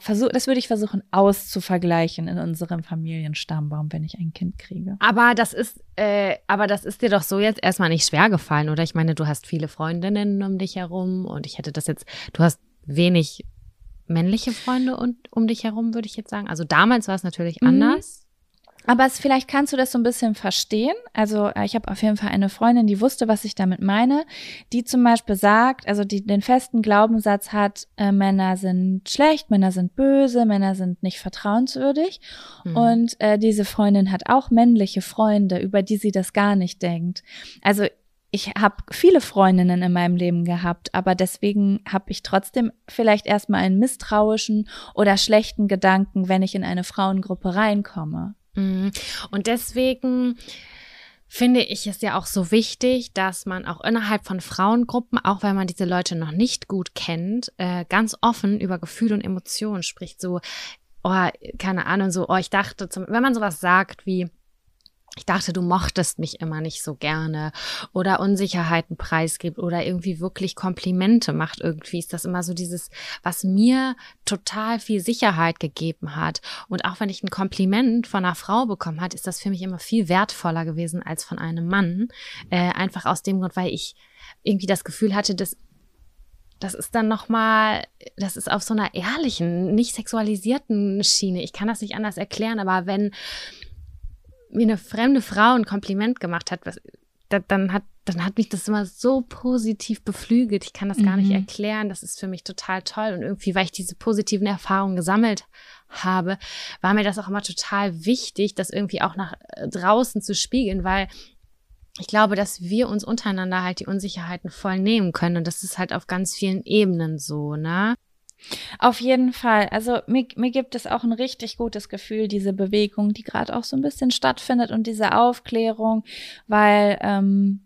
versuch, das würde ich versuchen auszuvergleichen in unserem Familienstammbaum, wenn ich ein Kind kriege. Aber das ist, äh, aber das ist dir doch so jetzt erstmal nicht schwer gefallen, oder? Ich meine, du hast viele Freundinnen um dich herum und ich hätte das jetzt, du hast wenig männliche Freunde und um dich herum, würde ich jetzt sagen. Also damals war es natürlich mhm. anders. Aber es, vielleicht kannst du das so ein bisschen verstehen. Also äh, ich habe auf jeden Fall eine Freundin, die wusste, was ich damit meine, die zum Beispiel sagt, also die den festen Glaubenssatz hat, äh, Männer sind schlecht, Männer sind böse, Männer sind nicht vertrauenswürdig. Mhm. Und äh, diese Freundin hat auch männliche Freunde, über die sie das gar nicht denkt. Also ich habe viele Freundinnen in meinem Leben gehabt, aber deswegen habe ich trotzdem vielleicht erstmal einen misstrauischen oder schlechten Gedanken, wenn ich in eine Frauengruppe reinkomme. Mhm. Und deswegen finde ich es ja auch so wichtig, dass man auch innerhalb von Frauengruppen, auch wenn man diese Leute noch nicht gut kennt, äh, ganz offen über Gefühle und Emotionen spricht. So, oh, keine Ahnung, so, oh, ich dachte, zum, wenn man sowas sagt wie, ich dachte, du mochtest mich immer nicht so gerne oder Unsicherheiten preisgibt oder irgendwie wirklich Komplimente macht. Irgendwie ist das immer so dieses, was mir total viel Sicherheit gegeben hat. Und auch wenn ich ein Kompliment von einer Frau bekommen hat, ist das für mich immer viel wertvoller gewesen als von einem Mann. Äh, einfach aus dem Grund, weil ich irgendwie das Gefühl hatte, dass das ist dann nochmal, das ist auf so einer ehrlichen, nicht sexualisierten Schiene. Ich kann das nicht anders erklären, aber wenn mir eine fremde Frau ein Kompliment gemacht hat, was, da, dann hat dann hat mich das immer so positiv beflügelt. Ich kann das gar nicht mhm. erklären. Das ist für mich total toll. Und irgendwie, weil ich diese positiven Erfahrungen gesammelt habe, war mir das auch immer total wichtig, das irgendwie auch nach äh, draußen zu spiegeln, weil ich glaube, dass wir uns untereinander halt die Unsicherheiten voll nehmen können. Und das ist halt auf ganz vielen Ebenen so, ne? Auf jeden Fall. Also mir, mir gibt es auch ein richtig gutes Gefühl, diese Bewegung, die gerade auch so ein bisschen stattfindet und diese Aufklärung, weil ähm,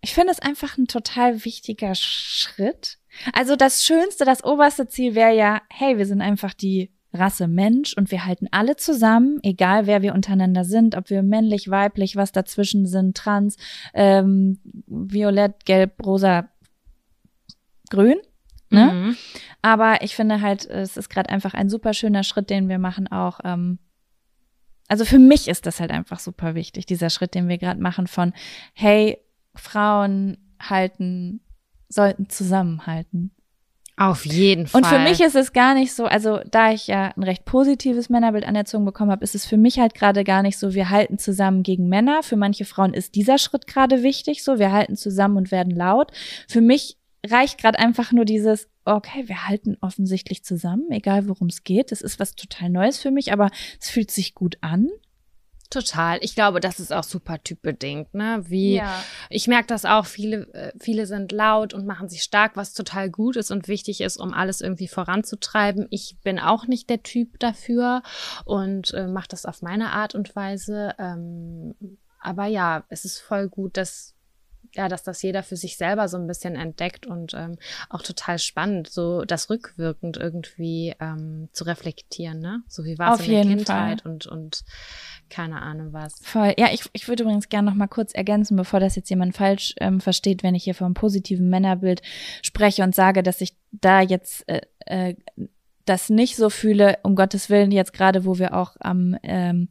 ich finde es einfach ein total wichtiger Schritt. Also das Schönste, das oberste Ziel wäre ja, hey, wir sind einfach die Rasse Mensch und wir halten alle zusammen, egal wer wir untereinander sind, ob wir männlich, weiblich, was dazwischen sind, trans, ähm, violett, gelb, rosa, grün. Ne? Mhm. Aber ich finde halt, es ist gerade einfach ein super schöner Schritt, den wir machen auch. Ähm, also für mich ist das halt einfach super wichtig, dieser Schritt, den wir gerade machen von, hey, Frauen halten, sollten zusammenhalten. Auf jeden Fall. Und für mich ist es gar nicht so, also da ich ja ein recht positives Männerbild anerzogen bekommen habe, ist es für mich halt gerade gar nicht so, wir halten zusammen gegen Männer. Für manche Frauen ist dieser Schritt gerade wichtig, so wir halten zusammen und werden laut. Für mich reicht gerade einfach nur dieses, okay, wir halten offensichtlich zusammen, egal worum es geht. Das ist was total Neues für mich, aber es fühlt sich gut an. Total. Ich glaube, das ist auch super typbedingt, ne? Wie ja. ich merke das auch, viele, äh, viele sind laut und machen sich stark, was total gut ist und wichtig ist, um alles irgendwie voranzutreiben. Ich bin auch nicht der Typ dafür und äh, mache das auf meine Art und Weise. Ähm, aber ja, es ist voll gut, dass ja, dass das jeder für sich selber so ein bisschen entdeckt und ähm, auch total spannend, so das rückwirkend irgendwie ähm, zu reflektieren, ne? So wie war es in der Kindheit Fall. und und keine Ahnung was. Voll. Ja, ich, ich würde übrigens gerne noch mal kurz ergänzen, bevor das jetzt jemand falsch ähm, versteht, wenn ich hier vom positiven Männerbild spreche und sage, dass ich da jetzt äh, äh, das nicht so fühle, um Gottes Willen, jetzt gerade, wo wir auch am ähm,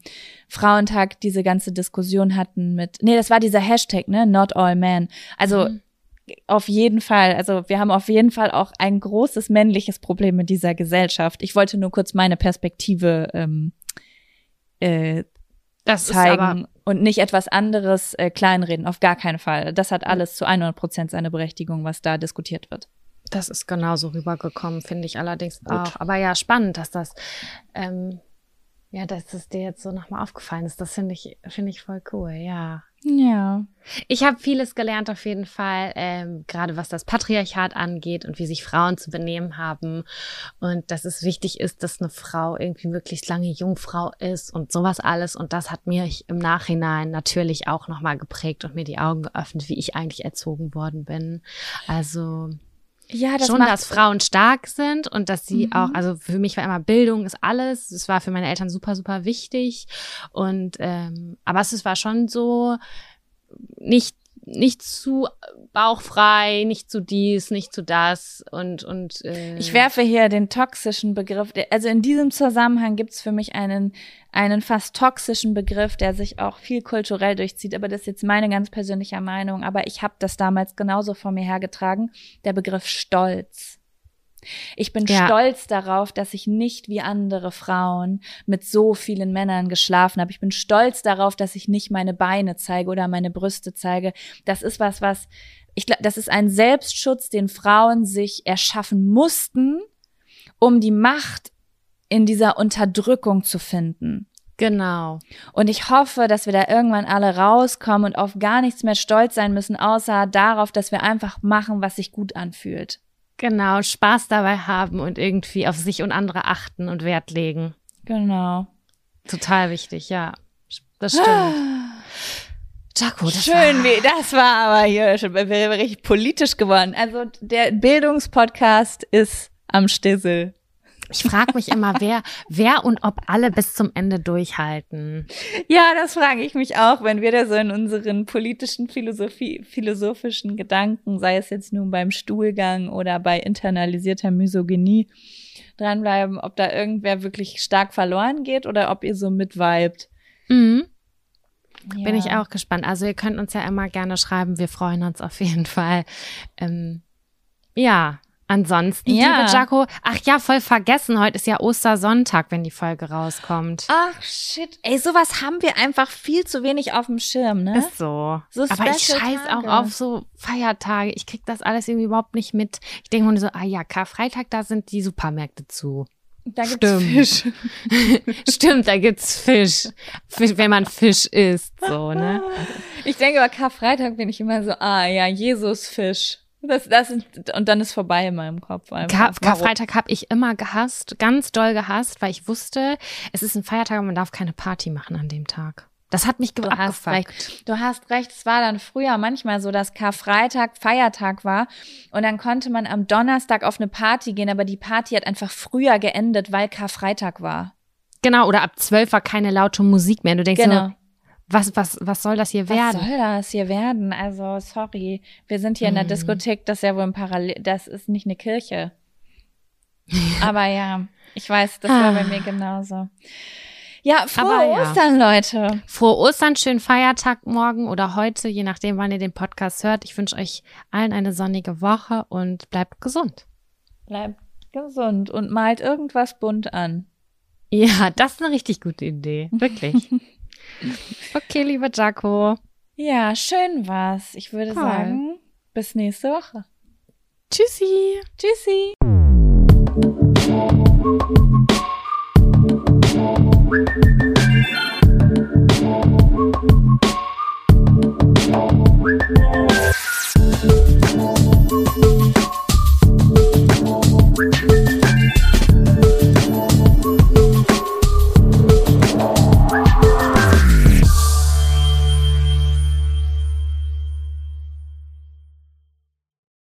Frauentag diese ganze Diskussion hatten mit, nee, das war dieser Hashtag, ne, not all men. Also mhm. auf jeden Fall, also wir haben auf jeden Fall auch ein großes männliches Problem in dieser Gesellschaft. Ich wollte nur kurz meine Perspektive ähm, äh, das zeigen und nicht etwas anderes äh, kleinreden, auf gar keinen Fall. Das hat alles zu 100 Prozent seine Berechtigung, was da diskutiert wird. Das ist genauso rübergekommen, finde ich allerdings Gut. auch. Aber ja, spannend, dass das, ähm, ja, dass es dir jetzt so nochmal aufgefallen ist. Das finde ich, finde ich voll cool, ja. Ja. Ich habe vieles gelernt auf jeden Fall, ähm, gerade was das Patriarchat angeht und wie sich Frauen zu benehmen haben und dass es wichtig ist, dass eine Frau irgendwie wirklich lange Jungfrau ist und sowas alles und das hat mir im Nachhinein natürlich auch nochmal geprägt und mir die Augen geöffnet, wie ich eigentlich erzogen worden bin. Also ja, das schon, dass Frauen stark sind und dass sie mhm. auch, also für mich war immer Bildung ist alles. Es war für meine Eltern super, super wichtig. Und ähm, aber es war schon so nicht nicht zu bauchfrei, nicht zu dies, nicht zu das und und äh ich werfe hier den toxischen Begriff. Also in diesem Zusammenhang gibt's für mich einen einen fast toxischen Begriff, der sich auch viel kulturell durchzieht. Aber das ist jetzt meine ganz persönliche Meinung. Aber ich habe das damals genauso vor mir hergetragen. Der Begriff Stolz. Ich bin ja. stolz darauf, dass ich nicht wie andere Frauen mit so vielen Männern geschlafen habe. Ich bin stolz darauf, dass ich nicht meine Beine zeige oder meine Brüste zeige. Das ist was, was ich glaube, das ist ein Selbstschutz, den Frauen sich erschaffen mussten, um die Macht in dieser Unterdrückung zu finden. Genau. Und ich hoffe, dass wir da irgendwann alle rauskommen und auf gar nichts mehr stolz sein müssen, außer darauf, dass wir einfach machen, was sich gut anfühlt. Genau, Spaß dabei haben und irgendwie auf sich und andere achten und Wert legen. Genau. Total wichtig, ja. Das stimmt. Jaco, das Schön, war wie, das war aber hier schon richtig politisch geworden. Also der Bildungspodcast ist am Stissel. Ich frage mich immer, wer, wer und ob alle bis zum Ende durchhalten. Ja, das frage ich mich auch, wenn wir da so in unseren politischen Philosophie, philosophischen Gedanken, sei es jetzt nun beim Stuhlgang oder bei internalisierter Misogynie, dranbleiben, ob da irgendwer wirklich stark verloren geht oder ob ihr so mitweibt. Mhm. Ja. Bin ich auch gespannt. Also ihr könnt uns ja immer gerne schreiben. Wir freuen uns auf jeden Fall. Ähm, ja, Ansonsten, ja. liebe Jaco, ach ja, voll vergessen, heute ist ja Ostersonntag, wenn die Folge rauskommt. Ach shit, ey, sowas haben wir einfach viel zu wenig auf dem Schirm, ne? Ist so. so Aber ich scheiß auch auf so Feiertage. Ich krieg das alles irgendwie überhaupt nicht mit. Ich denke mir so, ah ja, Karfreitag, da sind die Supermärkte zu. Da gibt's Stimmt. Fisch. Stimmt, da gibt's Fisch. Fisch. Wenn man Fisch isst, so, ne? Ich denke, über Karfreitag bin ich immer so, ah ja, Jesus Fisch. Das, das ist, und dann ist vorbei in meinem Kopf. Kar Karfreitag habe ich immer gehasst, ganz doll gehasst, weil ich wusste, es ist ein Feiertag und man darf keine Party machen an dem Tag. Das hat mich du hast recht. Du hast recht. Es war dann früher manchmal so, dass Karfreitag Feiertag war und dann konnte man am Donnerstag auf eine Party gehen, aber die Party hat einfach früher geendet, weil Karfreitag war. Genau, oder ab zwölf war keine laute Musik mehr. Du denkst genau. so, was, was, was soll das hier werden? Was soll das hier werden? Also, sorry. Wir sind hier mm. in der hm. Diskothek, das ist ja wohl ein Parallel, das ist nicht eine Kirche. Aber ja, ich weiß, das war bei mir genauso. Ja, frohe ja. Ostern, Leute. Frohe Ostern, schönen Feiertag morgen oder heute, je nachdem, wann ihr den Podcast hört. Ich wünsche euch allen eine sonnige Woche und bleibt gesund. Bleibt gesund und malt irgendwas bunt an. Ja, das ist eine richtig gute Idee. Wirklich. Okay, lieber Jaco. Ja, schön war's. Ich würde Paul. sagen, bis nächste Woche. Tschüssi. Tschüssi.